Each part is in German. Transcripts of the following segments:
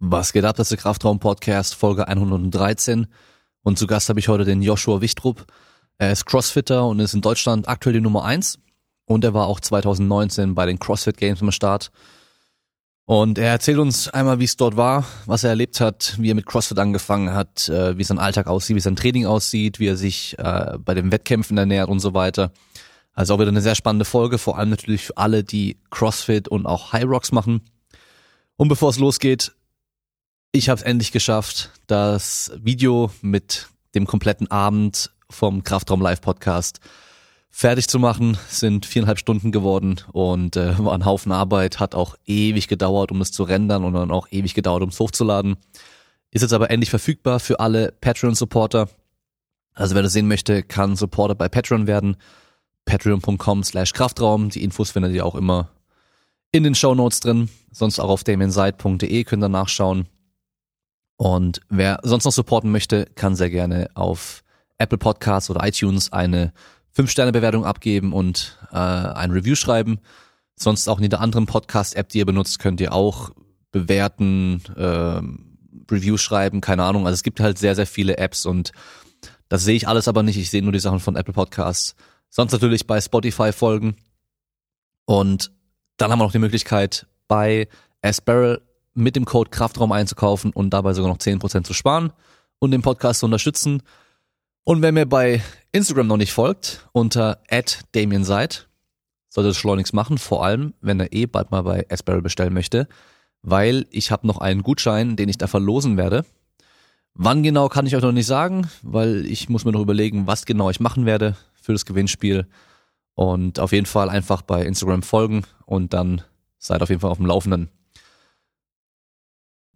Was geht ab, das ist der Kraftraum Podcast, Folge 113. Und zu Gast habe ich heute den Joshua Wichtrup. Er ist Crossfitter und ist in Deutschland aktuell die Nummer eins. Und er war auch 2019 bei den CrossFit Games am Start. Und er erzählt uns einmal, wie es dort war, was er erlebt hat, wie er mit CrossFit angefangen hat, äh, wie sein Alltag aussieht, wie sein Training aussieht, wie er sich äh, bei den Wettkämpfen ernährt und so weiter. Also auch wieder eine sehr spannende Folge, vor allem natürlich für alle, die CrossFit und auch High Rocks machen. Und bevor es losgeht, ich habe es endlich geschafft, das Video mit dem kompletten Abend vom Kraftraum Live Podcast fertig zu machen. Sind viereinhalb Stunden geworden und äh, war ein Haufen Arbeit. Hat auch ewig gedauert, um es zu rendern und dann auch ewig gedauert, um es hochzuladen. Ist jetzt aber endlich verfügbar für alle Patreon-Supporter. Also wer das sehen möchte, kann Supporter bei Patreon werden. Patreon.com slash Kraftraum. Die Infos findet ihr auch immer in den Show Notes drin. Sonst auch auf damienside.de könnt ihr nachschauen. Und wer sonst noch supporten möchte, kann sehr gerne auf Apple Podcasts oder iTunes eine 5-Sterne-Bewertung abgeben und äh, ein Review schreiben. Sonst auch in jeder anderen Podcast-App, die ihr benutzt, könnt ihr auch bewerten, äh, Review schreiben, keine Ahnung. Also es gibt halt sehr, sehr viele Apps und das sehe ich alles aber nicht. Ich sehe nur die Sachen von Apple Podcasts. Sonst natürlich bei Spotify folgen. Und dann haben wir noch die Möglichkeit, bei Asbarrel mit dem Code Kraftraum einzukaufen und dabei sogar noch 10% zu sparen und den Podcast zu unterstützen. Und wenn mir bei Instagram noch nicht folgt, unter Damien seid, sollte es schleunigst machen, vor allem, wenn er eh bald mal bei Asperry bestellen möchte, weil ich habe noch einen Gutschein, den ich da verlosen werde. Wann genau kann ich euch noch nicht sagen, weil ich muss mir noch überlegen, was genau ich machen werde für das Gewinnspiel. Und auf jeden Fall einfach bei Instagram folgen und dann seid auf jeden Fall auf dem Laufenden.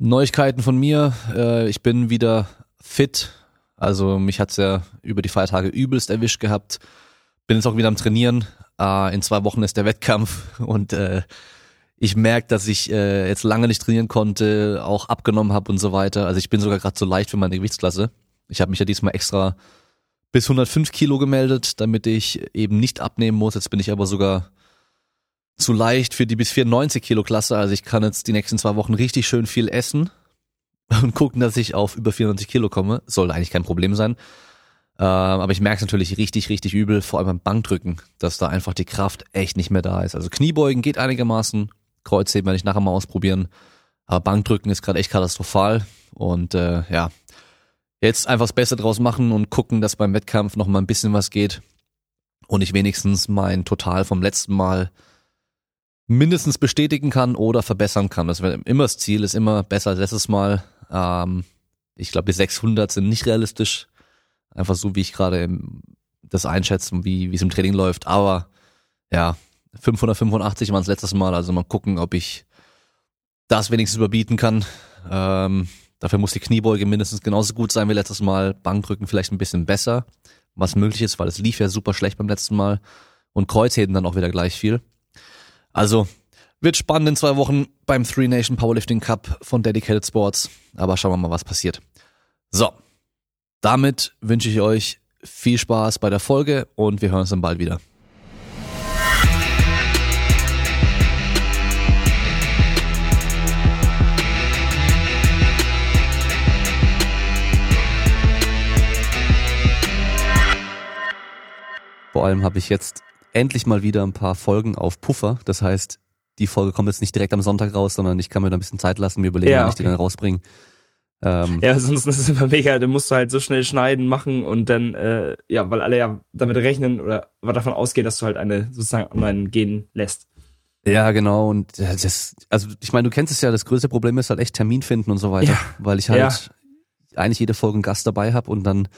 Neuigkeiten von mir. Äh, ich bin wieder fit. Also mich hat's ja über die Feiertage übelst erwischt gehabt. Bin jetzt auch wieder am Trainieren. Äh, in zwei Wochen ist der Wettkampf und äh, ich merke, dass ich äh, jetzt lange nicht trainieren konnte, auch abgenommen habe und so weiter. Also ich bin sogar gerade so leicht für meine Gewichtsklasse. Ich habe mich ja diesmal extra bis 105 Kilo gemeldet, damit ich eben nicht abnehmen muss. Jetzt bin ich aber sogar zu leicht für die bis 94 Kilo Klasse. Also ich kann jetzt die nächsten zwei Wochen richtig schön viel essen und gucken, dass ich auf über 94 Kilo komme. Sollte eigentlich kein Problem sein. Ähm, aber ich merke es natürlich richtig, richtig übel, vor allem beim Bankdrücken, dass da einfach die Kraft echt nicht mehr da ist. Also Kniebeugen geht einigermaßen, Kreuzheben werde ich nachher mal ausprobieren. Aber Bankdrücken ist gerade echt katastrophal. Und äh, ja, jetzt einfach das Beste draus machen und gucken, dass beim Wettkampf noch mal ein bisschen was geht. Und ich wenigstens mein Total vom letzten Mal mindestens bestätigen kann oder verbessern kann. Das wäre immer das Ziel, ist immer besser als letztes Mal. Ähm, ich glaube, die 600 sind nicht realistisch. Einfach so, wie ich gerade das einschätze wie es im Training läuft. Aber ja, 585 waren es letztes Mal. Also mal gucken, ob ich das wenigstens überbieten kann. Ähm, dafür muss die Kniebeuge mindestens genauso gut sein wie letztes Mal. Bankdrücken vielleicht ein bisschen besser, was möglich ist, weil es lief ja super schlecht beim letzten Mal. Und Kreuzheben dann auch wieder gleich viel. Also wird spannend in zwei Wochen beim Three Nation Powerlifting Cup von Dedicated Sports. Aber schauen wir mal, was passiert. So, damit wünsche ich euch viel Spaß bei der Folge und wir hören uns dann bald wieder. Vor allem habe ich jetzt endlich mal wieder ein paar Folgen auf Puffer. Das heißt, die Folge kommt jetzt nicht direkt am Sonntag raus, sondern ich kann mir da ein bisschen Zeit lassen, mir überlegen, ja, wann ich die dann rausbringe. Ähm, ja, sonst ist es immer mega, du musst du halt so schnell schneiden, machen und dann, äh, ja, weil alle ja damit rechnen oder davon ausgehen, dass du halt eine sozusagen online gehen lässt. Ja, genau. Und das, also ich meine, du kennst es ja, das größte Problem ist halt echt Termin finden und so weiter. Ja. Weil ich halt ja. eigentlich jede Folge einen Gast dabei habe und dann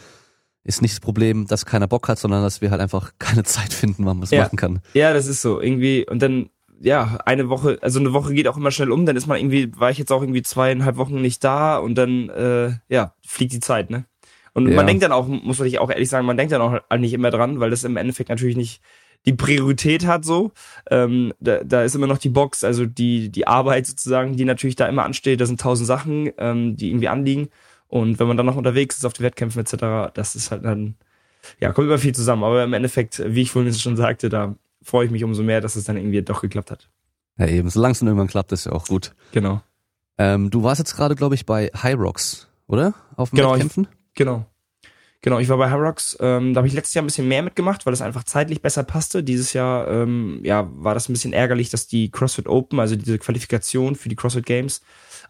ist nicht das Problem, dass keiner Bock hat, sondern dass wir halt einfach keine Zeit finden, wann man es ja. machen kann. Ja, das ist so. Irgendwie, und dann, ja, eine Woche, also eine Woche geht auch immer schnell um, dann ist man irgendwie, war ich jetzt auch irgendwie zweieinhalb Wochen nicht da und dann, äh, ja, fliegt die Zeit, ne? Und ja. man denkt dann auch, muss ich auch ehrlich sagen, man denkt dann auch nicht immer dran, weil das im Endeffekt natürlich nicht die Priorität hat so. Ähm, da, da ist immer noch die Box, also die, die Arbeit sozusagen, die natürlich da immer ansteht. Da sind tausend Sachen, ähm, die irgendwie anliegen. Und wenn man dann noch unterwegs ist auf die Wettkämpfen etc., das ist halt dann, ja, kommt immer viel zusammen. Aber im Endeffekt, wie ich vorhin schon sagte, da freue ich mich umso mehr, dass es dann irgendwie doch geklappt hat. Ja, eben. Solange es dann irgendwann klappt, ist ja auch gut. Genau. Ähm, du warst jetzt gerade, glaube ich, bei High Rocks, oder? Auf dem genau, Wettkämpfen? Ich, genau. Genau, ich war bei High Rocks, ähm, da habe ich letztes Jahr ein bisschen mehr mitgemacht, weil es einfach zeitlich besser passte. Dieses Jahr ähm, ja, war das ein bisschen ärgerlich, dass die CrossFit Open, also diese Qualifikation für die CrossFit Games,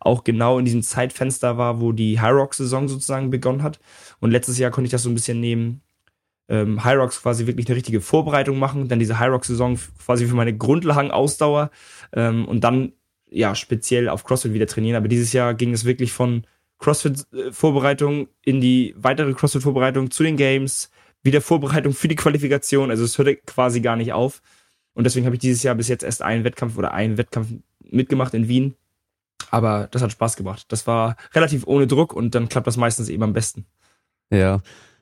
auch genau in diesem Zeitfenster war, wo die High Rocks Saison sozusagen begonnen hat. Und letztes Jahr konnte ich das so ein bisschen nehmen, ähm, High Rocks quasi wirklich eine richtige Vorbereitung machen, dann diese High Rocks Saison quasi für meine Grundlagen-Ausdauer ähm, und dann ja speziell auf CrossFit wieder trainieren. Aber dieses Jahr ging es wirklich von CrossFit-Vorbereitung in die weitere CrossFit-Vorbereitung zu den Games, wieder Vorbereitung für die Qualifikation. Also es hörte quasi gar nicht auf. Und deswegen habe ich dieses Jahr bis jetzt erst einen Wettkampf oder einen Wettkampf mitgemacht in Wien. Aber das hat Spaß gebracht. Das war relativ ohne Druck und dann klappt das meistens eben am besten. Ja.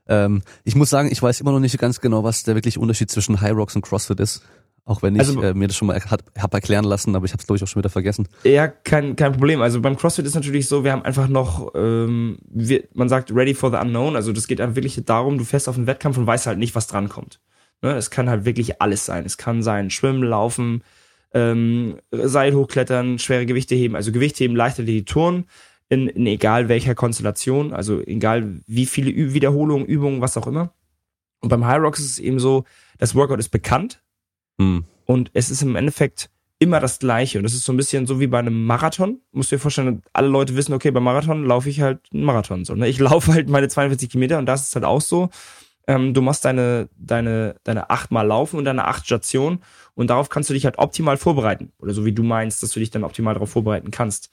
Ähm, ich muss sagen, ich weiß immer noch nicht ganz genau, was der wirkliche Unterschied zwischen High Rocks und CrossFit ist. Auch wenn ich also, äh, mir das schon mal habe erklären lassen, aber ich habe es glaube ich auch schon wieder vergessen. Ja, kein, kein Problem. Also beim CrossFit ist natürlich so, wir haben einfach noch, ähm, wir, man sagt ready for the unknown. Also das geht einfach wirklich darum, du fährst auf einen Wettkampf und weißt halt nicht, was dran kommt. Ne? Es kann halt wirklich alles sein. Es kann sein Schwimmen, Laufen, ähm, Seil hochklettern, schwere Gewichte heben. Also Gewichtheben, die Touren in, in egal welcher Konstellation. Also egal wie viele Ü Wiederholungen, Übungen, was auch immer. Und beim High Rocks ist es eben so, das Workout ist bekannt hm. Und es ist im Endeffekt immer das Gleiche. Und das ist so ein bisschen so wie bei einem Marathon. Musst du dir vorstellen, alle Leute wissen, okay, beim Marathon laufe ich halt einen Marathon. So, ne? Ich laufe halt meine 42 Kilometer und das ist halt auch so. Ähm, du machst deine, deine, deine achtmal Laufen und deine acht Stationen und darauf kannst du dich halt optimal vorbereiten. Oder so wie du meinst, dass du dich dann optimal darauf vorbereiten kannst.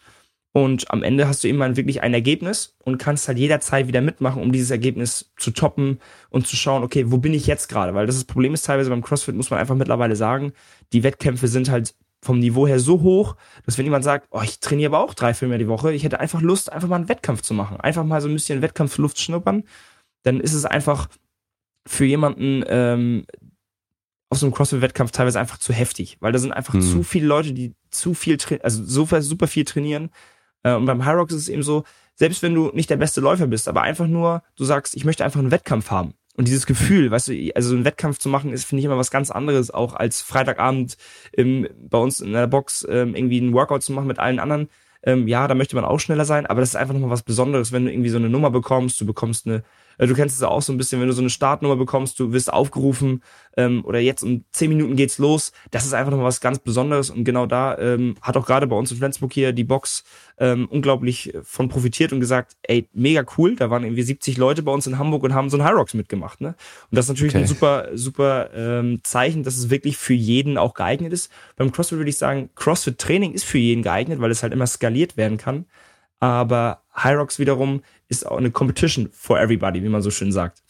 Und am Ende hast du immer wirklich ein Ergebnis und kannst halt jederzeit wieder mitmachen, um dieses Ergebnis zu toppen und zu schauen, okay, wo bin ich jetzt gerade? Weil das, das Problem ist teilweise beim CrossFit, muss man einfach mittlerweile sagen, die Wettkämpfe sind halt vom Niveau her so hoch, dass wenn jemand sagt, oh, ich trainiere aber auch drei Filme die Woche, ich hätte einfach Lust, einfach mal einen Wettkampf zu machen, einfach mal so ein bisschen Wettkampfluft schnuppern, dann ist es einfach für jemanden ähm, auf so einem CrossFit-Wettkampf teilweise einfach zu heftig, weil da sind einfach hm. zu viele Leute, die zu viel, also super, super viel trainieren äh, und beim High Rocks ist es eben so, selbst wenn du nicht der beste Läufer bist, aber einfach nur, du sagst, ich möchte einfach einen Wettkampf haben. Und dieses Gefühl, weißt du, also einen Wettkampf zu machen, ist, finde ich, immer was ganz anderes, auch als Freitagabend im, bei uns in der Box ähm, irgendwie einen Workout zu machen mit allen anderen. Ähm, ja, da möchte man auch schneller sein, aber das ist einfach nochmal was Besonderes, wenn du irgendwie so eine Nummer bekommst, du bekommst eine du kennst es auch so ein bisschen, wenn du so eine Startnummer bekommst, du wirst aufgerufen ähm, oder jetzt um zehn Minuten geht's los. Das ist einfach noch was ganz Besonderes und genau da ähm, hat auch gerade bei uns in Flensburg hier die Box ähm, unglaublich von profitiert und gesagt, ey, mega cool, da waren irgendwie 70 Leute bei uns in Hamburg und haben so ein High Rocks mitgemacht. Ne? Und das ist natürlich okay. ein super, super ähm, Zeichen, dass es wirklich für jeden auch geeignet ist. Beim CrossFit würde ich sagen, CrossFit-Training ist für jeden geeignet, weil es halt immer skaliert werden kann. Aber High Rocks wiederum ist auch eine Competition for everybody, wie man so schön sagt.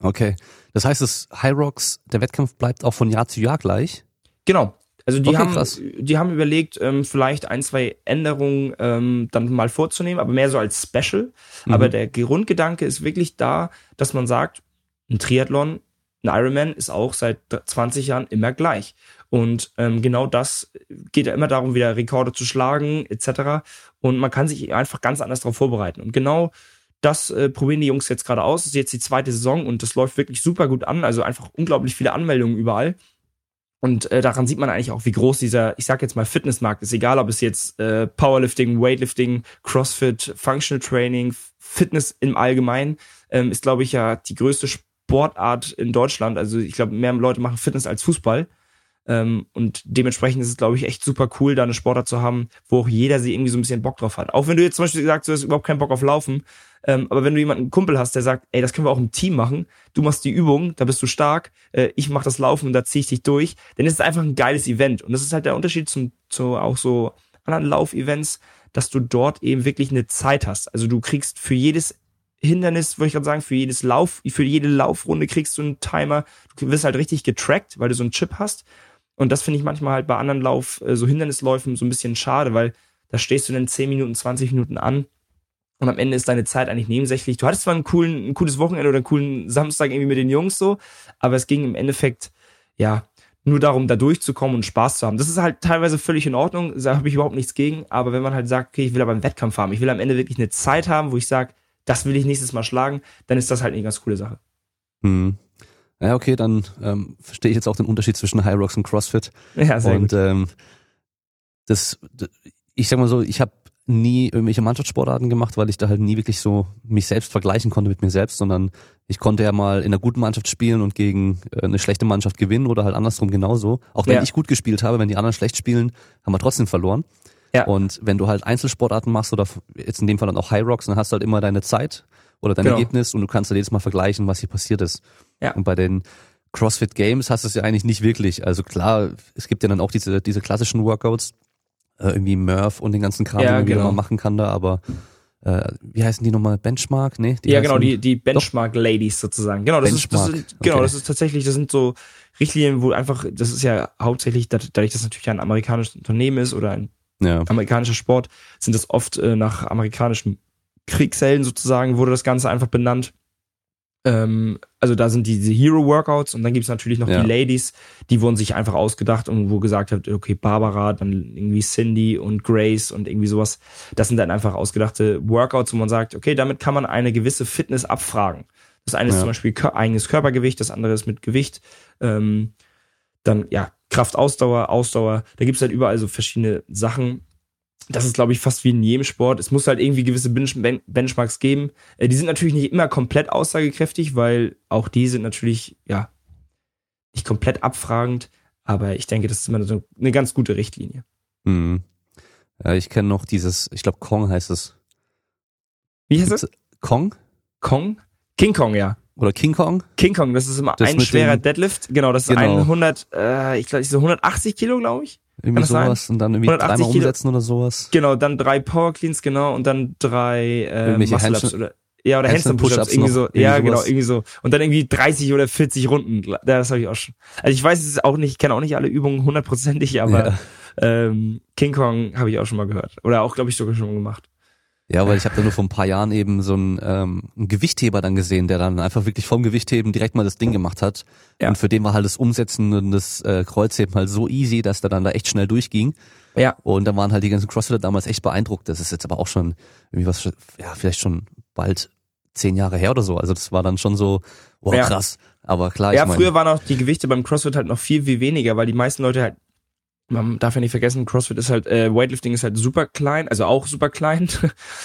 Okay. Das heißt, das High Rocks, der Wettkampf bleibt auch von Jahr zu Jahr gleich? Genau. Also die okay, haben, krass. die haben überlegt, ähm, vielleicht ein, zwei Änderungen ähm, dann mal vorzunehmen, aber mehr so als Special. Mhm. Aber der Grundgedanke ist wirklich da, dass man sagt, ein Triathlon, ein Ironman ist auch seit 20 Jahren immer gleich. Und ähm, genau das geht ja immer darum, wieder Rekorde zu schlagen, etc. Und man kann sich einfach ganz anders darauf vorbereiten. Und genau das äh, probieren die Jungs jetzt gerade aus. Das ist jetzt die zweite Saison und das läuft wirklich super gut an. Also einfach unglaublich viele Anmeldungen überall. Und äh, daran sieht man eigentlich auch, wie groß dieser, ich sag jetzt mal, Fitnessmarkt ist. Egal, ob es jetzt äh, Powerlifting, Weightlifting, CrossFit, Functional Training, Fitness im Allgemeinen, ähm, ist, glaube ich, ja die größte Sportart in Deutschland. Also ich glaube, mehr Leute machen Fitness als Fußball. Ähm, und dementsprechend ist es, glaube ich, echt super cool, da eine Sportart zu haben, wo auch jeder sie irgendwie so ein bisschen Bock drauf hat. Auch wenn du jetzt zum Beispiel sagst, du hast überhaupt keinen Bock auf Laufen, ähm, aber wenn du jemanden einen Kumpel hast, der sagt, ey, das können wir auch im Team machen, du machst die Übung, da bist du stark, äh, ich mach das Laufen und da zieh ich dich durch, dann ist es einfach ein geiles Event. Und das ist halt der Unterschied zum, zu auch so anderen Laufevents, dass du dort eben wirklich eine Zeit hast. Also du kriegst für jedes Hindernis, würde ich gerade sagen, für jedes Lauf, für jede Laufrunde kriegst du einen Timer. Du wirst halt richtig getrackt, weil du so einen Chip hast. Und das finde ich manchmal halt bei anderen Lauf, äh, so Hindernisläufen so ein bisschen schade, weil da stehst du dann 10 Minuten, 20 Minuten an und am Ende ist deine Zeit eigentlich nebensächlich. Du hattest zwar einen coolen, ein cooles Wochenende oder einen coolen Samstag irgendwie mit den Jungs so, aber es ging im Endeffekt, ja, nur darum, da durchzukommen und Spaß zu haben. Das ist halt teilweise völlig in Ordnung, da habe ich überhaupt nichts gegen, aber wenn man halt sagt, okay, ich will aber einen Wettkampf haben, ich will am Ende wirklich eine Zeit haben, wo ich sage, das will ich nächstes Mal schlagen, dann ist das halt eine ganz coole Sache. Hm. Ja, okay, dann ähm, verstehe ich jetzt auch den Unterschied zwischen High Rocks und CrossFit. Ja, sehr und gut. Ähm, das, ich sag mal so, ich habe nie irgendwelche Mannschaftssportarten gemacht, weil ich da halt nie wirklich so mich selbst vergleichen konnte mit mir selbst, sondern ich konnte ja mal in einer guten Mannschaft spielen und gegen äh, eine schlechte Mannschaft gewinnen oder halt andersrum genauso. Auch wenn ja. ich gut gespielt habe, wenn die anderen schlecht spielen, haben wir trotzdem verloren. Ja. Und wenn du halt Einzelsportarten machst oder jetzt in dem Fall dann auch High Rocks, dann hast du halt immer deine Zeit oder dein genau. Ergebnis und du kannst halt jedes Mal vergleichen, was hier passiert ist. Ja. Und bei den CrossFit Games hast du es ja eigentlich nicht wirklich. Also klar, es gibt ja dann auch diese, diese klassischen Workouts, äh, irgendwie Murph und den ganzen Kram, ja, den man genau. machen kann da, aber äh, wie heißen die nochmal? Benchmark? Nee, ja, genau, die, die Benchmark Doch. Ladies sozusagen. Genau, das ist, das ist, genau, okay. das ist tatsächlich, das sind so Richtlinien, wo einfach, das ist ja hauptsächlich, dadurch, dass das natürlich ein amerikanisches Unternehmen ist oder ein ja. amerikanischer Sport, sind das oft äh, nach amerikanischen Kriegshelden sozusagen, wurde das Ganze einfach benannt. Ähm, also da sind diese Hero-Workouts und dann gibt's natürlich noch ja. die Ladies, die wurden sich einfach ausgedacht und wo gesagt hat, okay, Barbara, dann irgendwie Cindy und Grace und irgendwie sowas. Das sind dann einfach ausgedachte Workouts, wo man sagt, okay, damit kann man eine gewisse Fitness abfragen. Das eine ja. ist zum Beispiel eigenes Körpergewicht, das andere ist mit Gewicht. Ähm, dann, ja, Kraft, Ausdauer, Ausdauer. Da gibt's halt überall so verschiedene Sachen das ist, glaube ich, fast wie in jedem Sport. Es muss halt irgendwie gewisse Bench Benchmarks geben. Äh, die sind natürlich nicht immer komplett aussagekräftig, weil auch die sind natürlich, ja, nicht komplett abfragend. Aber ich denke, das ist immer so eine ganz gute Richtlinie. Mhm. Ja, ich kenne noch dieses, ich glaube, Kong heißt es. Wie heißt es? Kong? Kong? King Kong, ja. Oder King Kong? King Kong, das ist immer das ein schwerer Deadlift. Genau, das ist genau. 100, äh, ich glaube, so 180 Kilo, glaube ich. Irgendwie sowas sein? und dann irgendwie dreimal Kilo. umsetzen oder sowas. Genau, dann drei Power Cleans, genau, und dann drei äh, Muscle Ups oder ja, oder Handstand Push-Ups, irgendwie so. Irgendwie ja, sowas. genau, irgendwie so. Und dann irgendwie 30 oder 40 Runden. Das habe ich auch schon. Also ich weiß es auch nicht, ich kenne auch nicht alle Übungen hundertprozentig, aber ja. ähm, King Kong habe ich auch schon mal gehört. Oder auch, glaube ich, sogar schon mal gemacht. Ja, weil ich habe da nur vor ein paar Jahren eben so einen, ähm, einen Gewichtheber dann gesehen, der dann einfach wirklich vom Gewichtheben direkt mal das Ding gemacht hat. Ja. Und für den war halt das Umsetzen und das äh, Kreuzheben halt so easy, dass der dann da echt schnell durchging. Ja. Und da waren halt die ganzen Crossfitter damals echt beeindruckt. Das ist jetzt aber auch schon irgendwie was, ja, vielleicht schon bald zehn Jahre her oder so. Also das war dann schon so, wow, ja. krass. Aber klar, ja, ich mein, früher waren auch die Gewichte beim CrossFit halt noch viel, viel weniger, weil die meisten Leute halt man darf ja nicht vergessen, CrossFit ist halt, äh, Weightlifting ist halt super klein, also auch super klein.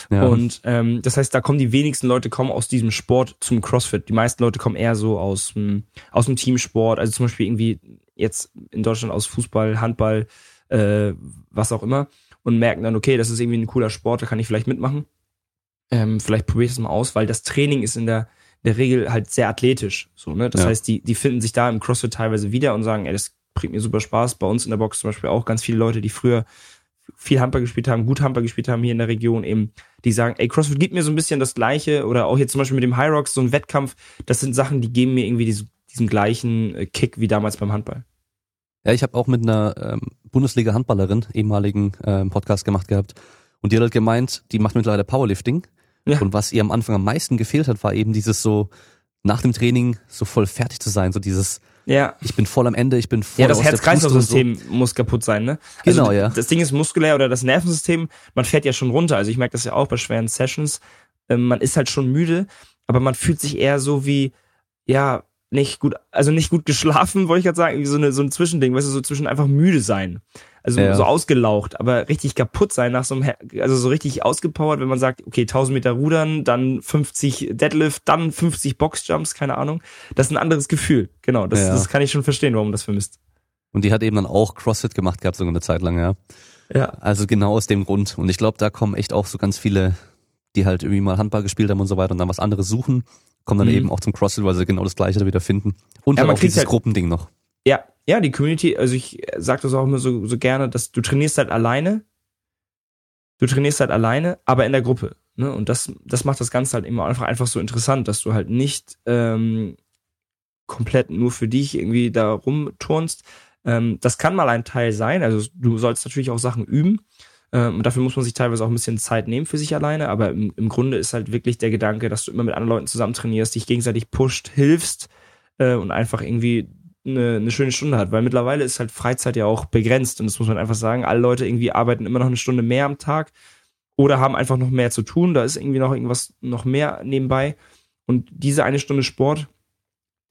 Ja. Und ähm, das heißt, da kommen die wenigsten Leute kommen aus diesem Sport zum CrossFit. Die meisten Leute kommen eher so aus, m, aus dem Teamsport, also zum Beispiel irgendwie jetzt in Deutschland aus Fußball, Handball, äh, was auch immer, und merken dann, okay, das ist irgendwie ein cooler Sport, da kann ich vielleicht mitmachen. Ähm, vielleicht probiere ich das mal aus, weil das Training ist in der, der Regel halt sehr athletisch. So, ne? Das ja. heißt, die, die finden sich da im CrossFit teilweise wieder und sagen, ey, das bringt mir super Spaß. Bei uns in der Box zum Beispiel auch ganz viele Leute, die früher viel Handball gespielt haben, gut Handball gespielt haben hier in der Region eben, die sagen, ey, CrossFit gibt mir so ein bisschen das Gleiche oder auch jetzt zum Beispiel mit dem High Rocks, so ein Wettkampf, das sind Sachen, die geben mir irgendwie diese, diesen gleichen äh, Kick wie damals beim Handball. Ja, ich habe auch mit einer ähm, Bundesliga-Handballerin ehemaligen ähm, Podcast gemacht gehabt und die hat halt gemeint, die macht mittlerweile Powerlifting ja. und was ihr am Anfang am meisten gefehlt hat, war eben dieses so nach dem Training so voll fertig zu sein, so dieses ja. Ich bin voll am Ende, ich bin voll Ja, das Herz-Kreislauf-System so. muss kaputt sein, ne? Also genau, ja. Das Ding ist muskulär oder das Nervensystem, man fährt ja schon runter. Also ich merke das ja auch bei schweren Sessions. Ähm, man ist halt schon müde, aber man fühlt sich eher so wie, ja, nicht gut, also nicht gut geschlafen, wollte ich gerade sagen, wie so, eine, so ein Zwischending, weißt du, so zwischen einfach müde sein. Also ja. so ausgelaucht, aber richtig kaputt sein nach so einem, also so richtig ausgepowert, wenn man sagt, okay, 1000 Meter rudern, dann 50 Deadlift, dann 50 Boxjumps, keine Ahnung. Das ist ein anderes Gefühl. Genau, das, ja. das kann ich schon verstehen, warum das vermisst. Und die hat eben dann auch CrossFit gemacht gehabt, so eine Zeit lang, ja. Ja. Also genau aus dem Grund. Und ich glaube, da kommen echt auch so ganz viele, die halt irgendwie mal Handball gespielt haben und so weiter und dann was anderes suchen, kommen dann mhm. eben auch zum CrossFit, weil sie genau das Gleiche da wieder finden. Und ja, dann auch dieses halt, Gruppending noch. Ja, ja, die Community, also ich sage das auch immer so, so gerne, dass du trainierst halt alleine, du trainierst halt alleine, aber in der Gruppe. Ne? Und das, das macht das Ganze halt immer einfach, einfach so interessant, dass du halt nicht ähm, komplett nur für dich irgendwie da rumturnst. Ähm, das kann mal ein Teil sein, also du sollst natürlich auch Sachen üben. Ähm, und dafür muss man sich teilweise auch ein bisschen Zeit nehmen für sich alleine, aber im, im Grunde ist halt wirklich der Gedanke, dass du immer mit anderen Leuten zusammen trainierst, dich gegenseitig pusht, hilfst äh, und einfach irgendwie eine, eine schöne Stunde hat, weil mittlerweile ist halt Freizeit ja auch begrenzt und das muss man einfach sagen. Alle Leute irgendwie arbeiten immer noch eine Stunde mehr am Tag oder haben einfach noch mehr zu tun. Da ist irgendwie noch irgendwas noch mehr nebenbei. Und diese eine Stunde Sport,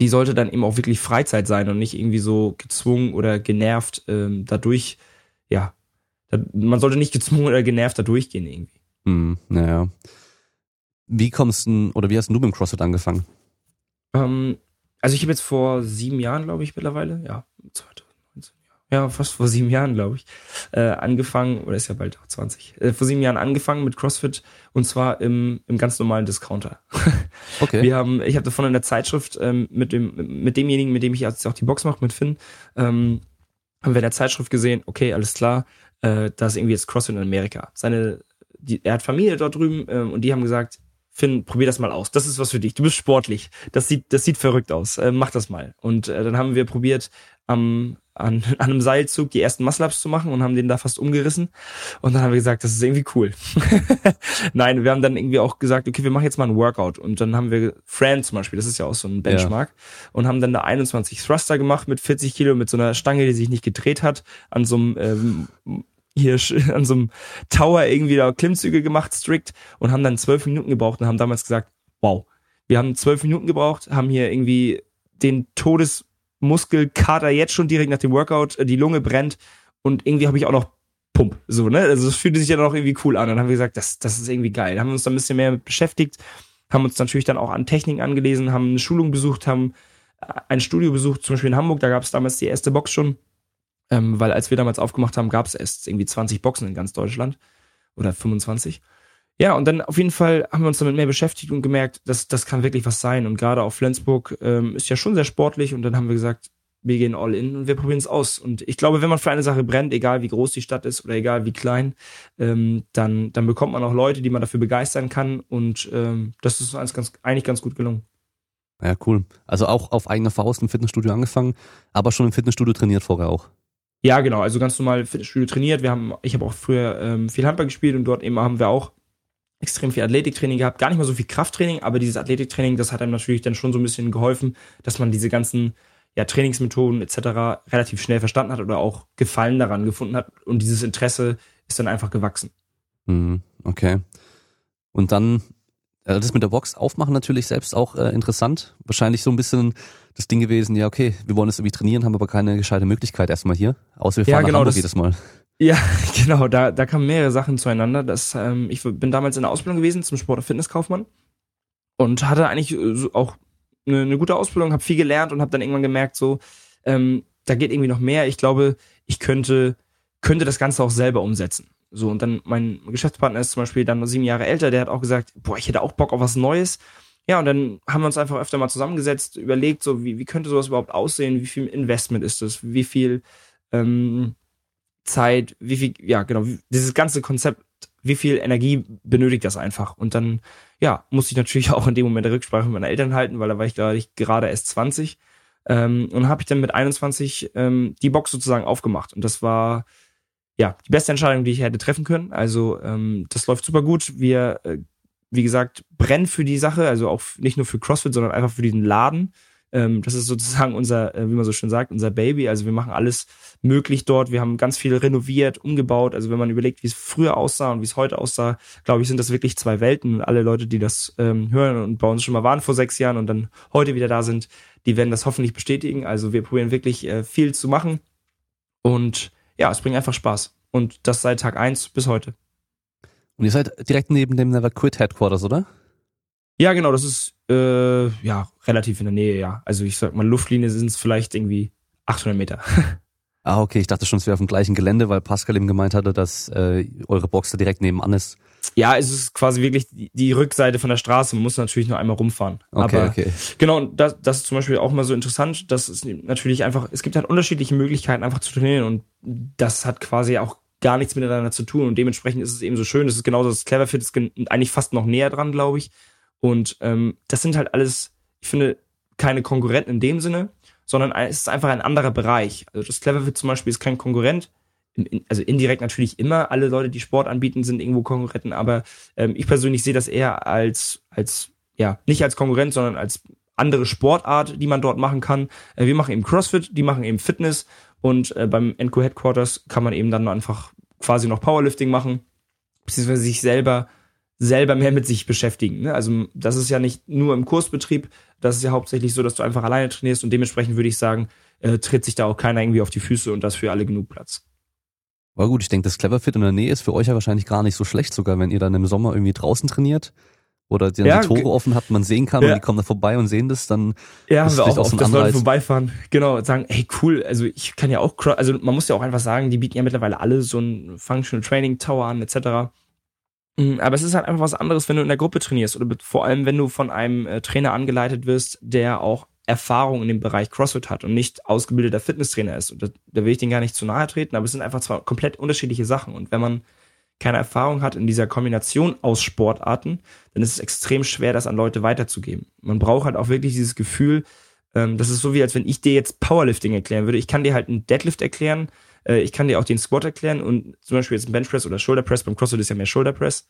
die sollte dann eben auch wirklich Freizeit sein und nicht irgendwie so gezwungen oder genervt ähm, dadurch, ja, man sollte nicht gezwungen oder genervt da durchgehen irgendwie. Hm, naja. Wie kommst du oder wie hast du mit dem CrossFit angefangen? Ähm, also ich habe jetzt vor sieben Jahren, glaube ich, mittlerweile, ja, 2019, ja, fast vor sieben Jahren, glaube ich, äh, angefangen, oder ist ja bald auch 20, äh, vor sieben Jahren angefangen mit CrossFit und zwar im, im ganz normalen Discounter. Okay. Wir haben, ich habe davon in der Zeitschrift ähm, mit dem, mit demjenigen, mit dem ich jetzt auch die Box mache, mit Finn, ähm, haben wir in der Zeitschrift gesehen, okay, alles klar, äh, da ist irgendwie jetzt CrossFit in Amerika. Seine, die, er hat Familie dort drüben ähm, und die haben gesagt, Finn, probier das mal aus. Das ist was für dich. Du bist sportlich. Das sieht, das sieht verrückt aus. Äh, mach das mal. Und äh, dann haben wir probiert, am, an, an einem Seilzug die ersten Muscle-Ups zu machen und haben den da fast umgerissen. Und dann haben wir gesagt, das ist irgendwie cool. Nein, wir haben dann irgendwie auch gesagt, okay, wir machen jetzt mal ein Workout. Und dann haben wir Fran zum Beispiel, das ist ja auch so ein Benchmark, ja. und haben dann da 21 Thruster gemacht mit 40 Kilo, mit so einer Stange, die sich nicht gedreht hat, an so einem ähm, hier an so einem Tower irgendwie da Klimmzüge gemacht, strikt, und haben dann zwölf Minuten gebraucht und haben damals gesagt, wow, wir haben zwölf Minuten gebraucht, haben hier irgendwie den Todesmuskelkater jetzt schon direkt nach dem Workout, äh, die Lunge brennt und irgendwie habe ich auch noch Pump, so, ne? Also es fühlte sich ja auch irgendwie cool an. Dann haben wir gesagt, das, das ist irgendwie geil. Dann haben wir uns da ein bisschen mehr mit beschäftigt, haben uns natürlich dann auch an Techniken angelesen, haben eine Schulung besucht, haben äh, ein Studio besucht, zum Beispiel in Hamburg, da gab es damals die erste Box schon ähm, weil als wir damals aufgemacht haben, gab es erst irgendwie 20 Boxen in ganz Deutschland oder 25. Ja, und dann auf jeden Fall haben wir uns damit mehr beschäftigt und gemerkt, dass das kann wirklich was sein. Und gerade auch Flensburg ähm, ist ja schon sehr sportlich und dann haben wir gesagt, wir gehen all in und wir probieren es aus. Und ich glaube, wenn man für eine Sache brennt, egal wie groß die Stadt ist oder egal wie klein, ähm, dann, dann bekommt man auch Leute, die man dafür begeistern kann. Und ähm, das ist uns ganz, eigentlich ganz gut gelungen. Ja, cool. Also auch auf eigene Faust im Fitnessstudio angefangen, aber schon im Fitnessstudio trainiert vorher auch. Ja, genau, also ganz normal Fitnessstudio trainiert. Wir haben, ich habe auch früher ähm, viel Handball gespielt und dort eben haben wir auch extrem viel Athletiktraining gehabt. Gar nicht mal so viel Krafttraining, aber dieses Athletiktraining, das hat einem natürlich dann schon so ein bisschen geholfen, dass man diese ganzen ja, Trainingsmethoden etc. relativ schnell verstanden hat oder auch Gefallen daran gefunden hat. Und dieses Interesse ist dann einfach gewachsen. Mhm, okay. Und dann also das mit der Box aufmachen natürlich selbst auch äh, interessant. Wahrscheinlich so ein bisschen das Ding gewesen, ja okay, wir wollen es irgendwie trainieren, haben aber keine gescheite Möglichkeit erstmal hier. Außer wir fahren ja, genau, nach Hamburg das, jedes Mal. Ja, genau, da, da kamen mehrere Sachen zueinander. Das, ähm, ich bin damals in der Ausbildung gewesen zum Sport- und Fitnesskaufmann und hatte eigentlich äh, auch eine, eine gute Ausbildung, habe viel gelernt und habe dann irgendwann gemerkt, so, ähm, da geht irgendwie noch mehr. Ich glaube, ich könnte, könnte das Ganze auch selber umsetzen. So, und dann mein Geschäftspartner ist zum Beispiel dann sieben Jahre älter, der hat auch gesagt, boah, ich hätte auch Bock auf was Neues. Ja, und dann haben wir uns einfach öfter mal zusammengesetzt, überlegt, so, wie, wie könnte sowas überhaupt aussehen, wie viel Investment ist das, wie viel ähm, Zeit, wie viel, ja, genau, dieses ganze Konzept, wie viel Energie benötigt das einfach? Und dann, ja, musste ich natürlich auch in dem Moment der Rücksprache mit meinen Eltern halten, weil da war ich gerade, gerade erst 20. Ähm, und habe ich dann mit 21 ähm, die Box sozusagen aufgemacht. Und das war ja, die beste Entscheidung, die ich hätte treffen können. Also ähm, das läuft super gut. Wir, äh, wie gesagt, brennen für die Sache, also auch nicht nur für CrossFit, sondern einfach für diesen Laden. Ähm, das ist sozusagen unser, äh, wie man so schön sagt, unser Baby. Also wir machen alles möglich dort. Wir haben ganz viel renoviert, umgebaut. Also wenn man überlegt, wie es früher aussah und wie es heute aussah, glaube ich, sind das wirklich zwei Welten. Alle Leute, die das ähm, hören und bei uns schon mal waren vor sechs Jahren und dann heute wieder da sind, die werden das hoffentlich bestätigen. Also wir probieren wirklich äh, viel zu machen und ja, es bringt einfach Spaß. Und das seit Tag eins bis heute. Und ihr seid direkt neben dem Never Quit Headquarters, oder? Ja, genau, das ist äh, ja relativ in der Nähe, ja. Also ich sag mal, Luftlinie sind es vielleicht irgendwie 800 Meter. ah, okay, ich dachte schon, es wäre auf dem gleichen Gelände, weil Pascal eben gemeint hatte, dass äh, eure Box da direkt nebenan ist. Ja, es ist quasi wirklich die, Rückseite von der Straße. Man muss natürlich nur einmal rumfahren. Okay, Aber okay. Genau, und das, das ist zum Beispiel auch mal so interessant. Das ist natürlich einfach, es gibt halt unterschiedliche Möglichkeiten, einfach zu trainieren und das hat quasi auch gar nichts miteinander zu tun und dementsprechend ist es eben so schön. Das ist genauso, das Cleverfit ist eigentlich fast noch näher dran, glaube ich. Und ähm, das sind halt alles, ich finde, keine Konkurrenten in dem Sinne, sondern es ist einfach ein anderer Bereich. Also das Cleverfit zum Beispiel ist kein Konkurrent, also indirekt natürlich immer, alle Leute, die Sport anbieten, sind irgendwo Konkurrenten, aber ähm, ich persönlich sehe das eher als, als, ja, nicht als Konkurrent, sondern als andere Sportart, die man dort machen kann. Äh, wir machen eben CrossFit, die machen eben Fitness und äh, beim Enco Headquarters kann man eben dann einfach quasi noch Powerlifting machen, beziehungsweise sich selber selber mehr mit sich beschäftigen. Ne? Also das ist ja nicht nur im Kursbetrieb, das ist ja hauptsächlich so, dass du einfach alleine trainierst und dementsprechend würde ich sagen, äh, tritt sich da auch keiner irgendwie auf die Füße und das für alle genug Platz. Aber gut, ich denke, das Cleverfit in der Nähe ist für euch ja wahrscheinlich gar nicht so schlecht, sogar wenn ihr dann im Sommer irgendwie draußen trainiert oder die, ja, die Tore offen hat, man sehen kann ja. und die kommen da vorbei und sehen das, dann ja, haben wir auch, auch so dass Leute vorbeifahren, genau, und sagen, hey cool, also ich kann ja auch, also man muss ja auch einfach sagen, die bieten ja mittlerweile alle so ein Functional Training Tower an, etc. Mm, aber es ist halt einfach was anderes, wenn du in der Gruppe trainierst oder vor allem, wenn du von einem äh, Trainer angeleitet wirst, der auch Erfahrung in dem Bereich CrossFit hat und nicht ausgebildeter Fitnesstrainer ist. Und da, da will ich den gar nicht zu nahe treten, aber es sind einfach zwei komplett unterschiedliche Sachen. Und wenn man keine Erfahrung hat in dieser Kombination aus Sportarten, dann ist es extrem schwer, das an Leute weiterzugeben. Man braucht halt auch wirklich dieses Gefühl, ähm, das ist so wie, als wenn ich dir jetzt Powerlifting erklären würde. Ich kann dir halt einen Deadlift erklären, äh, ich kann dir auch den Squat erklären und zum Beispiel jetzt ein Benchpress oder Shoulderpress, beim CrossFit ist ja mehr Shoulderpress,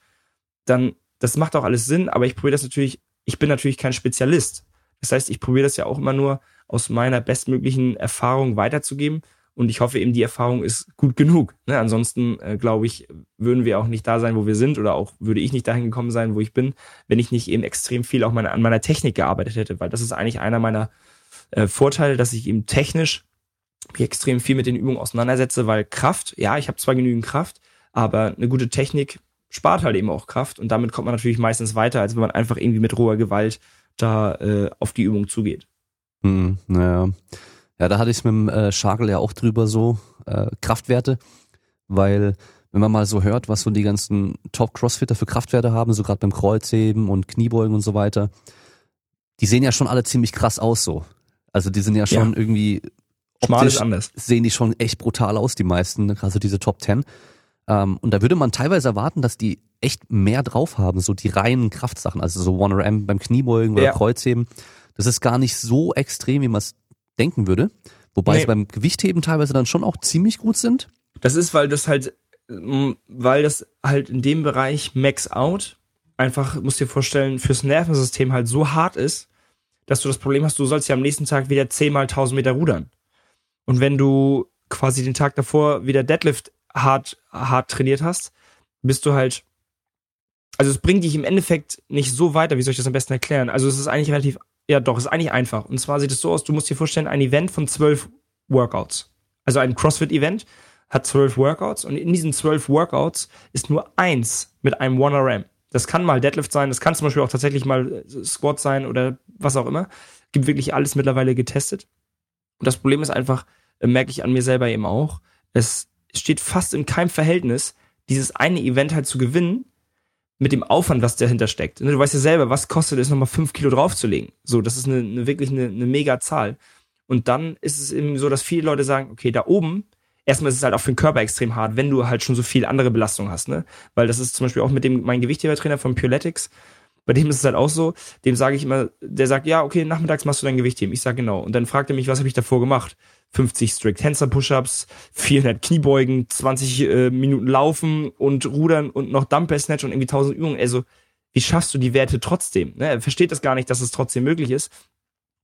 dann, das macht auch alles Sinn, aber ich probiere das natürlich, ich bin natürlich kein Spezialist. Das heißt, ich probiere das ja auch immer nur aus meiner bestmöglichen Erfahrung weiterzugeben und ich hoffe eben, die Erfahrung ist gut genug. Ne? Ansonsten, äh, glaube ich, würden wir auch nicht da sein, wo wir sind oder auch würde ich nicht dahin gekommen sein, wo ich bin, wenn ich nicht eben extrem viel auch meine, an meiner Technik gearbeitet hätte, weil das ist eigentlich einer meiner äh, Vorteile, dass ich eben technisch mich extrem viel mit den Übungen auseinandersetze, weil Kraft, ja, ich habe zwar genügend Kraft, aber eine gute Technik spart halt eben auch Kraft und damit kommt man natürlich meistens weiter, als wenn man einfach irgendwie mit roher Gewalt da äh, auf die Übung zugeht. Hm, naja. Ja, da hatte ich es mit dem äh, Schagel ja auch drüber so, äh, Kraftwerte, weil wenn man mal so hört, was so die ganzen Top-Crossfitter für Kraftwerte haben, so gerade beim Kreuzheben und Kniebeugen und so weiter, die sehen ja schon alle ziemlich krass aus so. Also die sind ja schon ja. irgendwie optisch anders. sehen die schon echt brutal aus, die meisten, also diese Top 10. Ähm, und da würde man teilweise erwarten, dass die echt mehr drauf haben, so die reinen Kraftsachen, also so 1RM beim Kniebeugen oder ja. Kreuzheben. Das ist gar nicht so extrem, wie man es denken würde. Wobei nee. sie beim Gewichtheben teilweise dann schon auch ziemlich gut sind. Das ist, weil das halt, weil das halt in dem Bereich Max Out einfach, musst dir vorstellen, fürs Nervensystem halt so hart ist, dass du das Problem hast, du sollst ja am nächsten Tag wieder 10 mal 1000 Meter rudern. Und wenn du quasi den Tag davor wieder Deadlift hart, hart trainiert hast, bist du halt, also es bringt dich im Endeffekt nicht so weiter, wie soll ich das am besten erklären? Also es ist eigentlich relativ ja, doch, ist eigentlich einfach. Und zwar sieht es so aus, du musst dir vorstellen, ein Event von zwölf Workouts. Also ein CrossFit-Event hat zwölf Workouts und in diesen zwölf Workouts ist nur eins mit einem 1RM. Das kann mal Deadlift sein, das kann zum Beispiel auch tatsächlich mal äh, Squat sein oder was auch immer. Gibt wirklich alles mittlerweile getestet. Und das Problem ist einfach, äh, merke ich an mir selber eben auch, es steht fast in keinem Verhältnis, dieses eine Event halt zu gewinnen mit dem Aufwand, was dahinter steckt. Ne, du weißt ja selber, was kostet es, nochmal fünf Kilo draufzulegen. So, das ist eine, eine wirklich eine, eine mega Zahl. Und dann ist es eben so, dass viele Leute sagen, okay, da oben, erstmal ist es halt auch für den Körper extrem hart, wenn du halt schon so viel andere Belastung hast, ne? Weil das ist zum Beispiel auch mit dem, mein Gewichthebertrainer von Pureletics, bei dem ist es halt auch so, dem sage ich immer, der sagt, ja, okay, nachmittags machst du dein Gewichtheben. Ich sage genau. Und dann fragt er mich, was habe ich davor gemacht? 50 Strict Hands Push-Ups, 400 Kniebeugen, 20 äh, Minuten Laufen und Rudern und noch Dumbbell Snatch und irgendwie 1000 Übungen. Also, wie schaffst du die Werte trotzdem? Ne? Er versteht das gar nicht, dass es trotzdem möglich ist.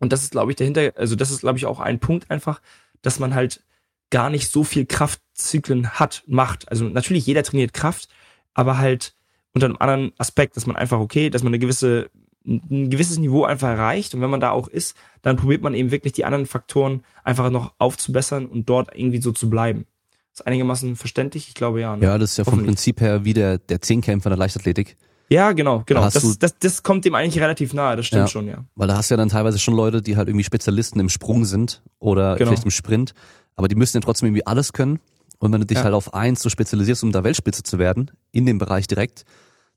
Und das ist, glaube ich, dahinter, also das ist, glaube ich, auch ein Punkt einfach, dass man halt gar nicht so viel Kraftzyklen hat, macht. Also natürlich, jeder trainiert Kraft, aber halt unter einem anderen Aspekt, dass man einfach, okay, dass man eine gewisse ein gewisses Niveau einfach erreicht und wenn man da auch ist, dann probiert man eben wirklich die anderen Faktoren einfach noch aufzubessern und dort irgendwie so zu bleiben. ist einigermaßen verständlich, ich glaube ja. Ne? Ja, das ist ja vom Prinzip her wie der, der Zehnkämpfer der Leichtathletik. Ja, genau, genau. Da das, das, das kommt dem eigentlich relativ nahe, das stimmt ja, schon, ja. Weil da hast du ja dann teilweise schon Leute, die halt irgendwie Spezialisten im Sprung sind oder genau. vielleicht im Sprint, aber die müssen ja trotzdem irgendwie alles können. Und wenn du dich ja. halt auf eins so spezialisierst, um da Weltspitze zu werden, in dem Bereich direkt,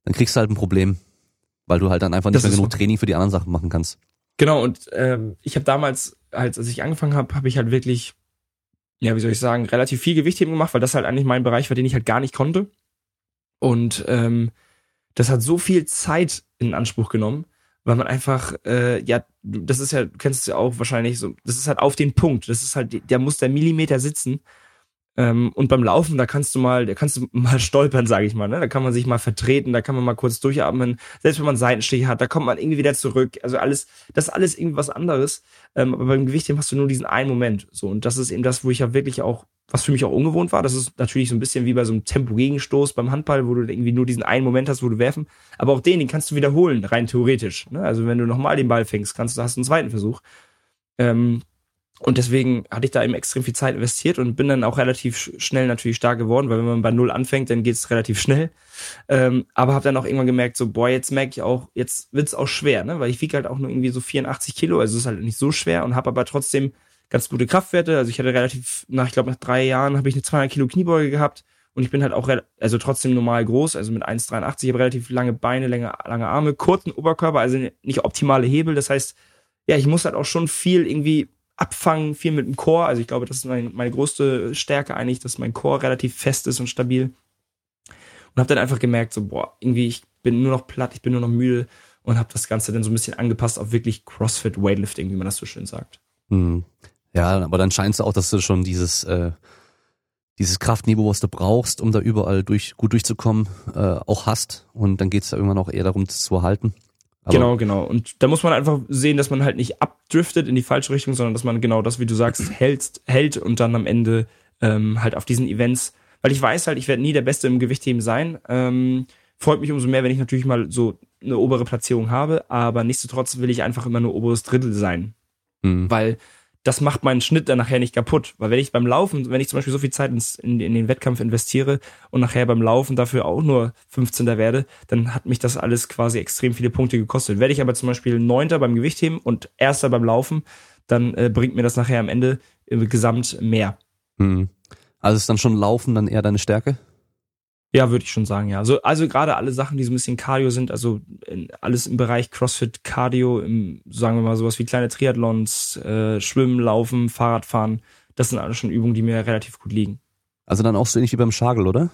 dann kriegst du halt ein Problem weil du halt dann einfach nicht das mehr genug. Training für die anderen Sachen machen kannst. Genau, und ähm, ich habe damals, halt, als ich angefangen habe, habe ich halt wirklich, ja, wie soll ich sagen, relativ viel Gewichtheben gemacht, weil das halt eigentlich mein Bereich war, den ich halt gar nicht konnte. Und ähm, das hat so viel Zeit in Anspruch genommen, weil man einfach, äh, ja, das ist ja, du kennst es ja auch wahrscheinlich so, das ist halt auf den Punkt, das ist halt, der muss der Millimeter sitzen ähm, und beim Laufen, da kannst du mal, da kannst du mal stolpern, sage ich mal. Ne? Da kann man sich mal vertreten, da kann man mal kurz durchatmen. Selbst wenn man Seitenstich hat, da kommt man irgendwie wieder zurück. Also alles, das ist alles irgendwie was anderes. Ähm, aber beim Gewichtheben hast du nur diesen einen Moment. So und das ist eben das, wo ich ja wirklich auch, was für mich auch ungewohnt war. Das ist natürlich so ein bisschen wie bei so einem Tempo-Gegenstoß beim Handball, wo du irgendwie nur diesen einen Moment hast, wo du werfen. Aber auch den, den kannst du wiederholen, rein theoretisch. Ne? Also wenn du nochmal den Ball fängst, kannst du, hast einen zweiten Versuch. Ähm, Und deswegen hatte ich da eben extrem viel Zeit investiert und bin dann auch relativ schnell natürlich stark geworden, weil wenn man bei Null anfängt, dann geht es relativ schnell. Ähm, aber habe dann auch irgendwann gemerkt, so, boah, jetzt merke ich auch, jetzt wird's auch schwer, ne? Weil ich wiege halt auch nur irgendwie so 84 Kilo, also ist halt nicht so schwer und habe aber trotzdem ganz gute Kraftwerte. Also ich hatte relativ, nach, ich glaube, nach drei Jahren habe ich eine 200 Kilo Kniebeuge gehabt und ich bin halt auch, also trotzdem normal groß, also mit 1,83. Ich habe relativ lange Beine, lange, lange Arme, kurzen Oberkörper, also nicht optimale Hebel. Das heißt, ja, ich muss halt auch schon viel irgendwie abfangen, viel mit dem Chor. Also ich glaube, das ist mein, meine größte Stärke eigentlich, dass mein Chor relativ fest ist und stabil. Und habe dann einfach gemerkt, so, boah, irgendwie, ich bin nur noch platt, ich bin nur noch müde und habe das Ganze dann so ein bisschen angepasst auf wirklich CrossFit Weightlifting, wie man das so schön sagt. Hm. Ja, aber dann scheint es auch, dass du schon dieses, äh, dieses Kraftniveau, was du brauchst, um da überall durch, gut durchzukommen, äh, auch hast. Und dann geht es ja irgendwann auch eher darum, das zu erhalten. Aber genau, genau. Und da muss man einfach sehen, dass man halt nicht abdriftet in die falsche Richtung, sondern dass man genau das, wie du sagst, hält, hält und dann am Ende ähm, halt auf diesen Events, weil ich weiß halt, ich werde nie der Beste im Gewichtheben sein. Ähm, freut mich umso mehr, wenn ich natürlich mal so eine obere Platzierung habe, aber nichtsdestotrotz will ich einfach immer nur oberes Drittel sein. Mhm. Weil das macht meinen Schnitt dann nachher nicht kaputt. Weil wenn ich beim Laufen, wenn ich zum Beispiel so viel Zeit ins, in, in, den Wettkampf investiere und nachher beim Laufen dafür auch nur 15. werde, dann hat mich das alles quasi extrem viele Punkte gekostet. Werde ich aber zum Beispiel Neunter beim Gewichtheben und Erster beim Laufen, dann äh, bringt mir das nachher am Ende äh, gesamt mehr. Hm. Also ist dann schon Laufen dann eher deine Stärke? Ja, würde ich schon sagen, ja. Also, also gerade alle Sachen, die so ein bisschen Cardio sind, also alles im Bereich CrossFit Cardio, im, sagen wir mal sowas wie kleine Triathlons, äh, Schwimmen, Laufen, Fahrradfahren, das sind alles schon Übungen, die mir relativ gut liegen. Also dann auch so ähnlich wie beim Schagel, oder?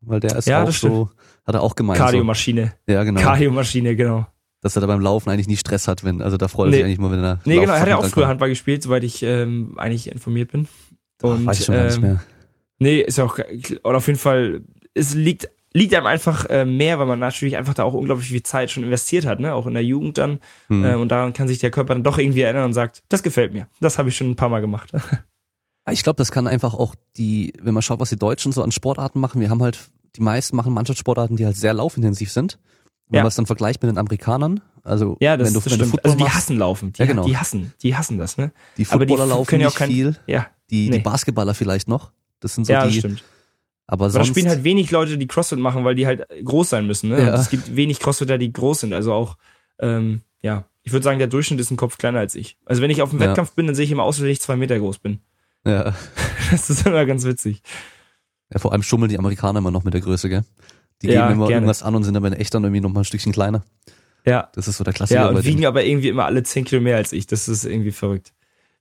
Weil der ist ja, auch so, hat er auch gemeint. Kardiomaschine. So. Ja, genau. Kardiomaschine, genau. Dass er da beim Laufen eigentlich nie Stress hat, wenn, also da freut er nee. sich eigentlich mal, wenn er. Nee, genau, er hat ja auch früher Handball gespielt, soweit ich ähm, eigentlich informiert bin. Und, Ach, weiß ich schon ähm, nicht mehr. Nee, ist ja auch, oder auf jeden Fall es liegt liegt einem einfach äh, mehr, weil man natürlich einfach da auch unglaublich viel Zeit schon investiert hat, ne? auch in der Jugend dann. Mhm. Äh, und daran kann sich der Körper dann doch irgendwie erinnern und sagt, das gefällt mir. Das habe ich schon ein paar Mal gemacht. ich glaube, das kann einfach auch die, wenn man schaut, was die Deutschen so an Sportarten machen, wir haben halt, die meisten machen Mannschaftssportarten, die halt sehr laufintensiv sind. Wenn ja. man es dann vergleicht mit den Amerikanern, also ja, das, wenn du, das wenn du Football also die hassen laufen, die, ja, genau. die hassen, die hassen das, ne? Die Footballer die laufen nicht kein, viel, ja, die, nee. die Basketballer vielleicht noch. Das sind so ja, die, stimmt. Aber, aber sonst. da spielen halt wenig Leute, die CrossFit machen, weil die halt groß sein müssen. Ne? Ja. Es gibt wenig Crossfitter, die groß sind. Also auch, ähm, ja, ich würde sagen, der Durchschnitt ist ein Kopf kleiner als ich. Also wenn ich auf dem ja. Wettkampf bin, dann sehe ich immer aus, wenn ich zwei Meter groß bin. Ja. Das ist immer ganz witzig. Ja, vor allem schummeln die Amerikaner immer noch mit der Größe, gell? Die ja, geben immer gerne. irgendwas an und sind aber in echt dann irgendwie noch mal ein Stückchen kleiner. Ja. Das ist so der Klassiker. Ja, und wiegen aber irgendwie immer alle zehn Kilo mehr als ich. Das ist irgendwie verrückt.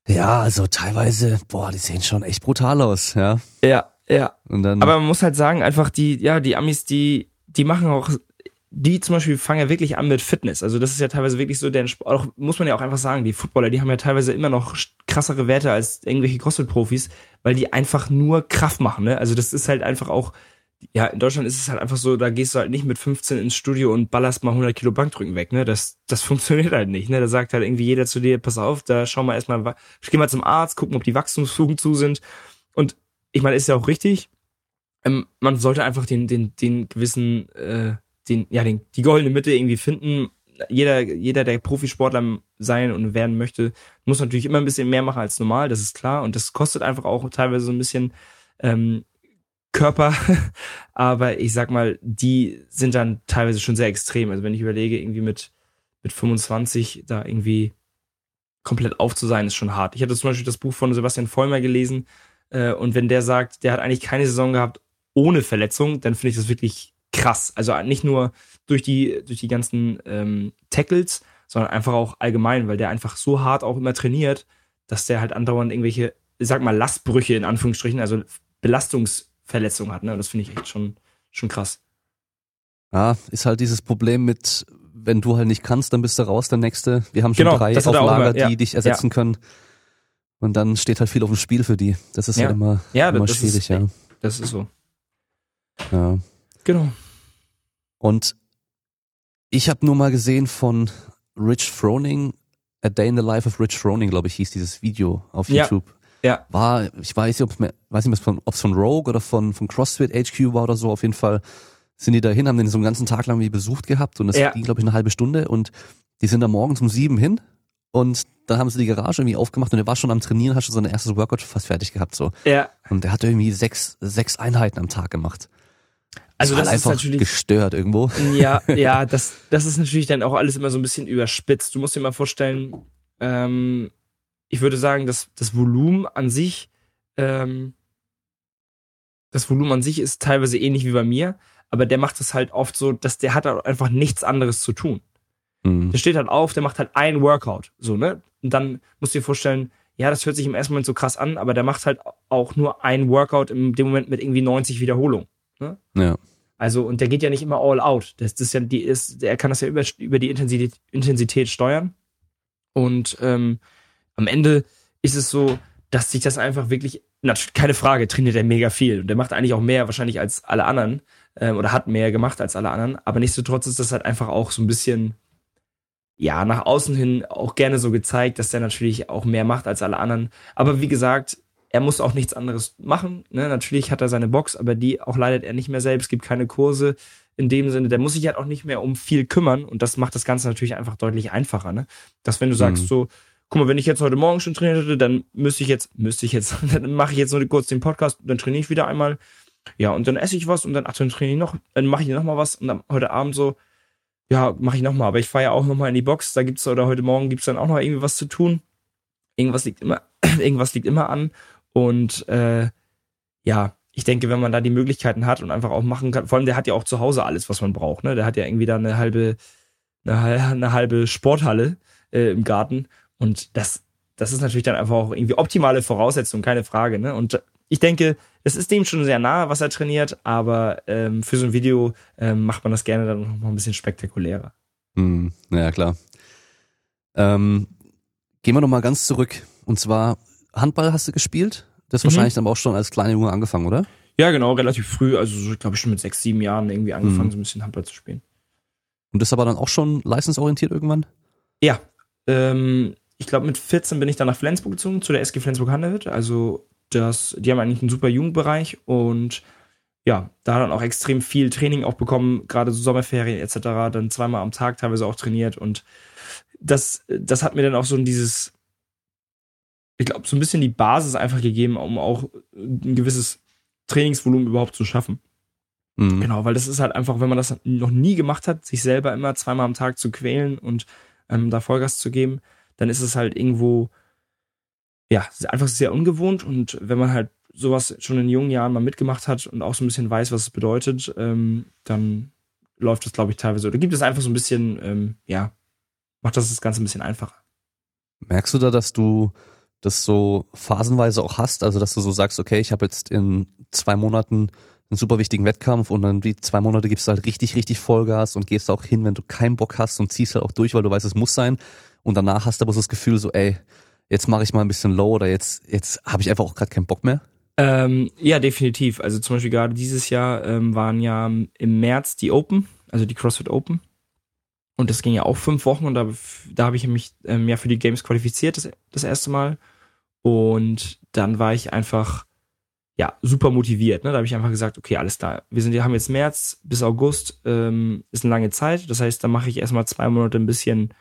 Ja, also teilweise, boah, die sehen schon echt brutal aus, ja. Ja, ja. Und dann Aber man muss halt sagen, einfach die, ja, die Amis, die, die machen auch, die zum Beispiel fangen ja wirklich an mit Fitness. Also das ist ja teilweise wirklich so, der auch, muss man ja auch einfach sagen, die Footballer, die haben ja teilweise immer noch krassere Werte als irgendwelche CrossFit-Profis, weil die einfach nur Kraft machen. Ne? Also das ist halt einfach auch, ja, in Deutschland ist es halt einfach so, da gehst du halt nicht mit 15 ins Studio und ballerst mal 100 Kilo Bankdrücken weg, ne? Das, das funktioniert halt nicht, ne? Da sagt halt irgendwie jeder zu dir, pass auf, da schau mal erstmal, geh mal zum Arzt, gucken, ob die Wachstumsfugen zu sind. Und ich meine, ist ja auch richtig. Ähm, man sollte einfach den, den, den gewissen, äh, den, ja, den, die goldene Mitte irgendwie finden. Jeder, jeder, der Profisportler sein und werden möchte, muss natürlich immer ein bisschen mehr machen als normal, das ist klar. Und das kostet einfach auch teilweise so ein bisschen ähm, Körper. Aber ich sag mal, die sind dann teilweise schon sehr extrem. Also wenn ich überlege, irgendwie mit, mit 25 da irgendwie komplett auf zu sein, ist schon hart. Ich hatte zum Beispiel das Buch von Sebastian Vollmer gelesen, äh, und wenn der sagt, der hat eigentlich keine Saison gehabt ohne Verletzung, dann finde ich das wirklich krass. Also nicht nur durch die, durch die ganzen ähm, Tackles, sondern einfach auch allgemein, weil der einfach so hart auch immer trainiert, dass der halt andauernd irgendwelche, ich sag mal, Lastbrüche in Anführungsstrichen, also Belastungsverletzungen hat. Ne? Und das finde ich echt schon, schon krass. Ja, ist halt dieses Problem mit, wenn du halt nicht kannst, dann bist du raus, der Nächste. Wir haben schon genau, drei auf Lager, ja, die dich ersetzen ja. können. Und dann steht halt viel auf dem Spiel für die. Das ist ja. halt immer, ja, immer das schwierig, ist, ja. Das ist so. Ja. Genau. Und ich habe nur mal gesehen von Rich Froning, A Day in the Life of Rich Froning, glaube ich, hieß dieses Video auf YouTube. Ja. War, ich weiß nicht, ob weiß nicht, ob es von Rogue oder von, von CrossFit HQ war oder so, auf jeden Fall sind die dahin, haben den so einen ganzen Tag lang wie besucht gehabt und das ja. ging, glaube ich, eine halbe Stunde und die sind da morgens um sieben hin und dann haben sie die Garage irgendwie aufgemacht und er war schon am Trainieren, hat schon so ein erstes Workout fast fertig gehabt so. Ja. Und er hat irgendwie sechs, sechs Einheiten am Tag gemacht. Also das, das ist natürlich gestört irgendwo. Ja, ja, das, das ist natürlich dann auch alles immer so ein bisschen überspitzt. Du musst dir mal vorstellen, ähm, ich würde sagen, dass das Volumen an sich, ähm, das Volumen an sich ist teilweise ähnlich wie bei mir, aber der macht es halt oft so, dass der hat halt einfach nichts anderes zu tun. Mhm. Der steht halt auf, der macht halt ein Workout, so, ne? Und dann musst du dir vorstellen, ja, das hört sich im ersten Moment so krass an, aber der macht halt auch nur ein Workout in dem Moment mit irgendwie 90 Wiederholungen. Ja. Also, und der geht ja nicht immer all out. Das, das ist ja die ist, er kann das ja über, über die Intensität, Intensität steuern. Und ähm, am Ende ist es so, dass sich das einfach wirklich, natürlich, keine Frage, trainiert er mega viel. Und der macht eigentlich auch mehr wahrscheinlich als alle anderen. Ähm, oder hat mehr gemacht als alle anderen. Aber nichtsdestotrotz ist das halt einfach auch so ein bisschen, ja, nach außen hin auch gerne so gezeigt, dass der natürlich auch mehr macht als alle anderen. Aber wie gesagt, er muss auch nichts anderes machen. Ne? Natürlich hat er seine Box, aber die auch leidet er nicht mehr selbst, gibt keine Kurse in dem Sinne. Der muss sich halt auch nicht mehr um viel kümmern und das macht das Ganze natürlich einfach deutlich einfacher. Ne? Dass wenn du sagst Mhm. so, guck mal, wenn ich jetzt heute Morgen schon trainiert hätte, dann müsste ich jetzt, müsste ich jetzt, dann mache ich jetzt nur kurz den Podcast, dann trainiere ich wieder einmal. Ja, und dann esse ich was und dann, ach, dann trainiere ich noch, dann mache ich noch mal was und dann heute Abend so, ja, mache ich noch mal. Aber ich fahre ja auch noch mal in die Box, da gibt's oder heute Morgen gibt's dann auch noch irgendwie was zu tun. Irgendwas liegt immer, irgendwas liegt immer an. Und äh, ja, ich denke, wenn man da die Möglichkeiten hat und einfach auch machen kann, vor allem der hat ja auch zu Hause alles, was man braucht. Ne? Der hat ja irgendwie da eine halbe, eine, eine halbe Sporthalle äh, im Garten. Und das, das ist natürlich dann einfach auch irgendwie optimale Voraussetzung, keine Frage. Ne? Und ich denke, es ist dem schon sehr nahe, was er trainiert, aber ähm, für so ein Video ähm, macht man das gerne dann noch mal ein bisschen spektakulärer. Hm, ja, klar. Ähm, gehen wir noch mal ganz zurück. Und zwar, Handball hast du gespielt? Das Mhm. wahrscheinlich dann auch schon als kleiner Junge angefangen, oder? Ja, genau, relativ früh, also so, ich glaube ich schon mit sechs, sieben Jahren irgendwie angefangen, Mhm. so ein bisschen Handball zu spielen. Und das aber dann auch schon leistungsorientiert irgendwann? Ja, ähm, ich glaube mit 14 bin ich dann nach Flensburg gezogen, zu der SG Flensburg-Handewitt. Also das, die haben eigentlich einen super Jugendbereich und ja, da dann auch extrem viel Training auch bekommen, gerade so Sommerferien etc. Dann zweimal am Tag teilweise auch trainiert und das, das hat mir dann auch so dieses, ich glaube, so ein bisschen die Basis einfach gegeben, um auch ein gewisses Trainingsvolumen überhaupt zu schaffen. Mhm. Genau, weil das ist halt einfach, wenn man das noch nie gemacht hat, sich selber immer zweimal am Tag zu quälen und ähm, da Vollgas zu geben, dann ist es halt irgendwo, ja, einfach sehr ungewohnt und wenn man halt sowas schon in jungen Jahren mal mitgemacht hat und auch so ein bisschen weiß, was es bedeutet, ähm, dann läuft das, glaube ich, teilweise, oder gibt es einfach so ein bisschen, ähm, ja, macht das das Ganze ein bisschen einfacher. Merkst du da, dass du das so phasenweise auch hast? Also, dass du so sagst, okay, ich habe jetzt in zwei Monaten einen super wichtigen Wettkampf und dann die zwei Monate gibst du halt richtig, richtig Vollgas und gehst auch hin, wenn du keinen Bock hast und ziehst halt auch durch, weil du weißt, es muss sein. Und danach hast du aber so das Gefühl so, ey, jetzt mache ich mal ein bisschen low oder jetzt, jetzt habe ich einfach auch gerade keinen Bock mehr. Ähm, ja, definitiv. Also zum Beispiel gerade dieses Jahr ähm, waren ja im März die Open, also die CrossFit Open. Und das ging ja auch fünf Wochen und da, da habe ich mich ähm, ja für die Games qualifiziert, das, das erste Mal. Und dann war ich einfach ja super motiviert. Ne? Da habe ich einfach gesagt, okay, alles klar. Wir sind, wir haben jetzt März bis August, ähm, ist eine lange Zeit. Das heißt, da mache ich erstmal zwei Monate ein bisschen,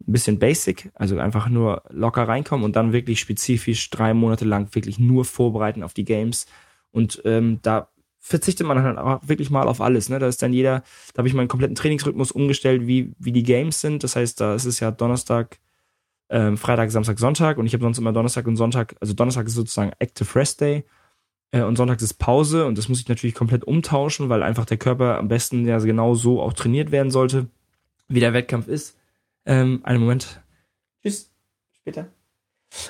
ein bisschen basic, also einfach nur locker reinkommen und dann wirklich spezifisch drei Monate lang wirklich nur vorbereiten auf die Games. Und ähm, da verzichtet man halt auch wirklich mal auf alles. Ne? Da ist dann jeder, da habe ich meinen kompletten Trainingsrhythmus umgestellt, wie, wie die Games sind. Das heißt, da ist es ja Donnerstag, ähm, Freitag, Samstag, Sonntag und ich habe sonst immer Donnerstag und Sonntag, also Donnerstag ist sozusagen Active Rest Day äh, und Sonntag ist Pause und das muss ich natürlich komplett umtauschen, weil einfach der Körper am besten ja genau so auch trainiert werden sollte, wie der Wettkampf ist. Ähm, einen Moment. Tschüss. Später.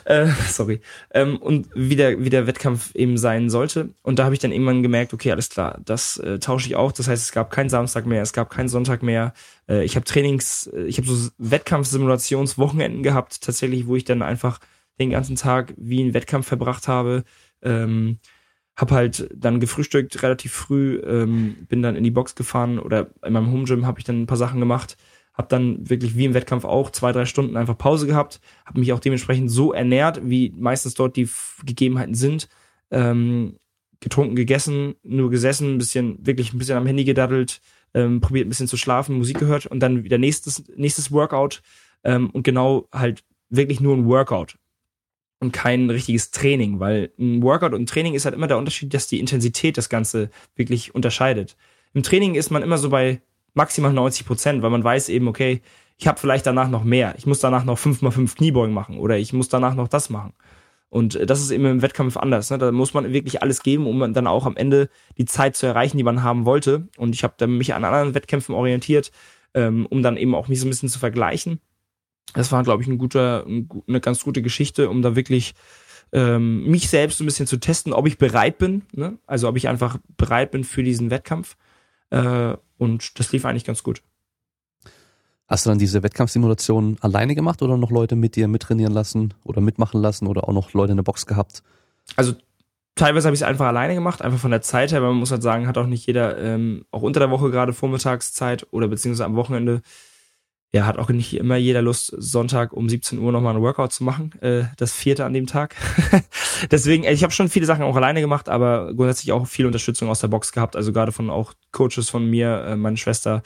Äh, sorry. Ähm, und wie der, wie der Wettkampf eben sein sollte. Und da habe ich dann irgendwann gemerkt, okay, alles klar, das äh, tausche ich auch. Das heißt, es gab keinen Samstag mehr, es gab keinen Sonntag mehr. Äh, ich habe Trainings, äh, ich habe so Wettkampfsimulationswochenenden gehabt, tatsächlich, wo ich dann einfach den ganzen Tag wie ein Wettkampf verbracht habe. Ähm, hab halt dann gefrühstückt relativ früh, ähm, bin dann in die Box gefahren oder in meinem Home Gym habe ich dann ein paar Sachen gemacht habe dann wirklich wie im Wettkampf auch zwei, drei Stunden einfach Pause gehabt, habe mich auch dementsprechend so ernährt, wie meistens dort die Gegebenheiten sind, ähm, getrunken, gegessen, nur gesessen, ein bisschen, wirklich ein bisschen am Handy gedaddelt, ähm, probiert ein bisschen zu schlafen, Musik gehört und dann wieder nächstes, nächstes Workout ähm, und genau halt wirklich nur ein Workout und kein richtiges Training, weil ein Workout und ein Training ist halt immer der Unterschied, dass die Intensität das Ganze wirklich unterscheidet. Im Training ist man immer so bei maximal 90 Prozent, weil man weiß eben, okay, ich habe vielleicht danach noch mehr. Ich muss danach noch 5x5 Kniebeugen machen oder ich muss danach noch das machen. Und das ist eben im Wettkampf anders. Ne? Da muss man wirklich alles geben, um dann auch am Ende die Zeit zu erreichen, die man haben wollte. Und ich habe mich an anderen Wettkämpfen orientiert, ähm, um dann eben auch mich so ein bisschen zu vergleichen. Das war, glaube ich, ein guter, eine ganz gute Geschichte, um da wirklich ähm, mich selbst ein bisschen zu testen, ob ich bereit bin. Ne? Also ob ich einfach bereit bin für diesen Wettkampf. Äh, und das lief eigentlich ganz gut. Hast du dann diese Wettkampfsimulation alleine gemacht oder noch Leute mit dir mittrainieren lassen oder mitmachen lassen oder auch noch Leute in der Box gehabt? Also teilweise habe ich es einfach alleine gemacht, einfach von der Zeit her, weil man muss halt sagen, hat auch nicht jeder, ähm, auch unter der Woche gerade Vormittagszeit oder beziehungsweise am Wochenende, ja, hat auch nicht immer jeder Lust, Sonntag um 17 Uhr nochmal ein Workout zu machen, äh, das vierte an dem Tag. Deswegen, ich habe schon viele Sachen auch alleine gemacht, aber grundsätzlich auch viel Unterstützung aus der Box gehabt, also gerade von auch Coaches von mir, äh, meine Schwester,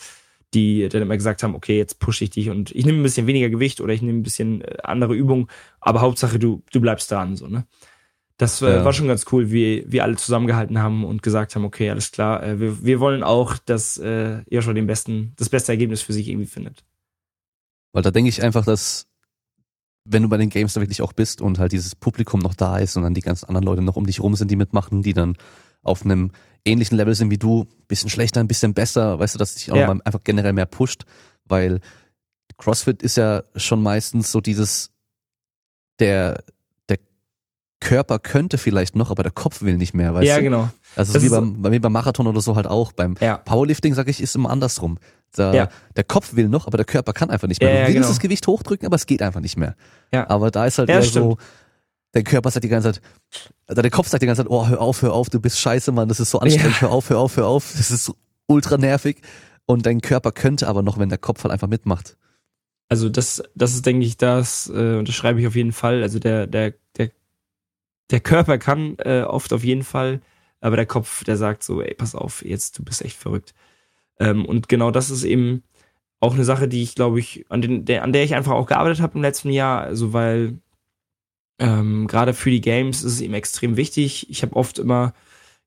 die dann immer gesagt haben, okay, jetzt pushe ich dich und ich nehme ein bisschen weniger Gewicht oder ich nehme ein bisschen äh, andere Übungen, aber Hauptsache du, du bleibst dran, so, ne? Das äh, ja. war schon ganz cool, wie wir alle zusammengehalten haben und gesagt haben, okay, alles klar, äh, wir, wir wollen auch, dass äh, Joshua den besten, das beste Ergebnis für sich irgendwie findet. Weil da denke ich einfach, dass wenn du bei den Games da wirklich auch bist und halt dieses Publikum noch da ist und dann die ganzen anderen Leute noch um dich rum sind, die mitmachen, die dann auf einem ähnlichen Level sind wie du, bisschen schlechter, ein bisschen besser, weißt du, dass dich auch ja. einfach generell mehr pusht, weil CrossFit ist ja schon meistens so dieses, der, der Körper könnte vielleicht noch, aber der Kopf will nicht mehr, weißt ja, du? Ja, genau. Also das wie beim, bei mir beim Marathon oder so halt auch. Beim ja. Powerlifting, sage ich, ist immer andersrum. Der, ja. der Kopf will noch, aber der Körper kann einfach nicht mehr. Ja, du willst genau. das Gewicht hochdrücken, aber es geht einfach nicht mehr. Ja. Aber da ist halt stimmt. so, der Körper sagt die ganze Zeit, also der Kopf sagt die ganze Zeit, oh, hör auf, hör auf, du bist scheiße, Mann, das ist so anstrengend, ja. hör auf, hör auf, hör auf, das ist so ultra nervig. Und dein Körper könnte aber noch, wenn der Kopf halt einfach mitmacht. Also das, das ist, denke ich, das, äh, und das schreibe ich auf jeden Fall. Also der, der, der, der Körper kann äh, oft auf jeden Fall, aber der Kopf, der sagt so, ey, pass auf, jetzt, du bist echt verrückt. Ähm, und genau das ist eben auch eine Sache, die ich, glaube ich, an, den, der, an der ich einfach auch gearbeitet habe im letzten Jahr. Also weil ähm, Gerade für die Games ist es ihm extrem wichtig. Ich habe oft immer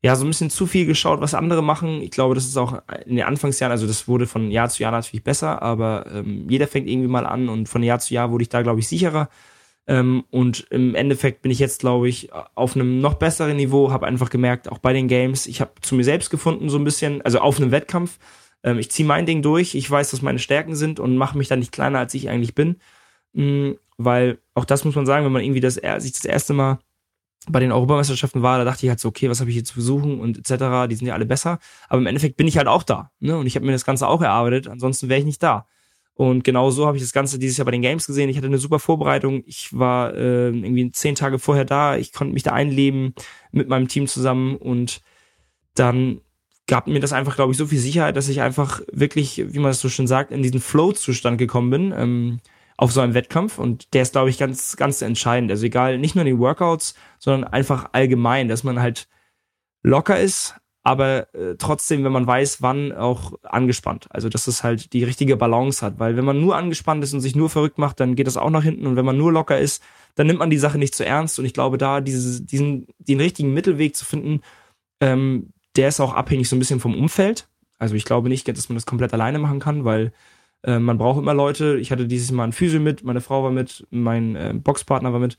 ja so ein bisschen zu viel geschaut, was andere machen. Ich glaube, das ist auch in den Anfangsjahren, also das wurde von Jahr zu Jahr natürlich besser, aber ähm, jeder fängt irgendwie mal an und von Jahr zu Jahr wurde ich da, glaube ich, sicherer. Ähm, und im Endeffekt bin ich jetzt, glaube ich, auf einem noch besseren Niveau, habe einfach gemerkt, auch bei den Games, ich habe zu mir selbst gefunden, so ein bisschen, also auf einem Wettkampf. Ähm, ich ziehe mein Ding durch, ich weiß, was meine Stärken sind und mache mich dann nicht kleiner, als ich eigentlich bin. Mhm, weil auch das muss man sagen, wenn man irgendwie das, sich das erste Mal bei den Europameisterschaften war, da dachte ich halt so, okay, was habe ich hier zu versuchen und etc., die sind ja alle besser. Aber im Endeffekt bin ich halt auch da. Ne? Und ich habe mir das Ganze auch erarbeitet, ansonsten wäre ich nicht da. Und genau so habe ich das Ganze dieses Jahr bei den Games gesehen. Ich hatte eine super Vorbereitung. Ich war äh, irgendwie zehn Tage vorher da. Ich konnte mich da einleben mit meinem Team zusammen und dann gab mir das einfach, glaube ich, so viel Sicherheit, dass ich einfach wirklich, wie man das so schön sagt, in diesen Flow-Zustand gekommen bin. Ähm, auf so einem Wettkampf und der ist, glaube ich, ganz, ganz entscheidend. Also egal, nicht nur in den Workouts, sondern einfach allgemein, dass man halt locker ist, aber äh, trotzdem, wenn man weiß, wann auch angespannt. Also dass es halt die richtige Balance hat, weil wenn man nur angespannt ist und sich nur verrückt macht, dann geht das auch nach hinten und wenn man nur locker ist, dann nimmt man die Sache nicht zu ernst und ich glaube, da diese, diesen, den richtigen Mittelweg zu finden, ähm, der ist auch abhängig so ein bisschen vom Umfeld. Also ich glaube nicht, dass man das komplett alleine machen kann, weil äh, man braucht immer Leute. Ich hatte dieses Mal ein Physio mit, meine Frau war mit, mein äh, Boxpartner war mit.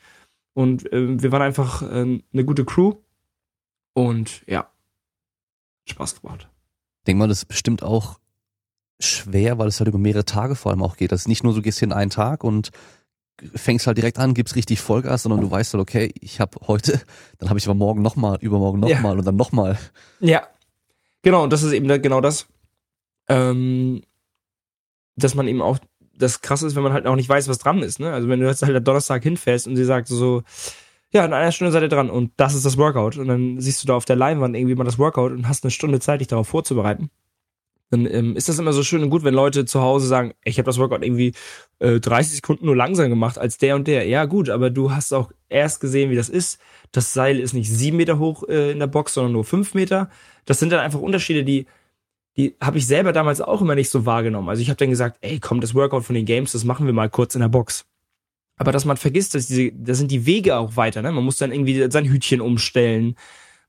Und äh, wir waren einfach äh, eine gute Crew. Und ja, Spaß gemacht. Ich denke mal, das ist bestimmt auch schwer, weil es halt über mehrere Tage vor allem auch geht. Das ist nicht nur, du gehst hier in einen Tag und fängst halt direkt an, gibst richtig Vollgas, sondern du weißt halt, okay, ich habe heute, dann habe ich aber morgen nochmal, übermorgen nochmal ja. und dann nochmal. Ja, genau, und das ist eben genau das. Ähm, dass man eben auch das krasse ist, wenn man halt auch nicht weiß, was dran ist. Ne? Also wenn du jetzt halt Donnerstag hinfährst und sie sagt so, ja, in einer Stunde seid ihr dran und das ist das Workout. Und dann siehst du da auf der Leinwand irgendwie mal das Workout und hast eine Stunde Zeit, dich darauf vorzubereiten. Dann ähm, ist das immer so schön und gut, wenn Leute zu Hause sagen, ich habe das Workout irgendwie äh, 30 Sekunden nur langsam gemacht als der und der. Ja, gut, aber du hast auch erst gesehen, wie das ist. Das Seil ist nicht sieben Meter hoch äh, in der Box, sondern nur fünf Meter. Das sind dann einfach Unterschiede, die die habe ich selber damals auch immer nicht so wahrgenommen. Also ich habe dann gesagt, ey, komm, das Workout von den Games, das machen wir mal kurz in der Box. Aber dass man vergisst, dass diese, da sind die Wege auch weiter, ne? Man muss dann irgendwie sein Hütchen umstellen.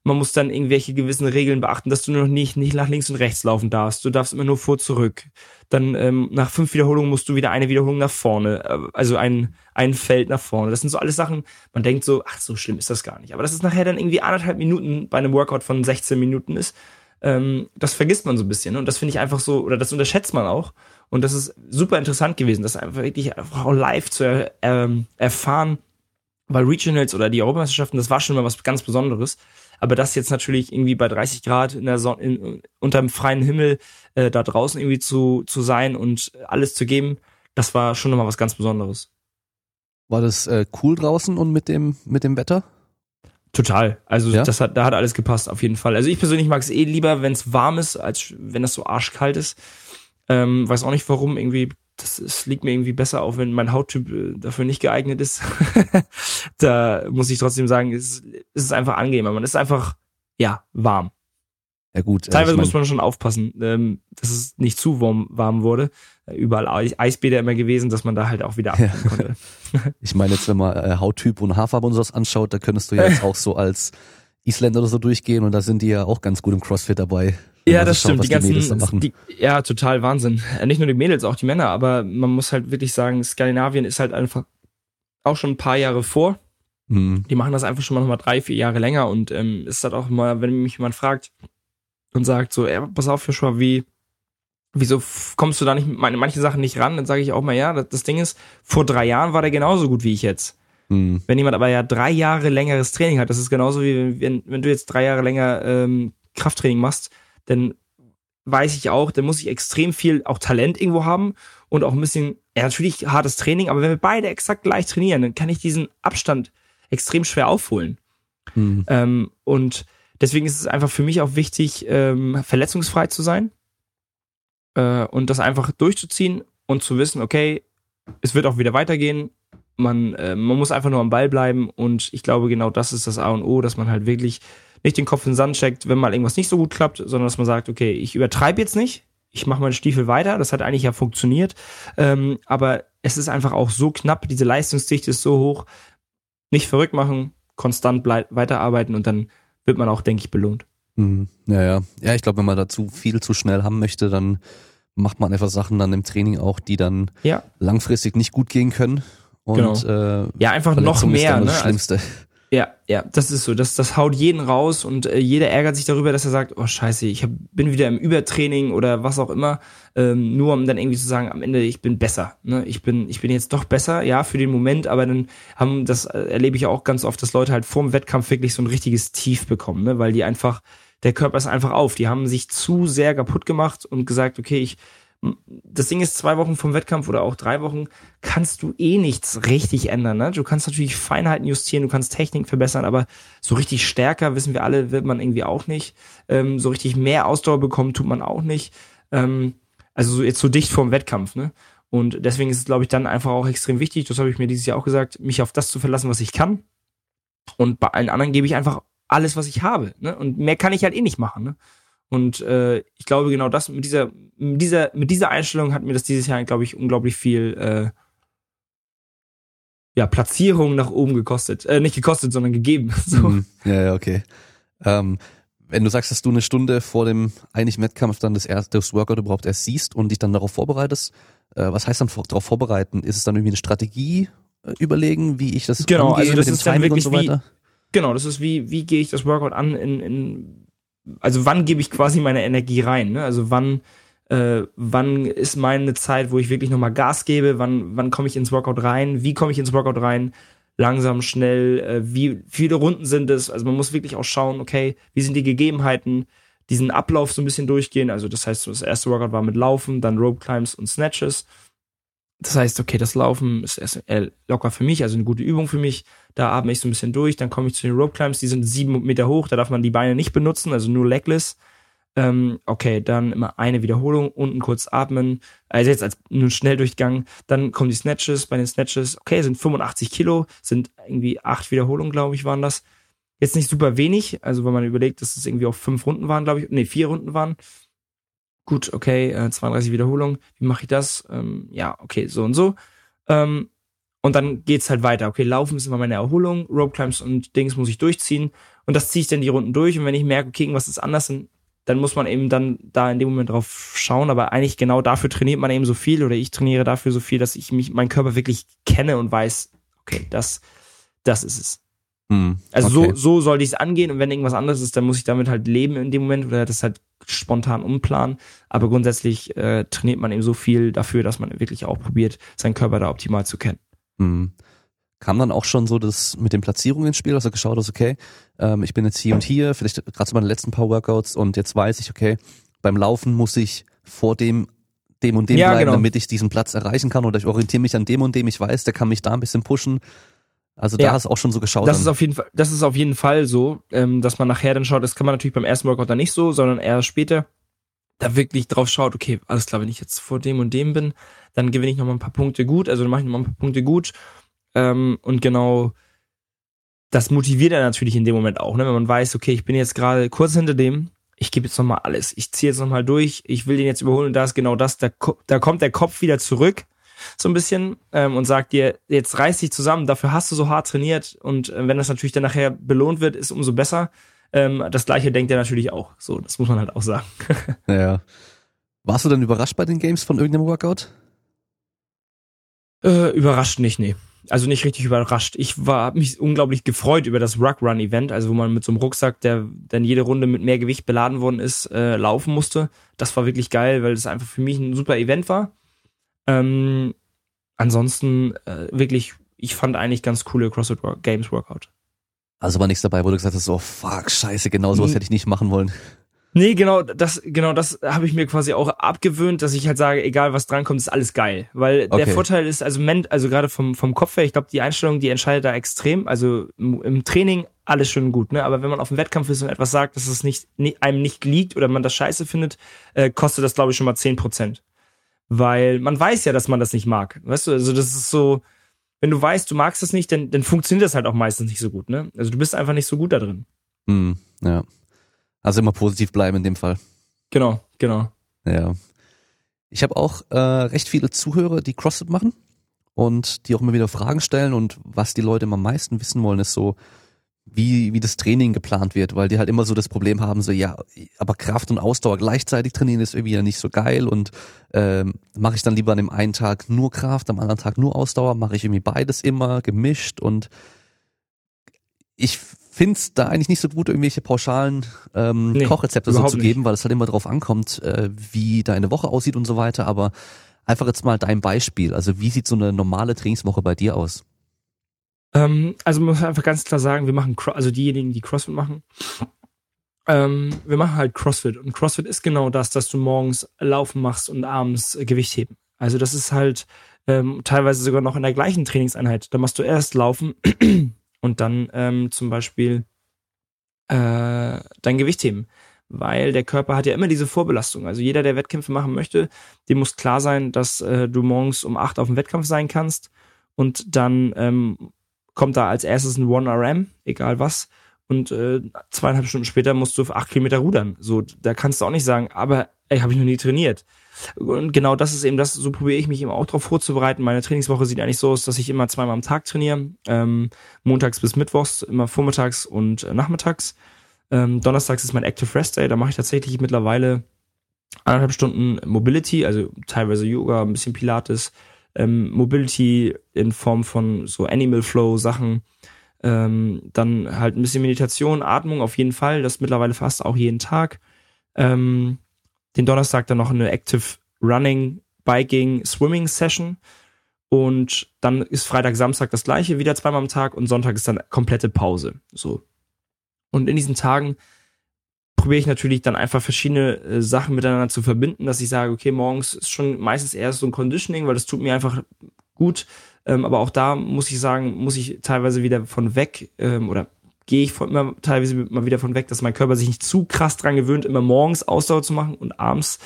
Man muss dann irgendwelche gewissen Regeln beachten, dass du noch nicht, nicht nach links und rechts laufen darfst. Du darfst immer nur vor zurück. Dann ähm, nach fünf Wiederholungen musst du wieder eine Wiederholung nach vorne, äh, also ein, ein Feld nach vorne. Das sind so alles Sachen, man denkt so, ach, so schlimm ist das gar nicht. Aber dass es nachher dann irgendwie anderthalb Minuten bei einem Workout von 16 Minuten ist, ähm, das vergisst man so ein bisschen. Und das finde ich einfach so, oder das unterschätzt man auch. Und das ist super interessant gewesen, das einfach wirklich auch live zu er, ähm, erfahren, weil Regionals oder die Europameisterschaften, das war schon mal was ganz Besonderes. Aber das jetzt natürlich irgendwie bei 30 Grad in der Sonne, in, unter dem freien Himmel äh, da draußen irgendwie zu, zu sein und alles zu geben, das war schon nochmal was ganz Besonderes. War das äh, cool draußen und mit dem, mit dem Wetter? Total. Also ja? das hat, da hat alles gepasst, auf jeden Fall. Also ich persönlich mag es eh lieber, wenn es warm ist, als wenn es so arschkalt ist. Ähm, weiß auch nicht warum, irgendwie, das, das liegt mir irgendwie besser auf, wenn mein Hauttyp äh, dafür nicht geeignet ist. da muss ich trotzdem sagen, es, es ist einfach angenehmer. Man ist einfach, ja, warm. Ja gut. Äh, Teilweise ich mein, muss man schon aufpassen, ähm, dass es nicht zu warm, warm wurde. Überall Eisbäder immer gewesen, dass man da halt auch wieder abkommen konnte. ich meine jetzt, wenn man äh, Hauttyp und Haarfarbe und sowas anschaut, da könntest du ja jetzt auch so als Isländer oder so durchgehen und da sind die ja auch ganz gut im Crossfit dabei. Ja, das stimmt. Schaut, die ganzen, die, ja, total Wahnsinn. Äh, nicht nur die Mädels, auch die Männer. Aber man muss halt wirklich sagen, Skandinavien ist halt einfach auch schon ein paar Jahre vor. Mhm. Die machen das einfach schon mal nochmal drei, vier Jahre länger und ähm, ist halt auch mal, wenn mich jemand fragt und sagt so, ey, pass auf, Joshua, wie, wieso kommst du da nicht mit manche Sachen nicht ran? Dann sage ich auch mal, ja, das, das, Ding ist, vor drei Jahren war der genauso gut wie ich jetzt. Mhm. Wenn jemand aber ja drei Jahre längeres Training hat, das ist genauso wie wenn, wenn du jetzt drei Jahre länger ähm, Krafttraining machst, dann weiß ich auch, dann muss ich extrem viel auch Talent irgendwo haben und auch ein bisschen, ja, natürlich hartes Training, aber wenn wir beide exakt gleich trainieren, dann kann ich diesen Abstand extrem schwer aufholen. Mhm. Ähm, und deswegen ist es einfach für mich auch wichtig, ähm, verletzungsfrei zu sein äh, und das einfach durchzuziehen und zu wissen, okay, es wird auch wieder weitergehen. Man, äh, man muss einfach nur am Ball bleiben und ich glaube, genau das ist das A und O, dass man halt wirklich nicht den Kopf in den Sand steckt, wenn mal irgendwas nicht so gut klappt, sondern dass man sagt, okay, ich übertreibe jetzt nicht, ich mache meine Stiefel weiter, das hat eigentlich ja funktioniert, ähm, aber es ist einfach auch so knapp, diese Leistungsdichte ist so hoch, nicht verrückt machen, konstant weiterarbeiten und dann wird man auch, denke ich, belohnt. Mhm. Ja, ja. Ja, ich glaube, wenn man dazu viel zu schnell haben möchte, dann macht man einfach Sachen dann im Training auch, die dann ja. langfristig nicht gut gehen können. Und genau. äh, ja, einfach noch mehr. Ist ne? das Schlimmste. Also, ja, ja, das ist so. Das, das haut jeden raus und äh, jeder ärgert sich darüber, dass er sagt, oh scheiße, ich hab, bin wieder im Übertraining oder was auch immer, ähm, nur um dann irgendwie zu sagen, am Ende, ich bin besser. Ne? Ich, bin, ich bin jetzt doch besser, ja, für den Moment, aber dann haben, das äh, erlebe ich auch ganz oft, dass Leute halt vorm Wettkampf wirklich so ein richtiges Tief bekommen, ne? weil die einfach, der Körper ist einfach auf. Die haben sich zu sehr kaputt gemacht und gesagt, okay, ich das Ding ist, zwei Wochen vom Wettkampf oder auch drei Wochen kannst du eh nichts richtig ändern. Ne? Du kannst natürlich Feinheiten justieren, du kannst Technik verbessern, aber so richtig stärker, wissen wir alle, wird man irgendwie auch nicht. Ähm, so richtig mehr Ausdauer bekommen tut man auch nicht. Ähm, also so, jetzt so dicht vorm Wettkampf. Ne? Und deswegen ist es, glaube ich, dann einfach auch extrem wichtig, das habe ich mir dieses Jahr auch gesagt, mich auf das zu verlassen, was ich kann. Und bei allen anderen gebe ich einfach alles, was ich habe. Ne? Und mehr kann ich halt eh nicht machen. Ne? Und äh, ich glaube, genau das mit dieser, mit dieser, mit dieser Einstellung hat mir das dieses Jahr, glaube ich, unglaublich viel äh, ja, Platzierung nach oben gekostet. Äh, nicht gekostet, sondern gegeben. So. Mhm. Ja, ja, okay. Ähm, wenn du sagst, dass du eine Stunde vor dem eigentlichen Wettkampf dann das erste das Workout überhaupt erst siehst und dich dann darauf vorbereitest, äh, was heißt dann darauf vorbereiten? Ist es dann irgendwie eine Strategie äh, überlegen, wie ich das genau, also das ist dann wirklich so wie, genau, das ist wie wie gehe ich das Workout an in, in also wann gebe ich quasi meine Energie rein? Ne? Also wann, äh, wann ist meine Zeit, wo ich wirklich nochmal Gas gebe? Wann, wann komme ich ins Workout rein? Wie komme ich ins Workout rein? Langsam, schnell, äh, wie viele Runden sind es? Also man muss wirklich auch schauen, okay, wie sind die Gegebenheiten? Diesen Ablauf so ein bisschen durchgehen. Also das heißt, das erste Workout war mit Laufen, dann Rope Climbs und Snatches. Das heißt, okay, das Laufen ist äh, locker für mich, also eine gute Übung für mich. Da atme ich so ein bisschen durch, dann komme ich zu den Rope Climbs, die sind sieben Meter hoch, da darf man die Beine nicht benutzen, also nur legless. Ähm, okay, dann immer eine Wiederholung, unten kurz atmen, also jetzt als nur Schnelldurchgang. Dann kommen die Snatches, bei den Snatches, okay, sind 85 Kilo, sind irgendwie acht Wiederholungen, glaube ich, waren das. Jetzt nicht super wenig, also wenn man überlegt, dass es irgendwie auf fünf Runden waren, glaube ich, nee, vier Runden waren gut, okay, äh, 32 Wiederholungen, wie mache ich das? Ähm, ja, okay, so und so. Ähm, Und dann geht's halt weiter. Okay, Laufen ist immer meine Erholung, Rope Climbs und Dings muss ich durchziehen. Und das ziehe ich dann die Runden durch. Und wenn ich merke, okay, irgendwas ist anders, dann, dann muss man eben dann da in dem Moment drauf schauen. Aber eigentlich genau dafür trainiert man eben so viel oder ich trainiere dafür so viel, dass ich mich, meinen Körper wirklich kenne und weiß, okay, das, das ist es. Hm, Also okay. so, so sollte ich es angehen und wenn irgendwas anderes ist, dann muss ich damit halt leben in dem Moment oder das halt spontan umplanen. Aber grundsätzlich äh, trainiert man eben so viel dafür, dass man wirklich auch probiert, seinen Körper da optimal zu kennen. Hm. Kam dann auch schon so das mit den Platzierungen ins Spiel, dass du geschaut hast, okay, ähm, ich bin jetzt hier und hier, vielleicht gerade so meine letzten paar Workouts und jetzt weiß ich, okay, beim Laufen muss ich vor dem dem und dem Ja, bleiben, genau. damit ich diesen Platz erreichen kann oder ich orientiere mich an dem und dem, ich weiß, der kann mich da ein bisschen pushen. Also da Ja. hast du auch schon so geschaut. Das dann. ist auf jeden Fall, das ist auf jeden Fall so, ähm, dass man nachher dann schaut, das kann man natürlich beim ersten Workout dann nicht so, sondern eher später, da wirklich drauf schaut, okay, alles klar, wenn ich jetzt vor dem und dem bin, dann gewinne ich nochmal ein paar Punkte gut, also dann mache ich nochmal ein paar Punkte gut. Ähm, und genau das motiviert er natürlich in dem Moment auch, ne? wenn man weiß, okay, ich bin jetzt gerade kurz hinter dem, ich gebe jetzt nochmal alles, ich ziehe jetzt nochmal durch, ich will den jetzt überholen und da ist genau das, da, da kommt der Kopf wieder zurück, so ein bisschen, ähm, und sagt dir, jetzt reiß dich zusammen, dafür hast du so hart trainiert und äh, wenn das natürlich dann nachher belohnt wird, ist umso besser. Ähm, das gleiche denkt er natürlich auch, so, das muss man halt auch sagen. ja. Warst du dann überrascht bei den Games von irgendeinem Workout? Äh, überrascht nicht, nee. Also nicht richtig überrascht. Ich war, hab mich unglaublich gefreut über das Ruck Run Event, also wo man mit so einem Rucksack, der dann jede Runde mit mehr Gewicht beladen worden ist, äh, laufen musste. Das war wirklich geil, weil das einfach für mich ein super Event war. Ähm, ansonsten äh, wirklich, ich fand eigentlich ganz coole CrossFit Games Workout. Also war nichts dabei, wo du gesagt hast, oh fuck, scheiße, genau sowas hätte ich nicht machen wollen. Nee, genau, das, genau das habe ich mir quasi auch abgewöhnt, dass ich halt sage, egal was drankommt, ist alles geil. Weil der Okay. Vorteil ist, also, men, also gerade vom, vom Kopf her, ich glaube, die Einstellung, die entscheidet da extrem. Also im, Training alles schön gut, ne? Aber wenn man auf dem Wettkampf ist und etwas sagt, dass es nicht, ni- einem nicht liegt oder man das scheiße findet, äh, kostet das, glaube ich, schon mal 10%. Weil man weiß ja, dass man das nicht mag. Weißt du, also das ist so, wenn du weißt, du magst das nicht, dann, dann funktioniert das halt auch meistens nicht so gut, ne? Also du bist einfach nicht so gut da drin. Hm, ja. Also immer positiv bleiben in dem Fall. Genau, genau. Ja. Ich habe auch äh, recht viele Zuhörer, die CrossFit machen und die auch immer wieder Fragen stellen und was die Leute immer am meisten wissen wollen, ist so, wie, wie das Training geplant wird, weil die halt immer so das Problem haben, so ja, aber Kraft und Ausdauer gleichzeitig trainieren ist irgendwie ja nicht so geil und ähm, mache ich dann lieber an dem einen Tag nur Kraft, am anderen Tag nur Ausdauer, mache ich irgendwie beides immer gemischt und ich find's da eigentlich nicht so gut, irgendwelche pauschalen ähm, Nee, Kochrezepte so zu geben, weil es halt immer drauf ankommt, äh, wie deine Woche aussieht und so weiter. Aber einfach jetzt mal dein Beispiel. Also wie sieht so eine normale Trainingswoche bei dir aus? Ähm, also man muss einfach ganz klar sagen, wir machen, also diejenigen, die CrossFit machen, ähm, wir machen halt CrossFit. Und CrossFit ist genau das, dass du morgens Laufen machst und abends Gewicht heben. Also das ist halt ähm, teilweise sogar noch in der gleichen Trainingseinheit. Da machst du erst Laufen und dann ähm, zum Beispiel äh, dein Gewicht heben. Weil der Körper hat ja immer diese Vorbelastung. Also jeder, der Wettkämpfe machen möchte, dem muss klar sein, dass äh, du morgens um 8 auf dem Wettkampf sein kannst und dann ähm, kommt da als erstes ein 1RM, egal was. Und äh, zweieinhalb Stunden später musst du auf acht Kilometer rudern. So, da kannst du auch nicht sagen, aber ey, habe ich noch nie trainiert. Und genau das ist eben das, so probiere ich mich eben auch darauf vorzubereiten. Meine Trainingswoche sieht eigentlich so aus, dass ich immer zweimal am Tag trainiere. Ähm, montags bis mittwochs, immer vormittags und äh, nachmittags. Ähm, donnerstags ist mein Active Rest Day, da mache ich tatsächlich mittlerweile anderthalb Stunden Mobility, also teilweise Yoga, ein bisschen Pilates, ähm, Mobility in Form von so Animal Flow Sachen, ähm, dann halt ein bisschen Meditation, Atmung auf jeden Fall, das mittlerweile fast auch jeden Tag. Ähm, den Donnerstag dann noch eine Active Running, Biking, Swimming Session und dann ist Freitag, Samstag das gleiche, wieder zweimal am Tag und Sonntag ist dann komplette Pause. So. Und in diesen Tagen probiere ich natürlich dann einfach verschiedene äh, Sachen miteinander zu verbinden, dass ich sage, okay, morgens ist schon meistens erst so ein Conditioning, weil das tut mir einfach gut. Ähm, aber auch da muss ich sagen, muss ich teilweise wieder von weg ähm, oder gehe ich von, immer teilweise mal wieder von weg, dass mein Körper sich nicht zu krass dran gewöhnt, immer morgens Ausdauer zu machen und abends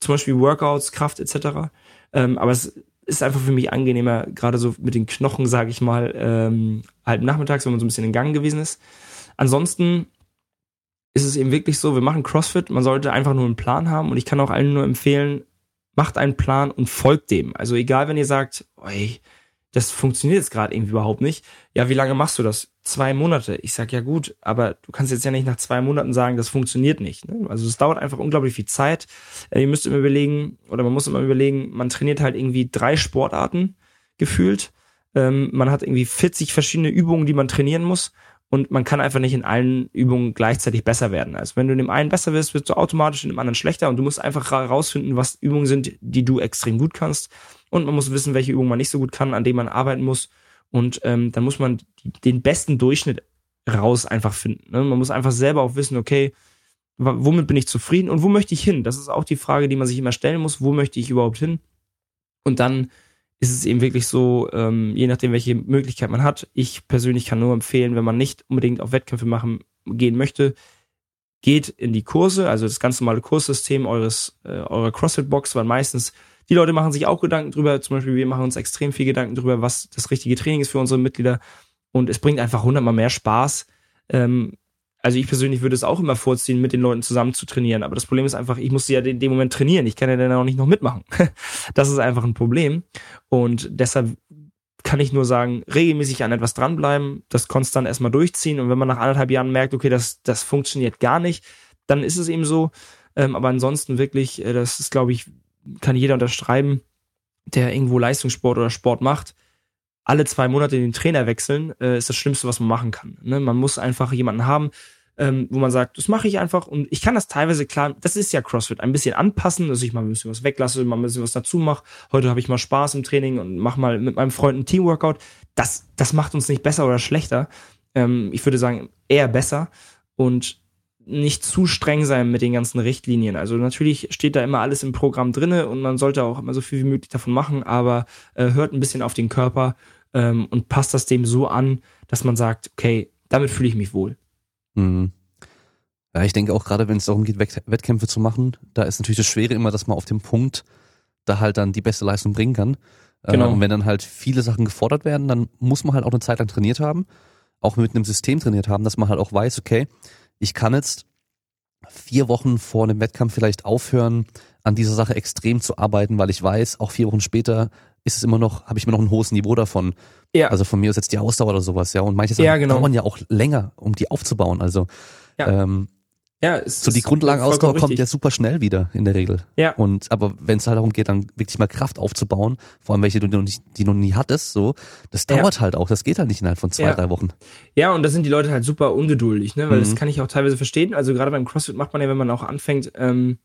zum Beispiel Workouts, Kraft etc. Ähm, aber es ist einfach für mich angenehmer, gerade so mit den Knochen, sage ich mal, ähm, halt nachmittags, wenn man so ein bisschen in Gang gewesen ist. Ansonsten ist es eben wirklich so, wir machen CrossFit, man sollte einfach nur einen Plan haben und ich kann auch allen nur empfehlen, macht einen Plan und folgt dem. Also egal, wenn ihr sagt, ey, das funktioniert jetzt gerade irgendwie überhaupt nicht. Ja, wie lange machst du das? Zwei Monate. Ich sag ja gut, aber du kannst jetzt ja nicht nach zwei Monaten sagen, das funktioniert nicht. Ne? Also es dauert einfach unglaublich viel Zeit. Äh, ihr müsst immer überlegen, oder man muss immer überlegen, man trainiert halt irgendwie drei Sportarten gefühlt. Ähm, man hat irgendwie 40 verschiedene Übungen, die man trainieren muss. Und man kann einfach nicht in allen Übungen gleichzeitig besser werden. Also wenn du in dem einen besser wirst, wirst du automatisch in dem anderen schlechter und du musst einfach herausfinden, was Übungen sind, die du extrem gut kannst und man muss wissen, welche Übungen man nicht so gut kann, an denen man arbeiten muss. Und ähm, dann muss man den besten Durchschnitt raus einfach finden. Ne? Man muss einfach selber auch wissen, okay, womit bin ich zufrieden und wo möchte ich hin? Das ist auch die Frage, die man sich immer stellen muss. Wo möchte ich überhaupt hin? Und dann ist es eben wirklich so, ähm, je nachdem, welche Möglichkeit man hat. Ich persönlich kann nur empfehlen, wenn man nicht unbedingt auf Wettkämpfe machen gehen möchte, geht in die Kurse, also das ganz normale Kurssystem eures äh, eurer CrossFit-Box, weil meistens die Leute machen sich auch Gedanken drüber. Zum Beispiel, wir machen uns extrem viel Gedanken drüber, was das richtige Training ist für unsere Mitglieder. Und es bringt einfach hundertmal mehr Spaß. Ähm, also ich persönlich würde es auch immer vorziehen, mit den Leuten zusammen zu trainieren. Aber das Problem ist einfach, ich muss ja in dem Moment trainieren. Ich kann ja dann auch nicht noch mitmachen. das ist einfach ein Problem. Und deshalb kann ich nur sagen, regelmäßig an etwas dranbleiben, das konstant erstmal durchziehen. Und wenn man nach anderthalb Jahren merkt, okay, das, das funktioniert gar nicht, dann ist es eben so. Ähm, aber ansonsten wirklich, äh, das ist, glaube ich, kann jeder unterschreiben, der irgendwo Leistungssport oder Sport macht, alle zwei Monate den Trainer wechseln, äh, ist das Schlimmste, was man machen kann. Ne? Man muss einfach jemanden haben, ähm, wo man sagt, das mache ich einfach und ich kann das teilweise klar, das ist ja CrossFit, ein bisschen anpassen, dass ich mal ein bisschen was weglasse, mal ein bisschen was dazu mache. Heute habe ich mal Spaß im Training und mache mal mit meinem Freund ein Teamworkout. Das, das macht uns nicht besser oder schlechter. Ähm, ich würde sagen, eher besser. Und nicht zu streng sein mit den ganzen Richtlinien. Also natürlich steht da immer alles im Programm drinne und man sollte auch immer so viel wie möglich davon machen, aber äh, hört ein bisschen auf den Körper ähm, und passt das dem so an, dass man sagt, okay, damit fühle ich mich wohl. Mhm. Ja, ich denke auch gerade, wenn es darum geht, Wettkämpfe zu machen, da ist natürlich das Schwere immer, dass man auf dem Punkt da halt dann die beste Leistung bringen kann. Äh, genau. und wenn dann halt viele Sachen gefordert werden, dann muss man halt auch eine Zeit lang trainiert haben, auch mit einem System trainiert haben, dass man halt auch weiß, okay, ich kann jetzt vier Wochen vor einem Wettkampf vielleicht aufhören, an dieser Sache extrem zu arbeiten, weil ich weiß, auch vier Wochen später ist es immer noch, habe ich immer noch ein hohes Niveau davon. Ja. Also von mir ist jetzt die Ausdauer oder sowas, ja. Und manche Sachen ja, genau. dauern ja auch länger, um die aufzubauen. Also ja. ähm, ja, es so die Grundlagenausdauer kommt ja super schnell wieder in der Regel. Ja. Und aber wenn es halt darum geht, dann wirklich mal Kraft aufzubauen, vor allem welche du noch nicht, die noch nie hattest, so, das dauert ja. halt auch. Das geht halt nicht innerhalb von zwei, ja. drei Wochen. Ja, und da sind die Leute halt super ungeduldig, ne? Weil mhm. das kann ich auch teilweise verstehen. Also gerade beim CrossFit macht man ja, wenn man auch anfängt, ähm,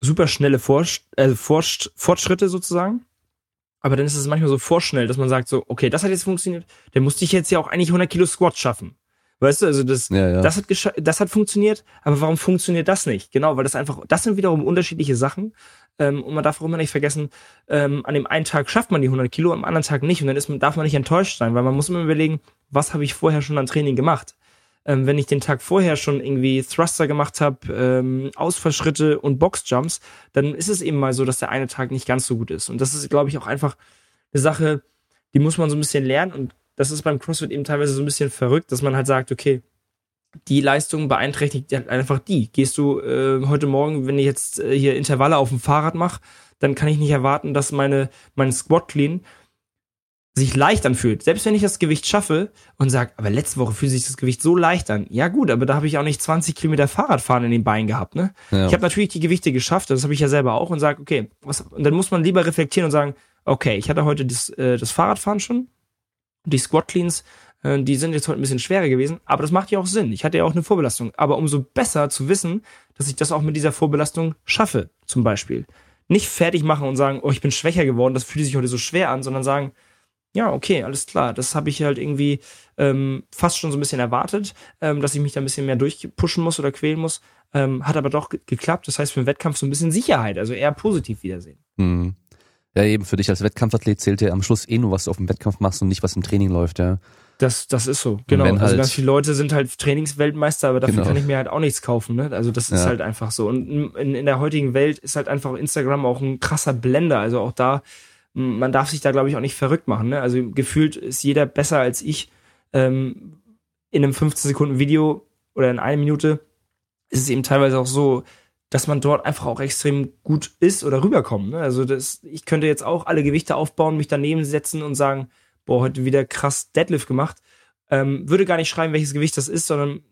super schnelle Forsch äh, Forsch Fortschritte sozusagen. Aber dann ist es manchmal so vorschnell, dass man sagt so, okay, das hat jetzt funktioniert, dann musste ich jetzt ja auch eigentlich 100 Kilo Squat schaffen. Weißt du, also das, ja, ja. das hat das hat funktioniert, aber warum funktioniert das nicht? Genau, weil das einfach, das sind wiederum unterschiedliche Sachen. Ähm, und man darf auch immer nicht vergessen, ähm, an dem einen Tag schafft man die 100 Kilo, am anderen Tag nicht. Und dann ist man, darf man nicht enttäuscht sein, weil man muss immer überlegen, was habe ich vorher schon an Training gemacht? Ähm, wenn ich den Tag vorher schon irgendwie Thruster gemacht habe, ähm, Ausfallschritte und Boxjumps, dann ist es eben mal so, dass der eine Tag nicht ganz so gut ist. Und das ist, glaube ich, auch einfach eine Sache, die muss man so ein bisschen lernen und das ist beim CrossFit eben teilweise so ein bisschen verrückt, dass man halt sagt, okay, die Leistung beeinträchtigt einfach die. Gehst du äh, heute Morgen, wenn ich jetzt äh, hier Intervalle auf dem Fahrrad mache, dann kann ich nicht erwarten, dass meine mein Squat Clean sich leicht anfühlt. Selbst wenn ich das Gewicht schaffe und sage, aber letzte Woche fühlt sich das Gewicht so leicht an. Ja gut, aber da habe ich auch nicht 20 Kilometer Fahrradfahren in den Beinen gehabt. Ne? Ja. Ich habe natürlich die Gewichte geschafft, das habe ich ja selber auch und sage, okay, was, und dann muss man lieber reflektieren und sagen, okay, ich hatte heute das, äh, das Fahrradfahren schon, die Squat Cleans, äh, die sind jetzt heute ein bisschen schwerer gewesen, aber das macht ja auch Sinn. Ich hatte ja auch eine Vorbelastung. Aber umso besser zu wissen, dass ich das auch mit dieser Vorbelastung schaffe, zum Beispiel. Nicht fertig machen und sagen, oh, ich bin schwächer geworden, das fühlt sich heute so schwer an, sondern sagen, ja, okay, alles klar. Das habe ich halt irgendwie ähm, fast schon so ein bisschen erwartet, ähm, dass ich mich da ein bisschen mehr durchpushen muss oder quälen muss. Ähm, hat aber doch geklappt. Das heißt, für den Wettkampf so ein bisschen Sicherheit, also eher positiv wiedersehen. Mhm. Ja, eben für dich als Wettkampfathlet zählt ja am Schluss eh nur, was du auf dem Wettkampf machst und nicht, was im Training läuft, ja. Das, das ist so, genau. Also halt ganz viele Leute sind halt Trainingsweltmeister, aber dafür genau. kann ich mir halt auch nichts kaufen, ne? Also das ist ja. halt einfach so. Und in, in der heutigen Welt ist halt einfach Instagram auch ein krasser Blender. Also auch da, man darf sich da, glaube ich, auch nicht verrückt machen, ne? Also gefühlt ist jeder besser als ich. Ähm, in einem 15 Sekunden Video oder in einer Minute ist es eben teilweise auch so, dass man dort einfach auch extrem gut ist oder rüberkommt. Ne? Also das, ich könnte jetzt auch alle Gewichte aufbauen, mich daneben setzen und sagen, boah, heute wieder krass Deadlift gemacht. Ähm, würde gar nicht schreiben, welches Gewicht das ist, sondern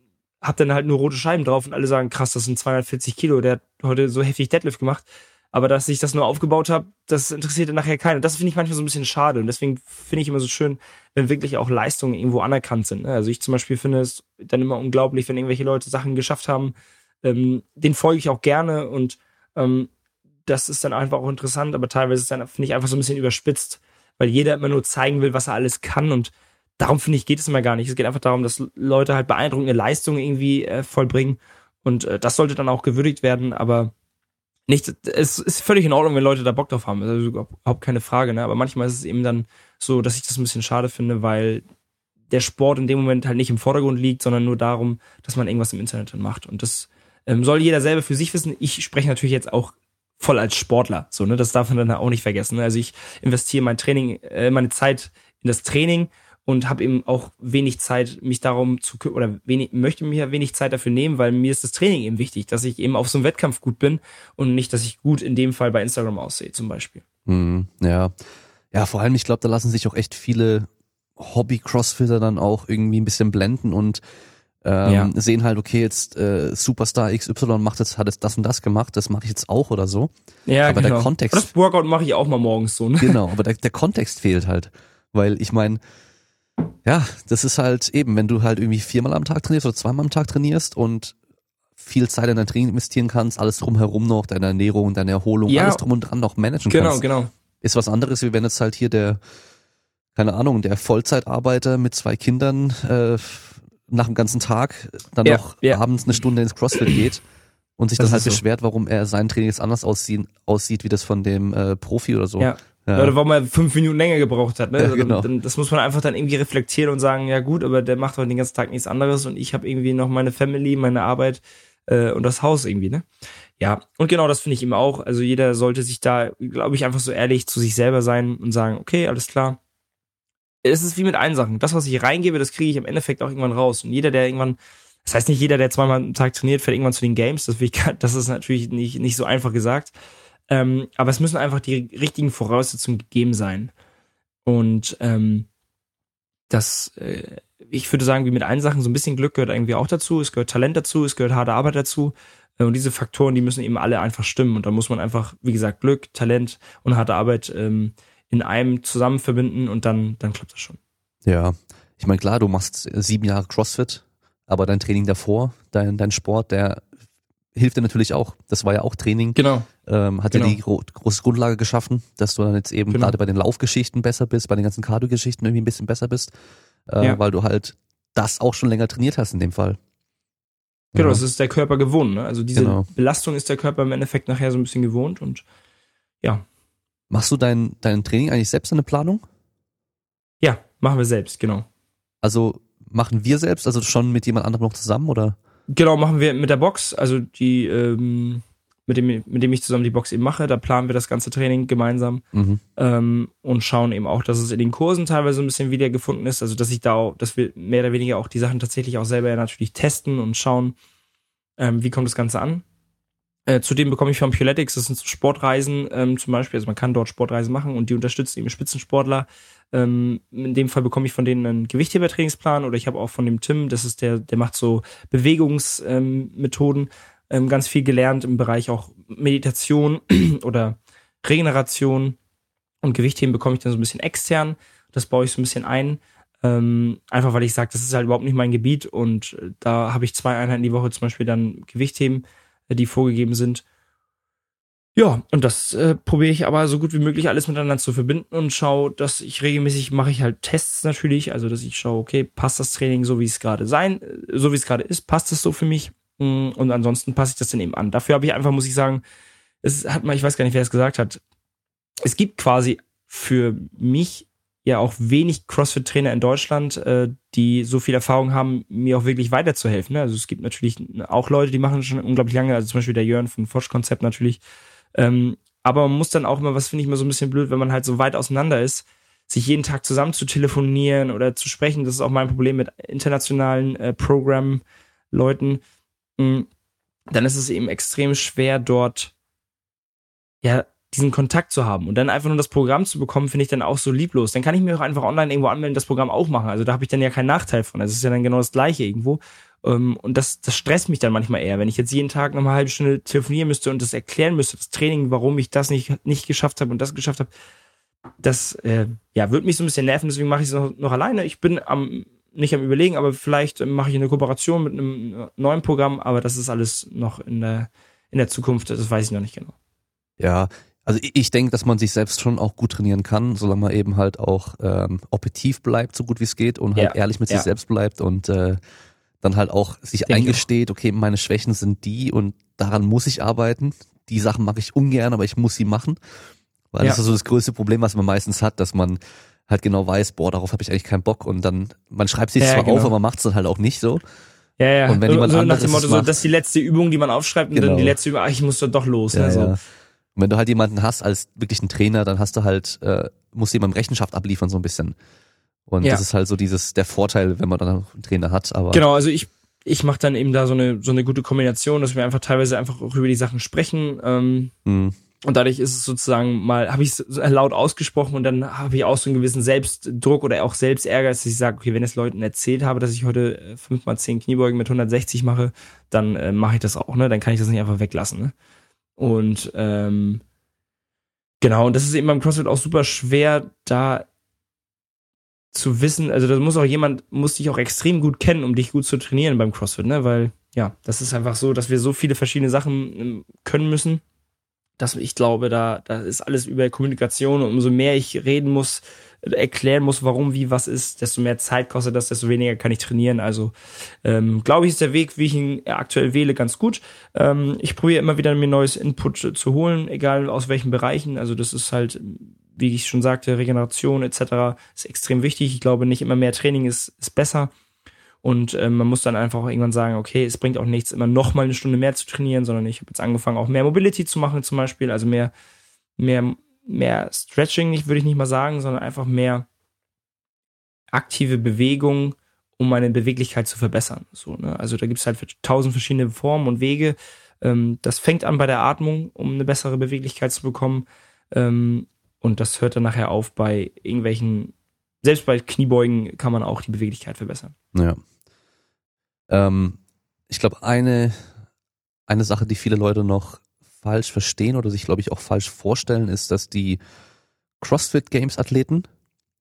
hab dann halt nur rote Scheiben drauf und alle sagen, krass, das sind 240 Kilo, der hat heute so heftig Deadlift gemacht. Aber dass ich das nur aufgebaut habe, das interessiert dann nachher keinen. Das finde ich manchmal so ein bisschen schade. Und deswegen finde ich immer so schön, wenn wirklich auch Leistungen irgendwo anerkannt sind. Ne? Also ich zum Beispiel finde es dann immer unglaublich, wenn irgendwelche Leute Sachen geschafft haben. Ähm, den folge ich auch gerne und ähm, das ist dann einfach auch interessant, aber teilweise ist dann, finde ich, einfach so ein bisschen überspitzt, weil jeder immer nur zeigen will, was er alles kann und darum finde ich, geht es immer gar nicht. Es geht einfach darum, dass Leute halt beeindruckende Leistungen irgendwie äh, vollbringen und äh, das sollte dann auch gewürdigt werden, aber nicht, es ist völlig in Ordnung, wenn Leute da Bock drauf haben. Also überhaupt keine Frage, ne? Aber manchmal ist es eben dann so, dass ich das ein bisschen schade finde, weil der Sport in dem Moment halt nicht im Vordergrund liegt, sondern nur darum, dass man irgendwas im Internet dann macht. Und das ähm, soll jeder selber für sich wissen. Ich spreche natürlich jetzt auch voll als Sportler, so, ne? Das darf man dann auch nicht vergessen. Ne? Also ich investiere mein Training, äh, meine Zeit in das Training und habe eben auch wenig Zeit, mich darum zu oder wenig, möchte mir wenig Zeit dafür nehmen, weil mir ist das Training eben wichtig, dass ich eben auf so einem Wettkampf gut bin und nicht, dass ich gut in dem Fall bei Instagram aussehe, zum Beispiel. Mm, ja. Ja, vor allem, ich glaube, da lassen sich auch echt viele Hobby-Crossfitter dann auch irgendwie ein bisschen blenden und ähm, ja. sehen halt, okay, jetzt äh, Superstar XY macht jetzt, hat jetzt das und das gemacht, das mache ich jetzt auch oder so. Ja, aber genau. der Kontext. Das Workout mache ich auch mal morgens so, ne? Genau, aber der, der Kontext fehlt halt. Weil ich meine, ja, das ist halt eben, wenn du halt irgendwie viermal am Tag trainierst oder zweimal am Tag trainierst und viel Zeit in dein Training investieren kannst, alles drumherum noch, deine Ernährung, deine Erholung, ja, alles drum und dran noch managen genau, kannst. Genau, genau. Ist was anderes, wie wenn jetzt halt hier der, keine Ahnung, der Vollzeitarbeiter mit zwei Kindern äh, nach dem ganzen Tag dann ja, noch ja. abends eine Stunde ins CrossFit geht und sich das dann halt beschwert, so. warum er sein Training jetzt anders aussieht, aussieht wie das von dem äh, Profi oder so. Ja. Ja. Oder warum er fünf Minuten länger gebraucht hat. Ne? Ja, genau. Dann, das muss man einfach dann irgendwie reflektieren und sagen, ja gut, aber der macht heute den ganzen Tag nichts anderes und ich habe irgendwie noch meine Family, meine Arbeit äh, und das Haus irgendwie, ne? Ja, und genau das finde ich eben auch. Also jeder sollte sich da, glaube ich, einfach so ehrlich zu sich selber sein und sagen, okay, alles klar. Es ist wie mit allen Sachen. Das, was ich reingebe, das kriege ich im Endeffekt auch irgendwann raus. Und jeder, der irgendwann, das heißt nicht jeder, der zweimal am Tag trainiert, fährt irgendwann zu den Games. Das, ich, das ist natürlich nicht, nicht so einfach gesagt. Ähm, aber es müssen einfach die richtigen Voraussetzungen gegeben sein. Und ähm, das, äh, ich würde sagen, wie mit allen Sachen, so ein bisschen Glück gehört irgendwie auch dazu, es gehört Talent dazu, es gehört harte Arbeit dazu. Äh, und diese Faktoren, die müssen eben alle einfach stimmen. Und da muss man einfach, wie gesagt, Glück, Talent und harte Arbeit ähm, in einem zusammen verbinden und dann, dann klappt das schon. Ja, ich meine, klar, du machst sieben Jahre CrossFit, aber dein Training davor, dein, dein Sport, der hilft dir natürlich auch. Das war ja auch Training. Genau. Ähm, hat genau. dir die gro große Grundlage geschaffen, dass du dann jetzt eben genau. gerade bei den Laufgeschichten besser bist, bei den ganzen Cardio-Geschichten irgendwie ein bisschen besser bist, äh, ja. weil du halt das auch schon länger trainiert hast in dem Fall. Genau, ja. das ist der Körper gewohnt. Ne? Also diese genau. Belastung ist der Körper im Endeffekt nachher so ein bisschen gewohnt und ja. Machst du dein, dein Training eigentlich selbst eine Planung? Ja, machen wir selbst, genau. Also machen wir selbst, also schon mit jemand anderem noch zusammen oder? Genau, machen wir mit der Box, also die, ähm, mit dem, mit dem ich zusammen die Box eben mache, da planen wir das ganze Training gemeinsam mhm. ähm, und schauen eben auch, dass es in den Kursen teilweise ein bisschen wiedergefunden ist, also dass ich da auch, dass wir mehr oder weniger auch die Sachen tatsächlich auch selber natürlich testen und schauen, ähm, wie kommt das Ganze an. Äh, zudem bekomme ich von Puletics, das sind so Sportreisen ähm, zum Beispiel, also man kann dort Sportreisen machen und die unterstützen eben Spitzensportler ähm, in dem Fall bekomme ich von denen einen Gewichthebertrainingsplan oder ich habe auch von dem Tim, das ist der, der macht so Bewegungsmethoden, ähm, ähm, ganz viel gelernt im Bereich auch Meditation oder Regeneration und Gewichtheben bekomme ich dann so ein bisschen extern. Das baue ich so ein bisschen ein. Ähm, einfach weil ich sage, das ist halt überhaupt nicht mein Gebiet und äh, da habe ich zwei Einheiten die Woche zum Beispiel dann Gewichtheben, äh, die vorgegeben sind. Ja, und das äh, probiere ich aber so gut wie möglich alles miteinander zu verbinden und schaue, dass ich regelmäßig mache ich halt Tests natürlich, also dass ich schaue, okay, passt das Training so wie es gerade sein, so wie es gerade ist, passt es so für mich und ansonsten passe ich das dann eben an. Dafür habe ich einfach, muss ich sagen, es hat mal, ich weiß gar nicht, wer es gesagt hat, es gibt quasi für mich ja auch wenig CrossFit-Trainer in Deutschland, äh, die so viel Erfahrung haben, mir auch wirklich weiterzuhelfen. Ne? Also es gibt natürlich auch Leute, die machen schon unglaublich lange, also zum Beispiel der Jörn von Fosch-Konzept natürlich, ähm, aber man muss dann auch immer, was finde ich immer so ein bisschen blöd, wenn man halt so weit auseinander ist, sich jeden Tag zusammen zu telefonieren oder zu sprechen. Das ist auch mein Problem mit internationalen äh, Program-Leuten. Mhm. Dann ist es eben extrem schwer, dort ja diesen Kontakt zu haben und dann einfach nur das Programm zu bekommen, finde ich dann auch so lieblos. Dann kann ich mir auch einfach online irgendwo anmelden, das Programm auch machen. Also da habe ich dann ja keinen Nachteil von. Das ist ja dann genau das Gleiche irgendwo. Ähm, und das, das stresst mich dann manchmal eher, wenn ich jetzt jeden Tag noch eine halbe Stunde telefonieren müsste und das erklären müsste, das Training, warum ich das nicht, nicht geschafft habe und das geschafft habe. Das äh, ja, würde mich so ein bisschen nerven, deswegen mache ich es noch, noch alleine. Ich bin am nicht am überlegen, aber vielleicht mache ich eine Kooperation mit einem neuen Programm, aber das ist alles noch in der, in der Zukunft, das weiß ich noch nicht genau. Ja, also ich denke, dass man sich selbst schon auch gut trainieren kann, solange man eben halt auch ähm, objektiv bleibt, so gut wie es geht und halt ja, ehrlich mit ja. sich selbst bleibt und äh, dann halt auch sich Denk eingesteht, okay, meine Schwächen sind die und daran muss ich arbeiten. Die Sachen mache ich ungern, aber ich muss sie machen. Weil ja. das ist so das größte Problem, was man meistens hat, dass man halt genau weiß, boah, darauf habe ich eigentlich keinen Bock und dann, man schreibt sich ja, zwar genau. auf, aber man macht es dann halt auch nicht so. Ja, ja. Und wenn jemand so, anderes nach dem Motto, macht, so, das ist die letzte Übung, die man aufschreibt und genau. dann die letzte Übung, ach, ich muss doch los. Ja, also. ja. Und wenn du halt jemanden hast als wirklich einen Trainer, dann hast du halt, äh, musst du jemandem Rechenschaft abliefern so ein bisschen. Und ja. das ist halt so dieses, der Vorteil, wenn man dann einen Trainer hat. Aber genau, also ich, ich mache dann eben da so eine, so eine gute Kombination, dass wir einfach teilweise einfach auch über die Sachen sprechen. Ähm, mhm. Und dadurch ist es sozusagen mal, habe ich es laut ausgesprochen und dann habe ich auch so einen gewissen Selbstdruck oder auch Selbstärger, dass ich sage, okay, wenn es Leuten erzählt habe, dass ich heute 5 mal 10 Kniebeugen mit 160 mache, dann äh, mache ich das auch, ne? Dann kann ich das nicht einfach weglassen, ne? Und ähm, genau, und das ist eben beim CrossFit auch super schwer, da zu wissen, also da muss auch jemand, muss dich auch extrem gut kennen, um dich gut zu trainieren beim CrossFit, ne? Weil, ja, das ist einfach so, dass wir so viele verschiedene Sachen ähm, können müssen dass ich glaube, da, da ist alles über Kommunikation und umso mehr ich reden muss, erklären muss, warum, wie, was ist, desto mehr Zeit kostet das, desto weniger kann ich trainieren. Also ähm, glaube ich, ist der Weg, wie ich ihn aktuell wähle, ganz gut. Ähm, ich probiere immer wieder mir neues Input zu holen, egal aus welchen Bereichen. Also das ist halt, wie ich schon sagte, Regeneration etc. ist extrem wichtig. Ich glaube, nicht immer mehr Training ist, ist besser. Und ähm, man muss dann einfach irgendwann sagen, okay, es bringt auch nichts, immer noch mal eine Stunde mehr zu trainieren, sondern ich habe jetzt angefangen, auch mehr Mobility zu machen zum Beispiel, also mehr, mehr, mehr Stretching, würde ich nicht mal sagen, sondern einfach mehr aktive Bewegung, um meine Beweglichkeit zu verbessern. So, ne? Also da gibt es halt tausend verschiedene Formen und Wege. Ähm, das fängt an bei der Atmung, um eine bessere Beweglichkeit zu bekommen. Ähm, und das hört dann nachher auf bei irgendwelchen selbst bei Kniebeugen kann man auch die Beweglichkeit verbessern. Ja. Ähm, ich glaube, eine, eine Sache, die viele Leute noch falsch verstehen oder sich, glaube ich, auch falsch vorstellen, ist, dass die CrossFit Games Athleten,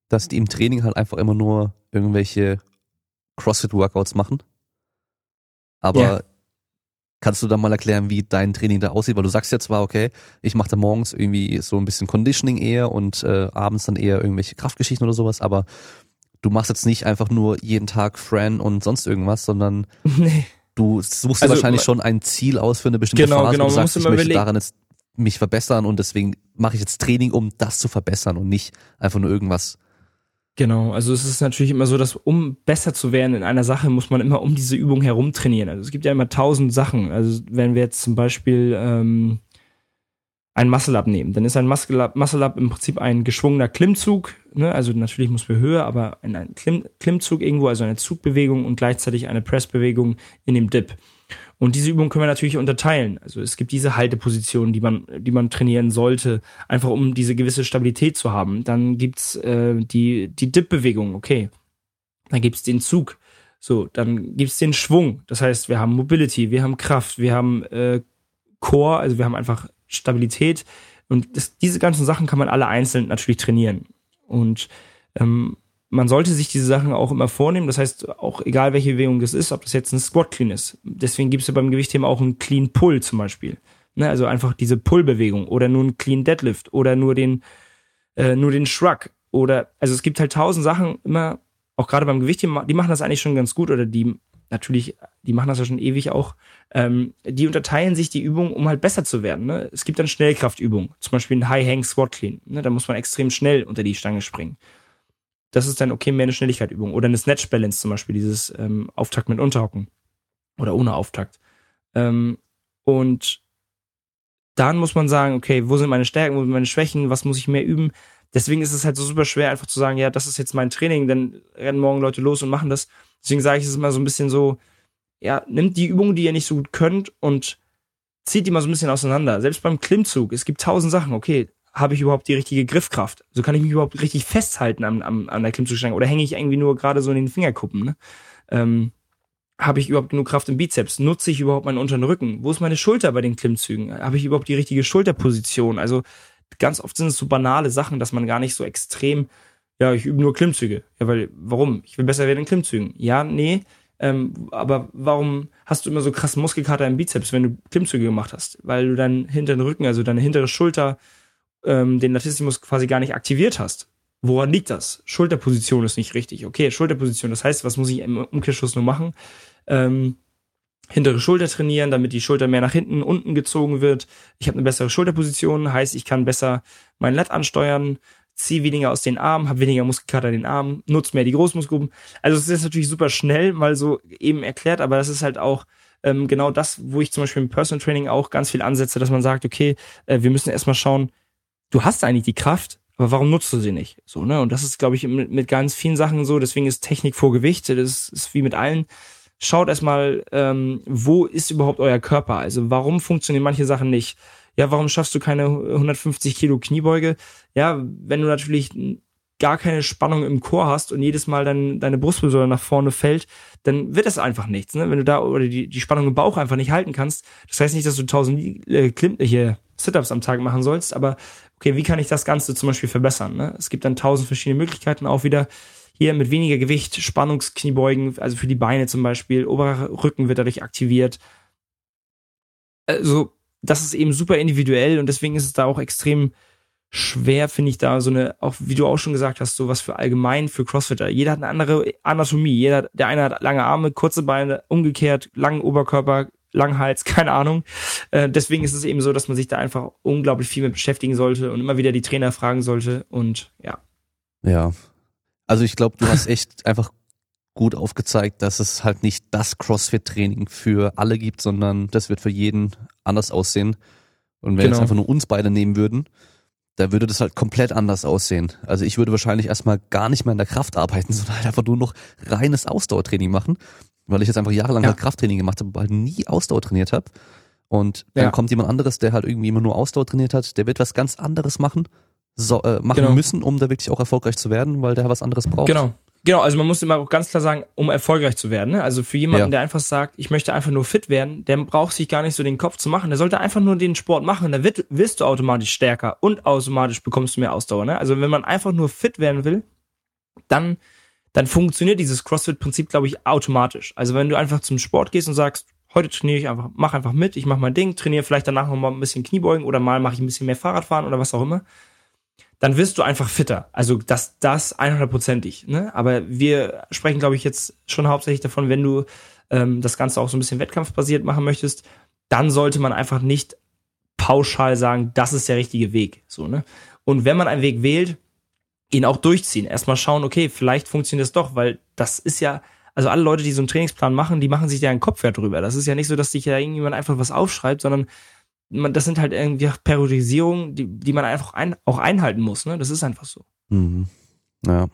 dass die im Training halt einfach immer nur irgendwelche CrossFit Workouts machen. Aber ja. Kannst du da mal erklären, wie dein Training da aussieht? Weil du sagst ja zwar, okay, ich mache da morgens irgendwie so ein bisschen Conditioning eher und äh, abends dann eher irgendwelche Kraftgeschichten oder sowas, aber du machst jetzt nicht einfach nur jeden Tag Fran und sonst irgendwas, sondern nee. du suchst also, wahrscheinlich schon ein Ziel aus für eine bestimmte genau, Phase. Genau, du sagst, ich möchte überlegen. daran jetzt mich verbessern und deswegen mache ich jetzt Training, um das zu verbessern und nicht einfach nur irgendwas Genau, also es ist natürlich immer so, dass um besser zu werden in einer Sache, muss man immer um diese Übung herum trainieren. Also es gibt ja immer tausend Sachen. Also wenn wir jetzt zum Beispiel ähm, ein Muscle-Up nehmen, dann ist ein Muscle-Up Muscle im Prinzip ein geschwungener Klimmzug. Ne? Also natürlich muss wir höher, aber ein Klimm Klimmzug irgendwo, also eine Zugbewegung und gleichzeitig eine Pressbewegung in dem Dip. Und diese Übung können wir natürlich unterteilen. Also es gibt diese Haltepositionen, die man, die man trainieren sollte, einfach um diese gewisse Stabilität zu haben. Dann gibt's äh, die, die Dip-Bewegung, okay. Dann gibt's den Zug. So, dann gibt's den Schwung. Das heißt, wir haben Mobility, wir haben Kraft, wir haben äh, Core, also wir haben einfach Stabilität. Und das, diese ganzen Sachen kann man alle einzeln natürlich trainieren. Und ähm, man sollte sich diese Sachen auch immer vornehmen. Das heißt, auch egal welche Bewegung das ist, ob das jetzt ein Squat Clean ist. Deswegen gibt es ja beim Gewichtheben auch einen Clean Pull zum Beispiel. Ne, also einfach diese Pull-Bewegung oder nur ein Clean Deadlift oder nur den, äh, nur den Shrug oder, also es gibt halt tausend Sachen immer, auch gerade beim Gewichtheben, die machen das eigentlich schon ganz gut oder die, natürlich, die machen das ja schon ewig auch, ähm, die unterteilen sich die Übungen, um halt besser zu werden. Ne? Es gibt dann Schnellkraftübungen, zum Beispiel ein High Hang Squat Clean. Ne? Da muss man extrem schnell unter die Stange springen das ist dann okay, mehr eine Schnelligkeitübung. Oder eine Snatch Balance zum Beispiel, dieses ähm, Auftakt mit Unterhocken. Oder ohne Auftakt. Ähm, und dann muss man sagen, okay, wo sind meine Stärken, wo sind meine Schwächen, was muss ich mehr üben? Deswegen ist es halt so super schwer, einfach zu sagen, ja, das ist jetzt mein Training, dann rennen morgen Leute los und machen das. Deswegen sage ich es immer so ein bisschen so, ja, nimmt die Übungen, die ihr nicht so gut könnt und zieht die mal so ein bisschen auseinander. Selbst beim Klimmzug, es gibt tausend Sachen. Okay, habe ich überhaupt die richtige Griffkraft? So kann ich mich überhaupt richtig festhalten an, an, an der Klimmzugstange oder hänge ich irgendwie nur gerade so in den Fingerkuppen? Ne? Ähm, habe ich überhaupt genug Kraft im Bizeps? Nutze ich überhaupt meinen unteren Rücken? Wo ist meine Schulter bei den Klimmzügen? Habe ich überhaupt die richtige Schulterposition? Also ganz oft sind es so banale Sachen, dass man gar nicht so extrem, ja, ich übe nur Klimmzüge. Ja, weil, warum? Ich will besser werden in Klimmzügen. Ja, nee, ähm, aber warum hast du immer so krass Muskelkater im Bizeps, wenn du Klimmzüge gemacht hast? Weil du deinen hinteren Rücken, also deine hintere Schulter, ähm, den Latissimus quasi gar nicht aktiviert hast. Woran liegt das? Schulterposition ist nicht richtig. Okay, Schulterposition, das heißt, was muss ich im Umkehrschluss nur machen? Ähm, hintere Schulter trainieren, damit die Schulter mehr nach hinten, unten gezogen wird. Ich habe eine bessere Schulterposition, heißt, ich kann besser mein Lat ansteuern, ziehe weniger aus den Armen, habe weniger Muskelkater in den Armen, nutze mehr die Großmuskelgruppen. Also es ist natürlich super schnell mal so eben erklärt, aber das ist halt auch ähm, genau das, wo ich zum Beispiel im Personal Training auch ganz viel ansetze, dass man sagt, okay, äh, wir müssen erstmal schauen, du hast eigentlich die Kraft, aber warum nutzt du sie nicht? So, ne? Und das ist, glaube ich, mit, mit ganz vielen Sachen so, deswegen ist Technik vor Gewicht, das ist wie mit allen schaut erstmal, ähm, wo ist überhaupt euer Körper? Also warum funktionieren manche Sachen nicht? Ja, warum schaffst du keine 150 Kilo Kniebeuge? Ja, wenn du natürlich gar keine Spannung im Chor hast und jedes Mal dann deine Brustwirbelsäule nach vorne fällt, dann wird das einfach nichts. Ne? Wenn du da oder die, die Spannung im Bauch einfach nicht halten kannst, das heißt nicht, dass du 1000 äh, Klim hier Sit-ups am Tag machen sollst, aber okay, wie kann ich das Ganze zum Beispiel verbessern? Ne? Es gibt dann tausend verschiedene Möglichkeiten auch wieder, hier mit weniger Gewicht, Spannungskniebeugen, also für die Beine zum Beispiel, oberer Rücken wird dadurch aktiviert. Also, das ist eben super individuell und deswegen ist es da auch extrem schwer, finde ich, da so eine, auch wie du auch schon gesagt hast, so was für allgemein für Crossfitter. Jeder hat eine andere Anatomie. Jeder, der eine hat lange Arme, kurze Beine, umgekehrt, langen Oberkörper, langen Hals, keine Ahnung. Äh, deswegen ist es eben so, dass man sich da einfach unglaublich viel mit beschäftigen sollte und immer wieder die Trainer fragen sollte und ja. Ja, also ich glaube, du hast echt einfach gut aufgezeigt, dass es halt nicht das CrossFit-Training für alle gibt, sondern das wird für jeden anders aussehen. Und wenn genau. jetzt einfach nur uns beide nehmen würden, da würde das halt komplett anders aussehen. Also ich würde wahrscheinlich erstmal gar nicht mehr in der Kraft arbeiten, sondern halt einfach nur noch reines Ausdauertraining machen, weil ich jetzt einfach jahrelang ja. halt Krafttraining gemacht habe, aber halt nie Ausdauer trainiert habe. Und dann ja. kommt jemand anderes, der halt irgendwie immer nur Ausdauer trainiert hat, der wird was ganz anderes machen so, äh, machen genau. müssen, um da wirklich auch erfolgreich zu werden, weil der was anderes braucht. Genau. Genau, also man muss immer auch ganz klar sagen, um erfolgreich zu werden. Ne? Also für jemanden, ja. der einfach sagt, ich möchte einfach nur fit werden, der braucht sich gar nicht so den Kopf zu machen. Der sollte einfach nur den Sport machen. Da wird, wirst du automatisch stärker und automatisch bekommst du mehr Ausdauer. Ne? Also wenn man einfach nur fit werden will, dann, dann funktioniert dieses CrossFit-Prinzip, glaube ich, automatisch. Also wenn du einfach zum Sport gehst und sagst, heute trainiere ich einfach, mach einfach mit, ich mach mein Ding, trainiere vielleicht danach noch mal ein bisschen Kniebeugen oder mal mache ich ein bisschen mehr Fahrradfahren oder was auch immer dann wirst du einfach fitter. Also das, das 100%ig. Ne? Aber wir sprechen, glaube ich, jetzt schon hauptsächlich davon, wenn du ähm, das Ganze auch so ein bisschen wettkampfbasiert machen möchtest, dann sollte man einfach nicht pauschal sagen, das ist der richtige Weg. So, ne? Und wenn man einen Weg wählt, ihn auch durchziehen. Erstmal schauen, okay, vielleicht funktioniert das doch, weil das ist ja, also alle Leute, die so einen Trainingsplan machen, die machen sich ja einen Kopf wert drüber. Das ist ja nicht so, dass sich ja irgendjemand einfach was aufschreibt, sondern man, das sind halt irgendwie Periodisierungen, die, die man einfach ein, auch einhalten muss. Ne? Das ist einfach so. Mhm. Ja.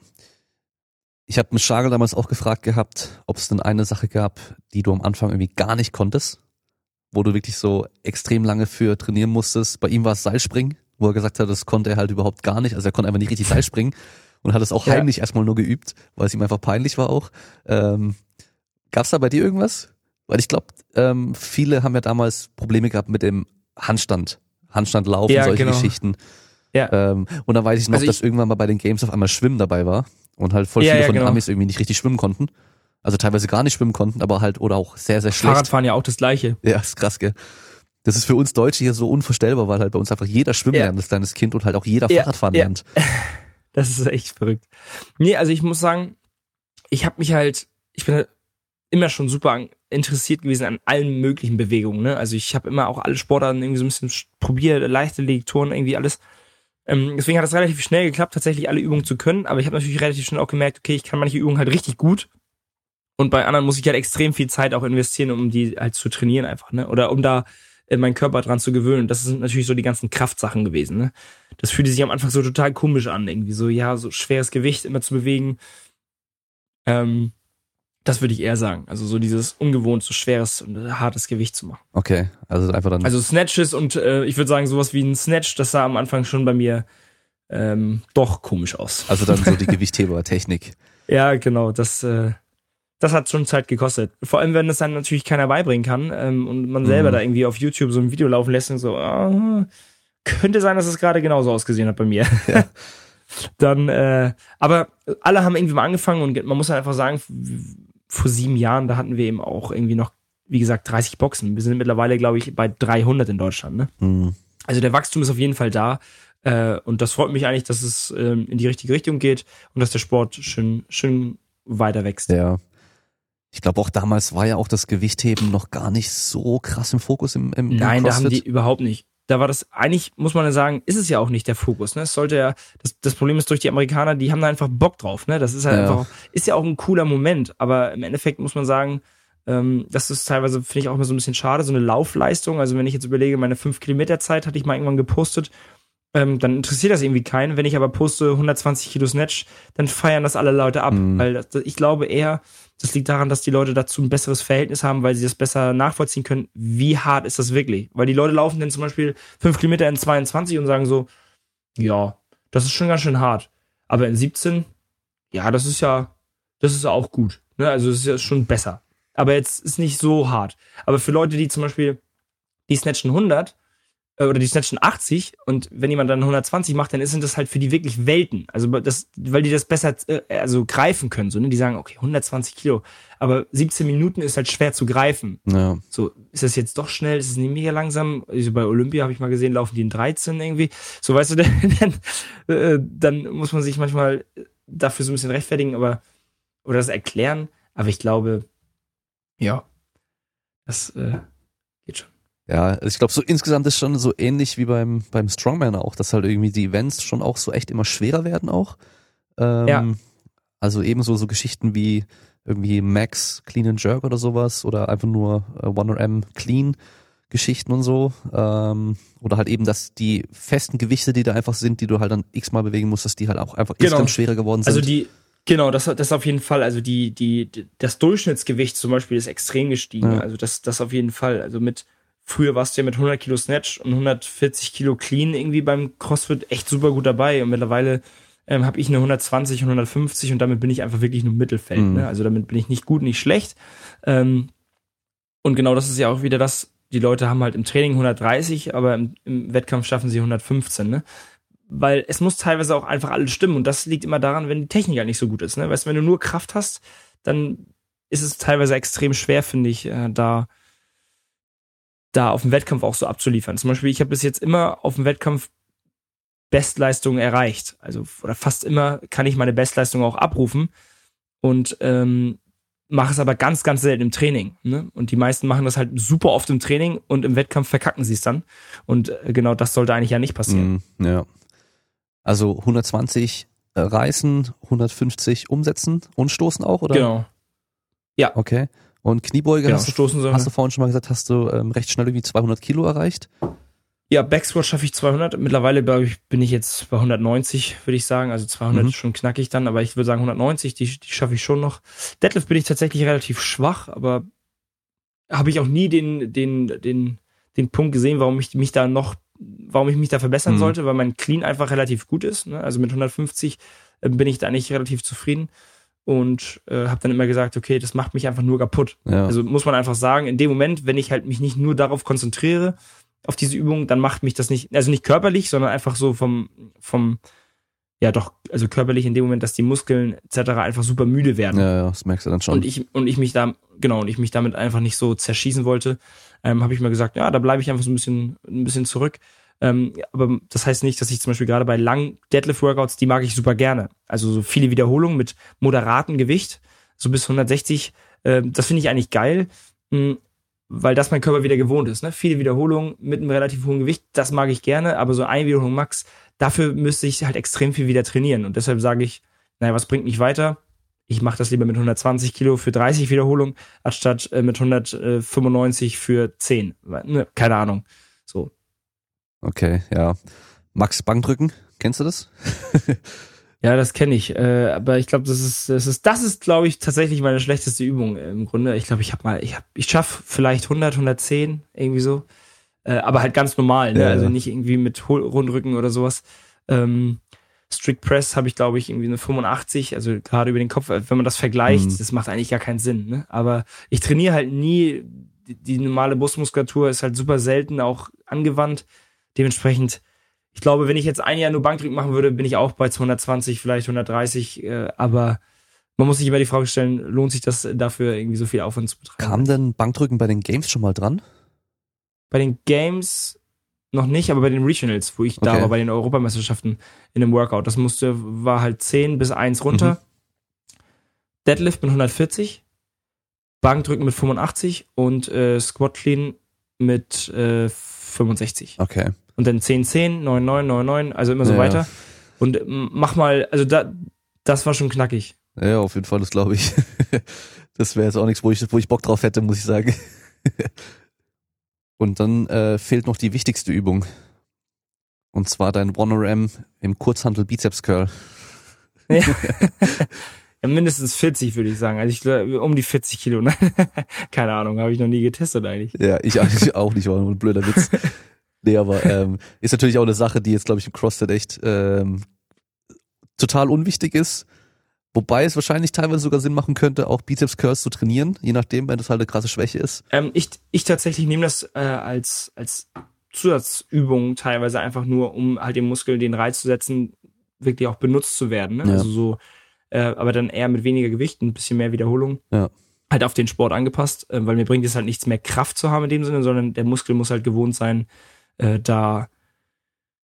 Ich habe mit Schagel damals auch gefragt gehabt, ob es denn eine Sache gab, die du am Anfang irgendwie gar nicht konntest, wo du wirklich so extrem lange für trainieren musstest. Bei ihm war es Seilspringen, wo er gesagt hat, das konnte er halt überhaupt gar nicht. Also er konnte einfach nicht richtig Seilspringen und hat es auch ja. heimlich erstmal nur geübt, weil es ihm einfach peinlich war auch. Ähm, Gab es da bei dir irgendwas? Weil ich glaube, ähm, viele haben ja damals Probleme gehabt mit dem Handstand, Handstand laufen, ja, solche genau. Geschichten. Ja. Ähm, und dann weiß ich noch, also ich, dass irgendwann mal bei den Games auf einmal Schwimmen dabei war und halt voll viele ja, von genau. den Amis irgendwie nicht richtig schwimmen konnten. Also teilweise gar nicht schwimmen konnten, aber halt oder auch sehr, sehr schlecht. Fahrradfahren ja auch das gleiche. Ja, ist krass, gell. Das ist für uns Deutsche hier so unvorstellbar, weil halt bei uns einfach jeder schwimmen lernt, das kleines Kind und halt auch jeder Fahrradfahren lernt. Das ist echt verrückt. Nee, also ich muss sagen, ich habe mich halt, ich bin halt immer schon super interessiert gewesen an allen möglichen Bewegungen. Ne? Also ich habe immer auch alle Sportarten irgendwie so ein bisschen probiert, leichte Legtoren, irgendwie alles. Ähm, deswegen hat es relativ schnell geklappt, tatsächlich alle Übungen zu können. Aber ich habe natürlich relativ schnell auch gemerkt, okay, ich kann manche Übungen halt richtig gut. Und bei anderen muss ich halt extrem viel Zeit auch investieren, um die halt zu trainieren einfach, ne? Oder um da äh, meinen Körper dran zu gewöhnen. Das sind natürlich so die ganzen Kraftsachen gewesen, ne? Das fühlte sich am Anfang so total komisch an, irgendwie so, ja, so schweres Gewicht immer zu bewegen. Ähm, Das würde ich eher sagen. Also so dieses ungewohnt, so schweres und hartes Gewicht zu machen. Okay, also einfach dann. Also Snatches und äh, ich würde sagen, sowas wie ein Snatch, das sah am Anfang schon bei mir ähm, doch komisch aus. Also dann so die Gewichtheber-Technik. ja, genau. Das, äh, das hat schon Zeit gekostet. Vor allem, wenn es dann natürlich keiner beibringen kann ähm, und man selber mhm. da irgendwie auf YouTube so ein Video laufen lässt und so, oh, könnte sein, dass es gerade genauso ausgesehen hat bei mir. Ja. dann, äh, aber alle haben irgendwie mal angefangen und man muss halt einfach sagen, vor sieben Jahren, da hatten wir eben auch irgendwie noch, wie gesagt, 30 Boxen. Wir sind mittlerweile, glaube ich, bei 300 in Deutschland. Ne? Mhm. Also der Wachstum ist auf jeden Fall da. Äh, und das freut mich eigentlich, dass es ähm, in die richtige Richtung geht und dass der Sport schön, schön weiter wächst. Ja. Ich glaube auch damals war ja auch das Gewichtheben noch gar nicht so krass im Fokus im, im Nein, da haben die überhaupt nicht da war das eigentlich, muss man ja sagen, ist es ja auch nicht der Fokus. Ne? Es sollte ja, das, das Problem ist durch die Amerikaner, die haben da einfach Bock drauf. Ne? Das ist halt ja. einfach, ist ja auch ein cooler Moment, aber im Endeffekt muss man sagen, ähm, das ist teilweise, finde ich auch immer so ein bisschen schade, so eine Laufleistung. Also wenn ich jetzt überlege, meine 5 Kilometer Zeit hatte ich mal irgendwann gepostet, ähm, dann interessiert das irgendwie keinen. Wenn ich aber poste 120 Kilo Snatch, dann feiern das alle Leute ab. Mhm. Weil das, ich glaube eher, das liegt daran, dass die Leute dazu ein besseres Verhältnis haben, weil sie das besser nachvollziehen können, wie hart ist das wirklich. Weil die Leute laufen dann zum Beispiel 5 Kilometer in 22 und sagen so, ja, das ist schon ganz schön hart. Aber in 17, ja, das ist ja, das ist ja auch gut. Ne? Also das ist ja schon besser. Aber jetzt ist nicht so hart. Aber für Leute, die zum Beispiel, die snatchen 100, äh, oder die snatchen 80 und wenn jemand dann 120 macht, dann sind das halt für die wirklich Welten. Also das, weil die das besser äh, also greifen können. So, ne? Die sagen, okay, 120 Kilo, aber 17 Minuten ist halt schwer zu greifen. Ja. So, ist das jetzt doch schnell, ist es nicht mega langsam? Also bei Olympia habe ich mal gesehen, laufen die in 13 irgendwie. So, weißt du, dann, äh, dann muss man sich manchmal dafür so ein bisschen rechtfertigen, aber oder das erklären. Aber ich glaube, ja, das äh. Ja, also ich glaube, so insgesamt ist schon so ähnlich wie beim, beim Strongman auch, dass halt irgendwie die Events schon auch so echt immer schwerer werden auch. Ähm, ja. Also ebenso so Geschichten wie irgendwie Max Clean and Jerk oder sowas oder einfach nur äh, 1RM Clean Geschichten und so. Ähm, oder halt eben, dass die festen Gewichte, die da einfach sind, die du halt dann x-mal bewegen musst, dass die halt auch einfach genau. instant schwerer geworden also sind. Also die, Genau, das, das auf jeden Fall. Also die, die, das Durchschnittsgewicht zum Beispiel ist extrem gestiegen. Ja. Also das, das auf jeden Fall. Also mit Früher warst du ja mit 100 Kilo Snatch und 140 Kilo Clean irgendwie beim CrossFit echt super gut dabei. Und mittlerweile ähm, habe ich eine 120 und 150 und damit bin ich einfach wirklich nur Mittelfeld. Mhm. Ne? Also damit bin ich nicht gut, nicht schlecht. Ähm, und genau das ist ja auch wieder das, die Leute haben halt im Training 130, aber im, im Wettkampf schaffen sie 115. Ne? Weil es muss teilweise auch einfach alles stimmen. Und das liegt immer daran, wenn die Technik halt nicht so gut ist. Ne? Weißt du, wenn du nur Kraft hast, dann ist es teilweise extrem schwer, finde ich, äh, da da auf dem Wettkampf auch so abzuliefern. Zum Beispiel, ich habe bis jetzt immer auf dem Wettkampf Bestleistungen erreicht. Also, oder fast immer kann ich meine Bestleistung auch abrufen und ähm, mache es aber ganz, ganz selten im Training. Ne? Und die meisten machen das halt super oft im Training und im Wettkampf verkacken sie es dann. Und äh, genau das sollte eigentlich ja nicht passieren. Mm, ja. Also 120 äh, reißen, 150 umsetzen und stoßen auch, oder? Genau. Ja. Okay. Und Kniebeuge genau, hast, du, hast du vorhin schon mal gesagt, hast du ähm, recht schnell irgendwie 200 Kilo erreicht? Ja, Backsquat schaffe ich 200. Mittlerweile ich, bin ich jetzt bei 190, würde ich sagen. Also 200 mhm. ist schon knackig dann, aber ich würde sagen 190, die, die schaffe ich schon noch. Deadlift bin ich tatsächlich relativ schwach, aber habe ich auch nie den, den, den, den Punkt gesehen, warum ich mich da noch, warum ich mich da verbessern mhm. sollte, weil mein Clean einfach relativ gut ist. Ne? Also mit 150 äh, bin ich da eigentlich relativ zufrieden und äh, habe dann immer gesagt, okay, das macht mich einfach nur kaputt. Ja. Also muss man einfach sagen, in dem Moment, wenn ich halt mich nicht nur darauf konzentriere, auf diese Übung, dann macht mich das nicht, also nicht körperlich, sondern einfach so vom, vom, ja doch, also körperlich in dem Moment, dass die Muskeln etc. einfach super müde werden. Ja, ja, das merkst du dann schon. Und ich, und ich mich da, genau, und ich mich damit einfach nicht so zerschießen wollte, ähm, habe ich mir gesagt, ja, da bleibe ich einfach so ein bisschen, ein bisschen zurück. Ähm, aber das heißt nicht, dass ich zum Beispiel gerade bei langen Deadlift-Workouts, die mag ich super gerne. Also so viele Wiederholungen mit moderatem Gewicht, so bis 160, äh, das finde ich eigentlich geil, mh, hm, weil das mein Körper wieder gewohnt ist. Ne? Viele Wiederholungen mit einem relativ hohen Gewicht, das mag ich gerne, aber so eine Wiederholung max, dafür müsste ich halt extrem viel wieder trainieren. Und deshalb sage ich, naja, was bringt mich weiter? Ich mache das lieber mit 120 Kilo für 30 Wiederholungen, anstatt äh, mit 195 für 10. Ne? Keine Ahnung. So, Okay, ja. Max Bankdrücken, kennst du das? Ja, das kenne ich. Äh, aber ich glaube, das ist, das ist, das ist, glaube ich, tatsächlich meine schlechteste Übung im Grunde. Ich glaube, ich habe mal, ich habe, ich schaff vielleicht 100, 110 irgendwie so, äh, aber halt ganz normal, ne? Ja, also nicht irgendwie mit Rundrücken oder sowas. Ähm, Strict Press habe ich, glaube ich, irgendwie eine 85, also gerade über den Kopf. Wenn man das vergleicht, mhm. das macht eigentlich gar keinen Sinn. Ne? Aber ich trainiere halt nie. Die, die normale Brustmuskulatur ist halt super selten auch angewandt. Dementsprechend ich glaube, wenn ich jetzt ein Jahr nur Bankdrücken machen würde, bin ich auch bei 220, vielleicht 130, äh, aber man muss sich immer die Frage stellen, lohnt sich das dafür irgendwie so viel Aufwand zu betreiben? Kam denn Bankdrücken bei den Games schon mal dran? Bei den Games noch nicht, aber bei den Regionals, wo ich okay. da war, bei den Europameisterschaften in einem Workout, das musste, war halt 10 bis 1 runter. Mhm. Deadlift mit 140, Bankdrücken mit 85 und äh, Squat Clean mit äh, 65. Okay und dann 10, 10, 9, 9, 9, 9, also immer so ja. weiter. Und mach mal, also da, das war schon knackig. Ja, auf jeden Fall, das glaube ich. das wäre jetzt auch nichts, wo ich, wo ich Bock drauf hätte, muss ich sagen. Und dann äh, fehlt noch die wichtigste Übung. Und zwar dein 1RM im Kurzhandel Bizeps Curl. Ja. ja, mindestens 40 würde ich sagen. Also ich glaube, um die 40 Kilo. Ne? Keine Ahnung, habe ich noch nie getestet eigentlich. Ja, ich eigentlich auch nicht, war nur ein blöder Witz. Nee, aber ähm, ist natürlich auch eine Sache, die jetzt, glaube ich, im CrossFit echt ähm, total unwichtig ist. Wobei es wahrscheinlich teilweise sogar Sinn machen könnte, auch Bizeps Curls zu trainieren, je nachdem, wenn das halt eine krasse Schwäche ist. Ähm, ich, ich tatsächlich nehme das äh, als, als Zusatzübung teilweise einfach nur, um halt dem Muskel den Reiz zu setzen, wirklich auch benutzt zu werden. Ne? Ja. Also so, äh, aber dann eher mit weniger Gewicht, ein bisschen mehr Wiederholung. Ja. Halt auf den Sport angepasst, äh, weil mir bringt es halt nichts mehr Kraft zu haben in dem Sinne, sondern der Muskel muss halt gewohnt sein, äh, da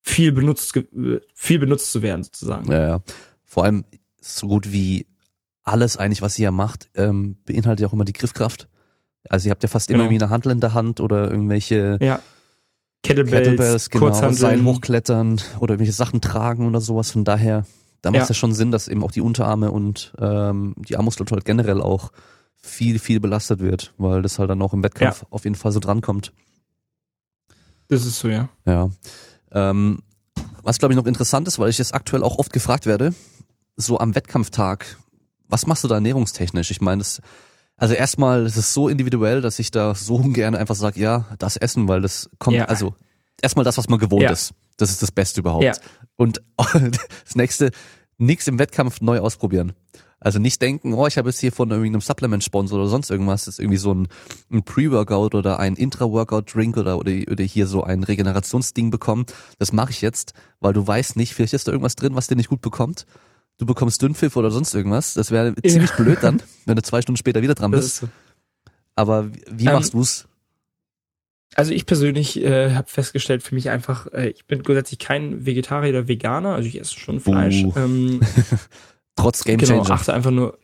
viel benutzt, viel benutzt zu werden, sozusagen. Ja, ja. Vor allem so gut wie alles eigentlich, was ihr ja macht, ähm, beinhaltet ja auch immer die Griffkraft. Also ihr habt ja fast genau. immer irgendwie eine Handel in der Hand oder irgendwelche ja. Kettlebells, Kettlebells genau, Seil hochklettern oder irgendwelche Sachen tragen oder sowas. Von daher, da macht es ja. ja schon Sinn, dass eben auch die Unterarme und ähm, die Armmuskulatur halt generell auch viel, viel belastet wird, weil das halt dann auch im Wettkampf ja. auf jeden Fall so drankommt. Das ist so, ja. Ja. Ähm, was glaube ich noch interessant ist, weil ich jetzt aktuell auch oft gefragt werde, so am Wettkampftag, was machst du da ernährungstechnisch? Ich meine, das, also erstmal, es ist so individuell, dass ich da so ungern einfach sage, ja, das Essen, weil das kommt, ja. also erstmal das, was man gewohnt ja. ist. Das ist das Beste überhaupt. Ja. Und das nächste, nichts im Wettkampf neu ausprobieren. Also nicht denken, oh, ich habe jetzt hier von irgendeinem Supplement-Sponsor oder sonst irgendwas, das ist irgendwie so ein, ein Pre-Workout oder ein Intra-Workout-Drink oder, oder, oder hier so ein Regenerationsding bekommen. Das mache ich jetzt, weil du weißt nicht, vielleicht ist da irgendwas drin, was dir nicht gut bekommt. Du bekommst Dünnpfiff oder sonst irgendwas. Das wäre ja. ziemlich blöd dann, wenn du zwei Stunden später wieder dran bist. So. Aber wie ähm, machst du's? Also ich persönlich äh, habe festgestellt für mich einfach, äh, ich bin grundsätzlich kein Vegetarier oder Veganer, also ich esse schon Fleisch. Uh. Ähm, Trotz Game Changer. Genau, achte einfach nur,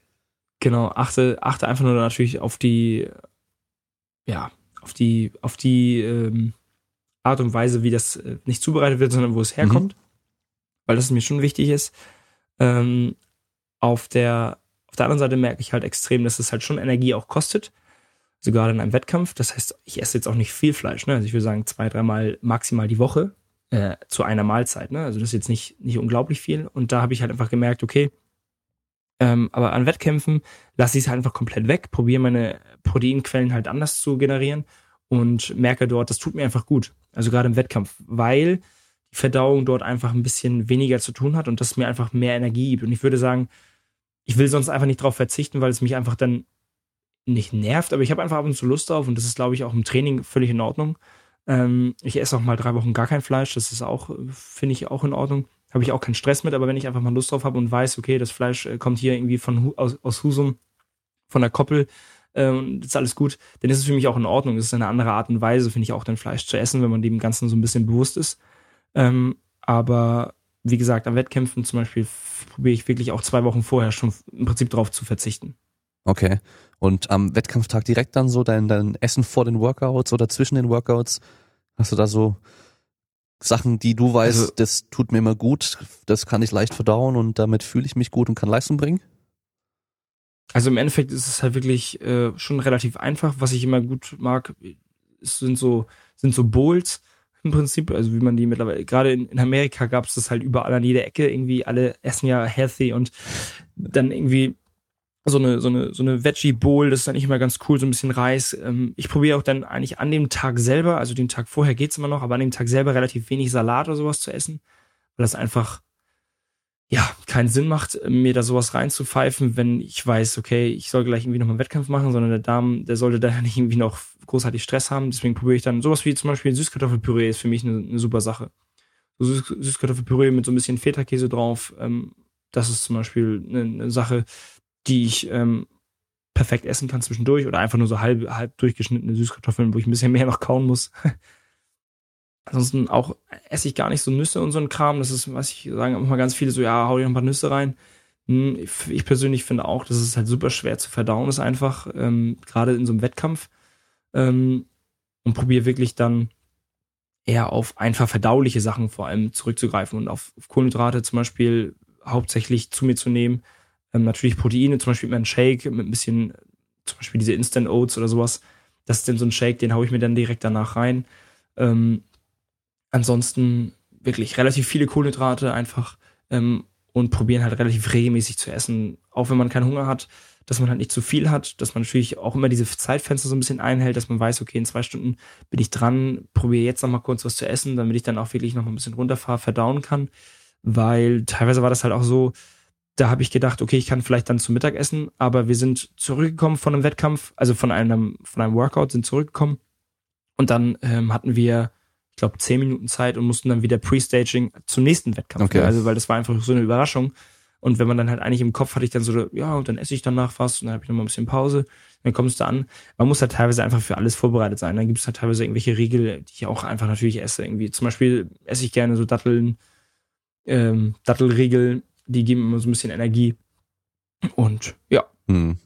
genau, achte, achte einfach nur natürlich auf die, ja, auf die, auf die ähm, Art und Weise, wie das äh, nicht zubereitet wird, sondern wo es herkommt. Mhm. Weil das mir schon wichtig ist. Ähm, auf der, auf der anderen Seite merke ich halt extrem, dass es halt schon Energie auch kostet. Sogar in einem Wettkampf. Das heißt, ich esse jetzt auch nicht viel Fleisch. Ne? Also ich würde sagen, zwei, dreimal maximal die Woche äh, zu einer Mahlzeit. Ne? Also das ist jetzt nicht, nicht unglaublich viel. Und da habe ich halt einfach gemerkt, okay, ähm, aber an Wettkämpfen lasse ich es halt einfach komplett weg, probiere meine Proteinquellen halt anders zu generieren und merke dort, das tut mir einfach gut. Also gerade im Wettkampf, weil die Verdauung dort einfach ein bisschen weniger zu tun hat und das mir einfach mehr Energie gibt. Und ich würde sagen, ich will sonst einfach nicht darauf verzichten, weil es mich einfach dann nicht nervt, aber ich habe einfach ab und zu Lust drauf und das ist, glaube ich, auch im Training völlig in Ordnung. Ähm, ich esse auch mal drei Wochen gar kein Fleisch, das ist auch, finde ich, auch in Ordnung habe ich auch keinen Stress mit, aber wenn ich einfach mal Lust drauf habe und weiß, okay, das Fleisch äh, kommt hier irgendwie von aus, aus Husum, von der Koppel, ähm, ist alles gut, dann ist es für mich auch in Ordnung. Das ist eine andere Art und Weise, finde ich, auch dann Fleisch zu essen, wenn man dem Ganzen so ein bisschen bewusst ist. Ähm, aber wie gesagt, an Wettkämpfen zum Beispiel probiere ich wirklich auch zwei Wochen vorher schon im Prinzip drauf zu verzichten. Okay. Und am Wettkampftag direkt dann so dein, dein Essen vor den Workouts oder zwischen den Workouts? Hast du da so Sachen, die du weißt, also, das tut mir immer gut, das kann ich leicht verdauen und damit fühle ich mich gut und kann Leistung bringen? Also im Endeffekt ist es halt wirklich äh, schon relativ einfach. Was ich immer gut mag, sind so, sind so Bowls im Prinzip, also wie man die mittlerweile, gerade in, in Amerika gab es das halt überall an jeder Ecke, irgendwie alle essen ja healthy und dann irgendwie so eine, so eine, so eine Veggie Bowl, das ist dann nicht immer ganz cool, so ein bisschen Reis. Ähm, ich probiere auch dann eigentlich an dem Tag selber, also den Tag vorher geht's immer noch, aber an dem Tag selber relativ wenig Salat oder sowas zu essen, weil das einfach, ja, keinen Sinn macht, mir da sowas reinzupfeifen, wenn ich weiß, okay, ich soll gleich irgendwie noch einen Wettkampf machen, sondern der Darm, der sollte da nicht irgendwie noch großartig Stress haben. Deswegen probiere ich dann sowas wie zum Beispiel Süßkartoffelpüree ist für mich eine, eine super Sache. So Süß Süßkartoffelpüree mit so ein bisschen Feta-Käse drauf, ähm, das ist zum Beispiel eine, eine Sache, die ich ähm, perfekt essen kann zwischendurch oder einfach nur so halb, halb durchgeschnittene Süßkartoffeln, wo ich ein bisschen mehr noch kauen muss. Ansonsten auch esse ich gar nicht so Nüsse und so ein Kram. Das ist, was ich sagen, immer ganz viele so, ja, hau dir ein paar Nüsse rein. Hm, ich persönlich finde auch, dass es halt super schwer zu verdauen ist einfach, ähm, gerade in so einem Wettkampf. Ähm, und probiere wirklich dann eher auf einfach verdauliche Sachen vor allem zurückzugreifen und auf, auf Kohlenhydrate zum Beispiel hauptsächlich zu mir zu nehmen. Ähm, natürlich Proteine, zum Beispiel mit einem Shake, mit ein bisschen, zum Beispiel diese Instant Oats oder sowas. Das ist dann so ein Shake, den haue ich mir dann direkt danach rein. Ähm, ansonsten wirklich relativ viele Kohlenhydrate einfach ähm, und probieren halt relativ regelmäßig zu essen, auch wenn man keinen Hunger hat, dass man halt nicht zu viel hat, dass man natürlich auch immer diese Zeitfenster so ein bisschen einhält, dass man weiß, okay, in zwei Stunden bin ich dran, probiere jetzt noch mal kurz was zu essen, damit ich dann auch wirklich noch mal ein bisschen runterfahre, verdauen kann, weil teilweise war das halt auch so, da habe ich gedacht, okay, ich kann vielleicht dann zum Mittag essen, aber wir sind zurückgekommen von einem Wettkampf, also von einem, von einem Workout, sind zurückgekommen. Und dann ähm, hatten wir, ich glaube, zehn Minuten Zeit und mussten dann wieder Pre-Staging zum nächsten Wettkampf. Okay. Also, weil das war einfach so eine Überraschung. Und wenn man dann halt eigentlich im Kopf hatte ich dann so, ja, und dann esse ich danach was und dann habe ich nochmal ein bisschen Pause. Dann kommst du an. Man muss halt teilweise einfach für alles vorbereitet sein. Dann gibt es halt teilweise irgendwelche Riegel, die ich auch einfach natürlich esse. Irgendwie zum Beispiel esse ich gerne so Datteln, ähm, Dattelriegel die geben immer so ein bisschen Energie. Und ja, hm.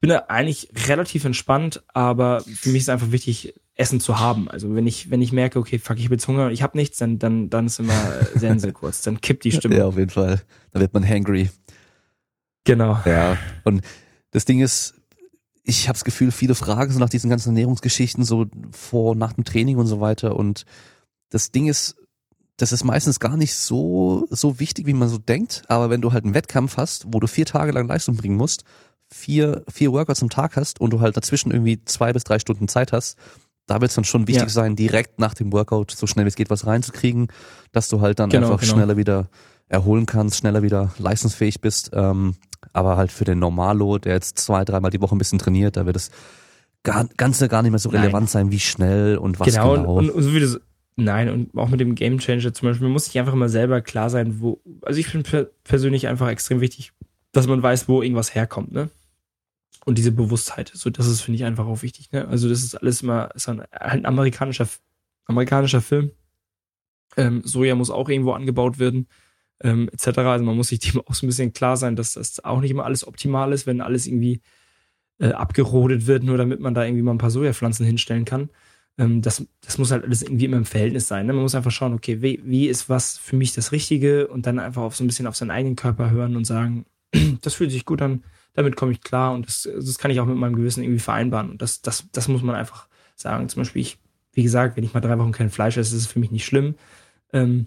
bin da eigentlich relativ entspannt, aber für mich ist einfach wichtig, Essen zu haben. Also wenn ich, wenn ich merke, okay, fuck, ich habe jetzt Hunger und ich habe nichts, dann, dann, dann ist immer Sense kurz. Dann kippt die Stimme. Ja, auf jeden Fall. Dann wird man hangry. Genau. Ja. Und das Ding ist, ich habe das Gefühl, viele fragen so nach diesen ganzen Ernährungsgeschichten so vor, nach dem Training und so weiter. Und das Ding ist, das ist meistens gar nicht so, so wichtig, wie man so denkt. Aber wenn du halt einen Wettkampf hast, wo du vier Tage lang Leistung bringen musst, vier, vier Workouts am Tag hast und du halt dazwischen irgendwie zwei bis drei Stunden Zeit hast, da wird es dann schon wichtig ja. sein, direkt nach dem Workout so schnell wie es geht was reinzukriegen, dass du halt dann genau, einfach genau. schneller wieder erholen kannst, schneller wieder leistungsfähig bist. Ähm, aber halt für den Normalo, der jetzt zwei, dreimal die Woche ein bisschen trainiert, da wird es gar, Ganze gar nicht mehr so relevant Nein. sein, wie schnell und was genau. genau. Und, und so wie du Nein, und auch mit dem Game Changer zum Beispiel, man muss sich einfach immer selber klar sein, wo, also ich finde persönlich einfach extrem wichtig, dass man weiß, wo irgendwas herkommt, ne? Und diese Bewusstheit, so, das ist, finde ich, einfach auch wichtig, ne? Also, das ist alles immer, ist ein, ein amerikanischer, amerikanischer Film. Ähm, Soja muss auch irgendwo angebaut werden, ähm, etc. Also, man muss sich dem auch so ein bisschen klar sein, dass das auch nicht immer alles optimal ist, wenn alles irgendwie äh, abgerodet wird, nur damit man da irgendwie mal ein paar Sojapflanzen hinstellen kann ähm, das, das muss halt alles irgendwie immer im Verhältnis sein. Ne? Man muss einfach schauen, okay, wie, wie ist was für mich das Richtige und dann einfach auf so ein bisschen auf seinen eigenen Körper hören und sagen, das fühlt sich gut an, damit komme ich klar und das, das kann ich auch mit meinem Gewissen irgendwie vereinbaren. Und das, das, das muss man einfach sagen. Zum Beispiel, ich, wie gesagt, wenn ich mal drei Wochen kein Fleisch esse, ist es für mich nicht schlimm. Ähm,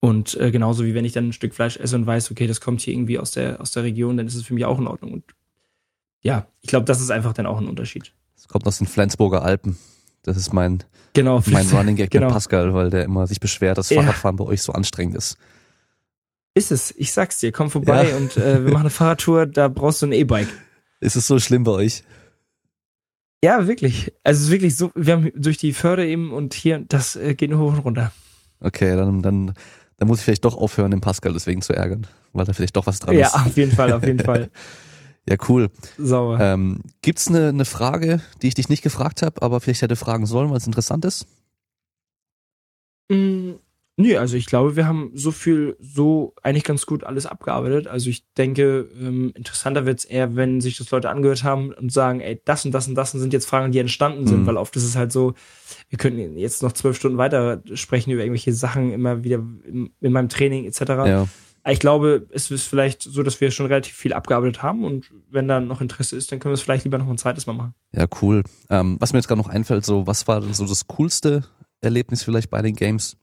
und äh, genauso wie wenn ich dann ein Stück Fleisch esse und weiß, okay, das kommt hier irgendwie aus der, aus der Region, dann ist es für mich auch in Ordnung. Und ja, ich glaube, das ist einfach dann auch ein Unterschied. Es kommt aus den Flensburger Alpen. Das ist mein, genau, mein Running Gag genau. mit Pascal, weil der immer sich beschwert, dass Fahrradfahren ja. bei euch so anstrengend ist. Ist es, ich sag's dir, komm vorbei ja. und äh, wir machen eine Fahrradtour, da brauchst du ein E-Bike. Ist es so schlimm bei euch? Ja, wirklich. Also es ist wirklich so, wir haben durch die Förde eben und hier, das äh, geht nur hoch und runter. Okay, dann, dann, dann muss ich vielleicht doch aufhören, den Pascal deswegen zu ärgern, weil da vielleicht doch was dran ja, ist. Ja, auf jeden Fall, auf jeden Fall. Ja, cool. Sauber. Ähm, gibt's eine, eine Frage, die ich dich nicht gefragt habe, aber vielleicht hätte fragen sollen, weil es interessant ist? Mm, nee, also ich glaube, wir haben so viel, so eigentlich ganz gut alles abgearbeitet. Also ich denke, ähm, interessanter wird's eher, wenn sich das Leute angehört haben und sagen, ey, das und das und das sind jetzt Fragen, die entstanden sind, mhm. weil oft ist es halt so, wir könnten jetzt noch zwölf Stunden weiter sprechen über irgendwelche Sachen immer wieder in, in meinem Training etc. Ja ich glaube, es ist vielleicht so, dass wir schon relativ viel abgearbeitet haben und wenn da noch Interesse ist, dann können wir es vielleicht lieber noch ein zweites Mal machen. Ja, cool. Ähm, was mir jetzt gerade noch einfällt, so, was war denn so das coolste Erlebnis vielleicht bei den Games?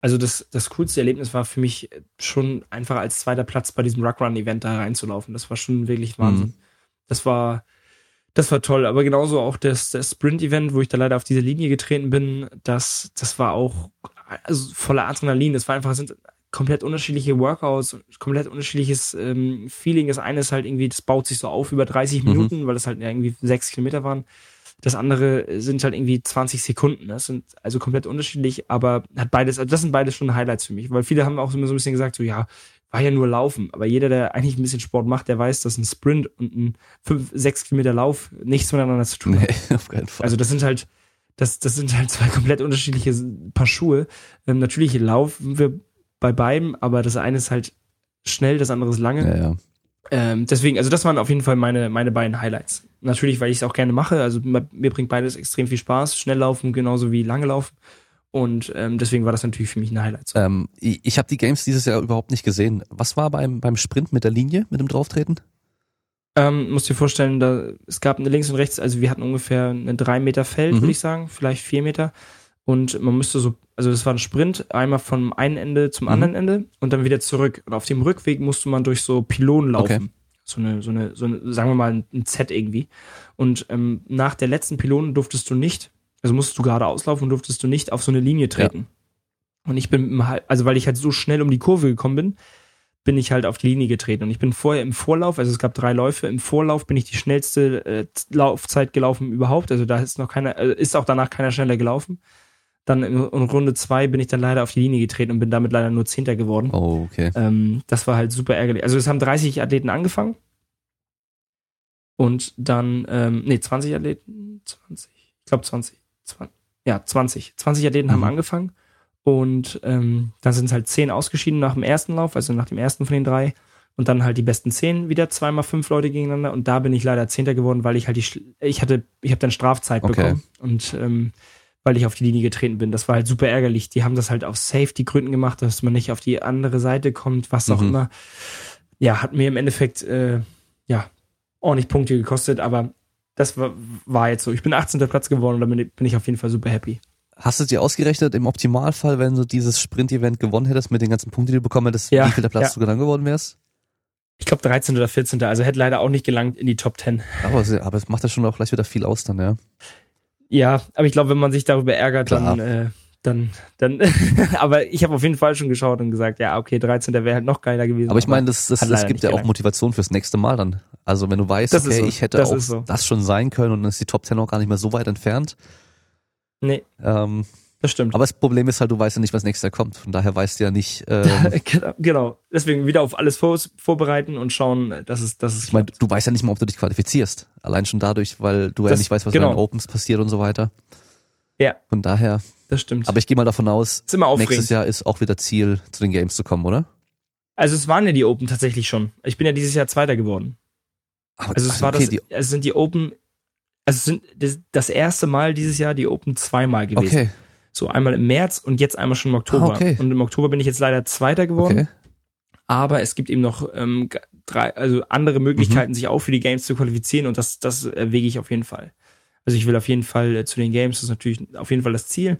Also das, das coolste Erlebnis war für mich schon einfach als zweiter Platz bei diesem Ruck-Run-Event da reinzulaufen. Das war schon wirklich Wahnsinn. Mhm. Das war, das war toll. Aber genauso auch das, das Sprint-Event, wo ich da leider auf diese Linie getreten bin, das, das war auch also voller Adrenalin. Das war einfach, sind komplett unterschiedliche Workouts, komplett unterschiedliches ähm, Feeling. Das eine ist halt irgendwie, das baut sich so auf über 30 mhm. Minuten, weil das halt irgendwie sechs Kilometer waren. Das andere sind halt irgendwie 20 Sekunden. Das sind also komplett unterschiedlich, aber hat beides, also das sind beides schon Highlights für mich, weil viele haben auch immer so ein bisschen gesagt, so ja, war ja nur Laufen. Aber jeder, der eigentlich ein bisschen Sport macht, der weiß, dass ein Sprint und ein 5, 6 Kilometer Lauf nichts miteinander zu tun haben. Nee, auf keinen Fall. Also das sind halt, das, das sind halt zwei komplett unterschiedliche Paar Schuhe. Ähm, natürlich laufen wir bei beiden, aber das eine ist halt schnell, das andere ist lange. Ja, ja. Ähm, deswegen, also das waren auf jeden Fall meine, meine beiden Highlights. Natürlich, weil ich es auch gerne mache. Also mir bringt beides extrem viel Spaß. Schnell laufen genauso wie lange laufen. Und ähm, deswegen war das natürlich für mich ein Highlight. Ähm, ich habe die Games dieses Jahr überhaupt nicht gesehen. Was war beim, beim Sprint mit der Linie, mit dem Drauftreten? Ähm, musst dir vorstellen, da, es gab eine links und rechts, also wir hatten ungefähr ein drei Meter Feld, mhm. würde ich sagen, vielleicht vier Meter. Und man müsste so, also das war ein Sprint, einmal vom einen Ende zum mhm. anderen Ende und dann wieder zurück. Und auf dem Rückweg musste man durch so Pylonen laufen. Okay. So eine, so eine, so eine, sagen wir mal, ein Z irgendwie. Und ähm, nach der letzten Pylone durftest du nicht, also musstest du gerade auslaufen und durftest du nicht auf so eine Linie treten. Ja. Und ich bin, also weil ich halt so schnell um die Kurve gekommen bin, bin ich halt auf die Linie getreten. Und ich bin vorher im Vorlauf, also es gab drei Läufe, im Vorlauf bin ich die schnellste äh, Laufzeit gelaufen überhaupt. Also da ist noch keiner, äh, ist auch danach keiner schneller gelaufen. Dann in, in Runde zwei bin ich dann leider auf die Linie getreten und bin damit leider nur Zehnter geworden. Oh, okay. Ähm, das war halt super ärgerlich. Also es haben 30 Athleten angefangen. Und dann, ähm, nee, 20 Athleten, 20, ich glaube 20, 20, ja, 20. 20 Athleten mhm. haben angefangen und ähm, dann sind es halt zehn ausgeschieden nach dem ersten Lauf, also nach dem ersten von den drei. Und dann halt die besten zehn wieder, zweimal fünf Leute gegeneinander. Und da bin ich leider Zehnter geworden, weil ich halt die, ich hatte, ich habe dann Strafzeit okay. bekommen. Und ähm, weil ich auf die Linie getreten bin. Das war halt super ärgerlich. Die haben das halt aus Safety-Gründen gemacht, dass man nicht auf die andere Seite kommt, was auch mhm. immer. Ja, hat mir im Endeffekt äh, ja ordentlich Punkte gekostet, aber das war, war jetzt so. Ich bin 18. Platz geworden und damit bin ich auf jeden Fall super happy. Hast du dir ausgerechnet, im Optimalfall, wenn du dieses Sprint-Event gewonnen hättest mit den ganzen Punkten, die du bekommen hättest, ja, wie viel der Platz ja. du dann geworden wärst? Ich glaube 13 oder 14. Also hätte leider auch nicht gelangt in die Top 10. Aber, aber es macht ja schon auch gleich wieder viel aus dann, ja. Ja, aber ich glaube, wenn man sich darüber ärgert, Klar. dann, äh, dann, dann, aber ich habe auf jeden Fall schon geschaut und gesagt, ja, okay, 13. wäre halt noch geiler gewesen. Aber ich meine, das, das, das gibt ja gelangt. auch Motivation fürs nächste Mal dann. Also wenn du weißt, das okay, so. ich hätte das auch so. das schon sein können und dann ist die Top 10 auch gar nicht mehr so weit entfernt. Nee. Ähm, das stimmt. Aber das Problem ist halt, du weißt ja nicht, was nächstes Jahr kommt. Von daher weißt du ja nicht. Ähm, genau, genau. Deswegen wieder auf alles vor, vorbereiten und schauen, dass es, dass es. Ich meine, du weißt ja nicht mal, ob du dich qualifizierst. Allein schon dadurch, weil du das, ja nicht weißt, was genau. bei den Opens passiert und so weiter. Ja. Von daher. Das stimmt. Aber ich gehe mal davon aus, nächstes Jahr ist auch wieder Ziel, zu den Games zu kommen, oder? Also es waren ja die Open tatsächlich schon. Ich bin ja dieses Jahr Zweiter geworden. Aber, also es also war okay, das, die, sind die Open, also es sind das, das erste Mal dieses Jahr die Open zweimal gewesen. Okay. So einmal im März und jetzt einmal schon im Oktober. Ah, okay. Und im Oktober bin ich jetzt leider Zweiter geworden. Okay. Aber es gibt eben noch ähm, drei, also andere Möglichkeiten, mhm. sich auch für die Games zu qualifizieren und das, das erwäge ich auf jeden Fall. Also ich will auf jeden Fall äh, zu den Games, das ist natürlich auf jeden Fall das Ziel.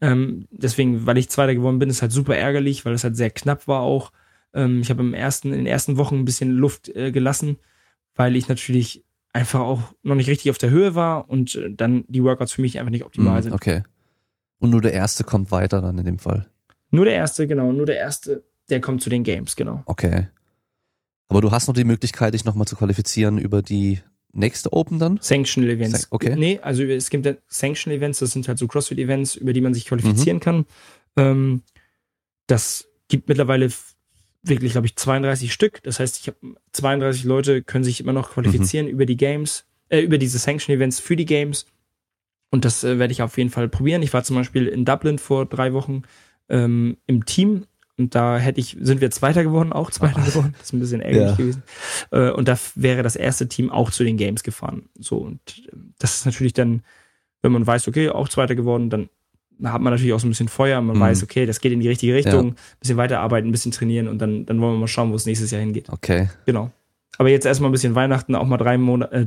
Ähm, deswegen, weil ich Zweiter geworden bin, ist halt super ärgerlich, weil es halt sehr knapp war auch. Ähm, ich habe im ersten, in den ersten Wochen ein bisschen Luft äh, gelassen, weil ich natürlich einfach auch noch nicht richtig auf der Höhe war und äh, dann die Workouts für mich einfach nicht optimal mhm, sind. Okay. Und nur der erste kommt weiter dann in dem Fall. Nur der erste, genau. Nur der erste, der kommt zu den Games, genau. Okay. Aber du hast noch die Möglichkeit, dich nochmal zu qualifizieren über die nächste Open dann? Sanctional Events. Okay. Nee, also es gibt Sanctional Events, das sind halt so CrossFit Events, über die man sich qualifizieren mhm. kann. Ähm, das gibt mittlerweile wirklich, glaube ich, 32 Stück. Das heißt, ich habe 32 Leute können sich immer noch qualifizieren mhm. über die Games, äh, über diese Sanction Events für die Games. Und das äh, werde ich auf jeden Fall probieren. Ich war zum Beispiel in Dublin vor drei Wochen ähm, im Team und da hätte ich, sind wir Zweiter geworden, auch Zweiter Ach. geworden. Das ist ein bisschen ärgerlich ja. gewesen. Äh, und da wäre das erste Team auch zu den Games gefahren. So, und äh, das ist natürlich dann, wenn man weiß, okay, auch Zweiter geworden, dann hat man natürlich auch so ein bisschen Feuer. Man mhm. weiß, okay, das geht in die richtige Richtung. Ja. Ein bisschen weiterarbeiten, ein bisschen trainieren und dann, dann wollen wir mal schauen, wo es nächstes Jahr hingeht. Okay. Genau. Aber jetzt erstmal ein bisschen Weihnachten, auch mal drei Monate, äh,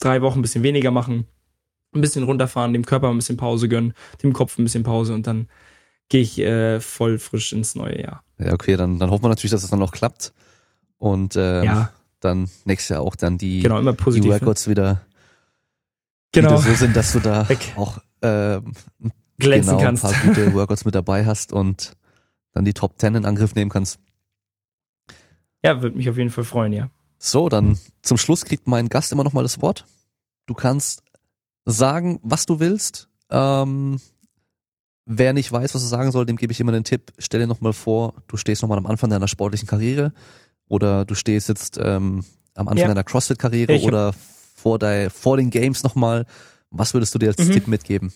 drei Wochen ein bisschen weniger machen ein bisschen runterfahren, dem Körper ein bisschen Pause gönnen, dem Kopf ein bisschen Pause und dann gehe ich äh, voll frisch ins neue Jahr. Ja, okay, dann, dann hoffen wir natürlich, dass es dann noch klappt. Und ähm, Ja. dann nächstes Jahr auch dann die, Genau, immer die ne? Records wieder, Genau, wieder so sind, dass du da Weg. auch ähm, glänzen genau, kannst. ein paar gute Workouts mit dabei hast und dann die Top 10 in Angriff nehmen kannst. Ja, würde mich auf jeden Fall freuen, ja. So, dann zum Schluss kriegt mein Gast immer noch mal das Wort. Du kannst sagen, was du willst. Ähm, wer nicht weiß, was er sagen soll, dem gebe ich immer den Tipp. Stell dir noch mal vor, du stehst noch mal am Anfang deiner sportlichen Karriere oder du stehst jetzt ähm, am Anfang Ja. deiner CrossFit-Karriere oder vor, der, vor den Games noch mal. Was würdest du dir als Mhm. Tipp mitgeben?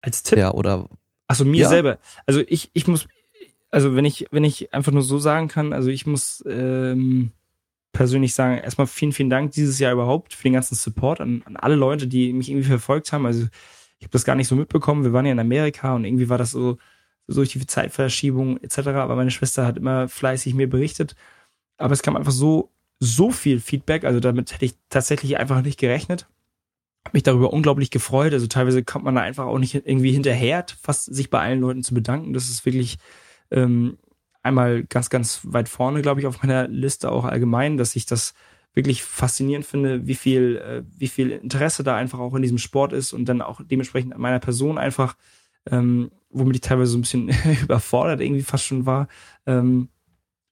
Als Tipp. Ja, oder Also mir Ja. selber. Also ich, ich muss, also wenn ich, wenn ich einfach nur so sagen kann, also ich muss ähm, persönlich sagen, erstmal vielen, vielen Dank dieses Jahr überhaupt für den ganzen Support an, an alle Leute, die mich irgendwie verfolgt haben. Also ich habe das gar nicht so mitbekommen. Wir waren ja in Amerika und irgendwie war das so, so durch die Zeitverschiebung etc. Aber meine Schwester hat immer fleißig mir berichtet. Aber es kam einfach so, so viel Feedback. Also damit hätte ich tatsächlich einfach nicht gerechnet. Hab mich darüber unglaublich gefreut. Also teilweise kommt man da einfach auch nicht irgendwie hinterher, fast sich bei allen Leuten zu bedanken. Das ist wirklich ähm, einmal ganz, ganz weit vorne, glaube ich, auf meiner Liste auch allgemein, dass ich das wirklich faszinierend finde, wie viel, äh, wie viel Interesse da einfach auch in diesem Sport ist und dann auch dementsprechend an meiner Person einfach, ähm, womit ich teilweise so ein bisschen überfordert irgendwie fast schon war. Ähm,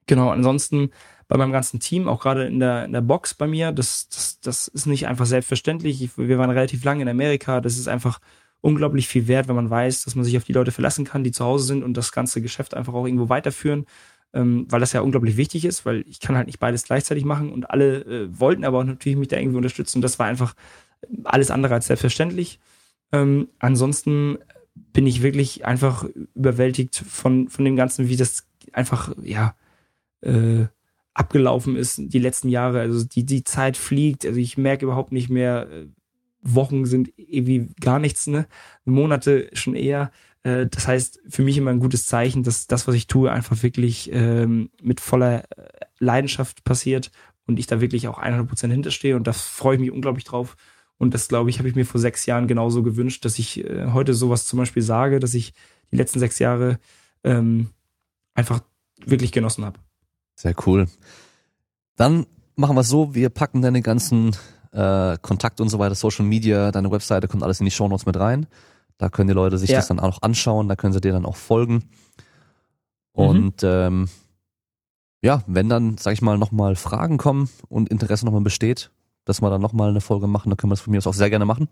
genau, ansonsten bei meinem ganzen Team, auch gerade in der, in der Box bei mir, das, das, das ist nicht einfach selbstverständlich. Ich, wir waren relativ lange in Amerika. Das ist einfach unglaublich viel wert, wenn man weiß, dass man sich auf die Leute verlassen kann, die zu Hause sind und das ganze Geschäft einfach auch irgendwo weiterführen, ähm, weil das ja unglaublich wichtig ist, weil ich kann halt nicht beides gleichzeitig machen und alle äh, wollten aber auch natürlich mich da irgendwie unterstützen. Das war einfach alles andere als selbstverständlich. Ähm, ansonsten bin ich wirklich einfach überwältigt von, von dem Ganzen, wie das einfach, ja, äh, abgelaufen ist die letzten Jahre. Also die, die Zeit fliegt. Also ich merke überhaupt nicht mehr, äh, Wochen sind irgendwie gar nichts, ne? Monate schon eher. Äh, Das heißt, für mich immer ein gutes Zeichen, dass das, was ich tue, einfach wirklich ähm, mit voller äh, Leidenschaft passiert und ich da wirklich auch 100% hinterstehe und da freue ich mich unglaublich drauf. Und das, glaube ich, habe ich mir vor sechs Jahren genauso gewünscht, dass ich äh, heute sowas zum Beispiel sage, dass ich die letzten sechs Jahre ähm, einfach wirklich genossen habe. Sehr cool. Dann machen wir es so, wir packen deine ganzen äh, Kontakte und so weiter, Social Media, deine Webseite, kommt alles in die Shownotes mit rein. Da können die Leute sich Ja. das dann auch anschauen, da können sie dir dann auch folgen. Mhm. Und ähm, ja, wenn dann, sag ich mal, nochmal Fragen kommen und Interesse nochmal besteht, dass wir dann nochmal eine Folge machen, dann können wir das von mir aus auch sehr gerne machen.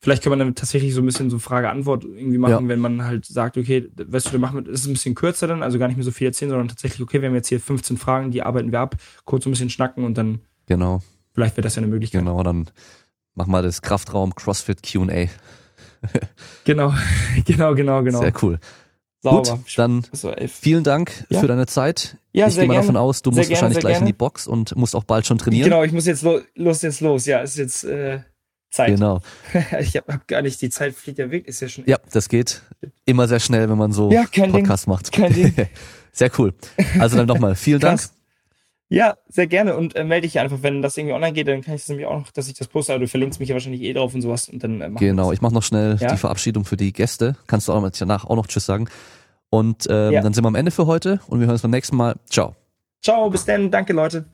Vielleicht kann man dann tatsächlich so ein bisschen so Frage-Antwort irgendwie machen, wenn man halt sagt, okay, weißt du, dann machen wir, das ist ein bisschen kürzer dann, also gar nicht mehr so viel erzählen, sondern tatsächlich, okay, wir haben jetzt hier 15 Fragen, die arbeiten wir ab, kurz so ein bisschen schnacken und dann, Genau, vielleicht wäre das ja eine Möglichkeit. genau, dann machen wir das Kraftraum CrossFit Q&A. Genau, genau, genau, genau. Sehr cool. Sauber. Gut, dann vielen Dank Ja. für deine Zeit. Ja, ich gehe mal gerne. davon aus, du Sehr musst gerne, wahrscheinlich gleich in gerne. die Box und musst auch bald schon trainieren. Genau, ich muss jetzt los, los jetzt los, ja, ist jetzt äh, Zeit. Genau. ich habe hab gar nicht, die Zeit fliegt ja weg, ist ja schon Ja, das geht immer sehr schnell, wenn man so Ja, kein Ding. Podcast macht. Kein Ding. sehr cool. Also dann nochmal vielen Dank. Ja, sehr gerne und äh, melde dich einfach, wenn das irgendwie online geht, dann kann ich das nämlich auch noch, dass ich das poste, aber du verlinkst mich ja wahrscheinlich eh drauf und sowas und dann äh, Genau, das. ich mache noch schnell Ja. die Verabschiedung für die Gäste. Kannst du auch noch danach auch noch Tschüss sagen. Und ähm, Ja. dann sind wir am Ende für heute und wir hören uns beim nächsten Mal. Ciao. Ciao, bis dann, danke Leute.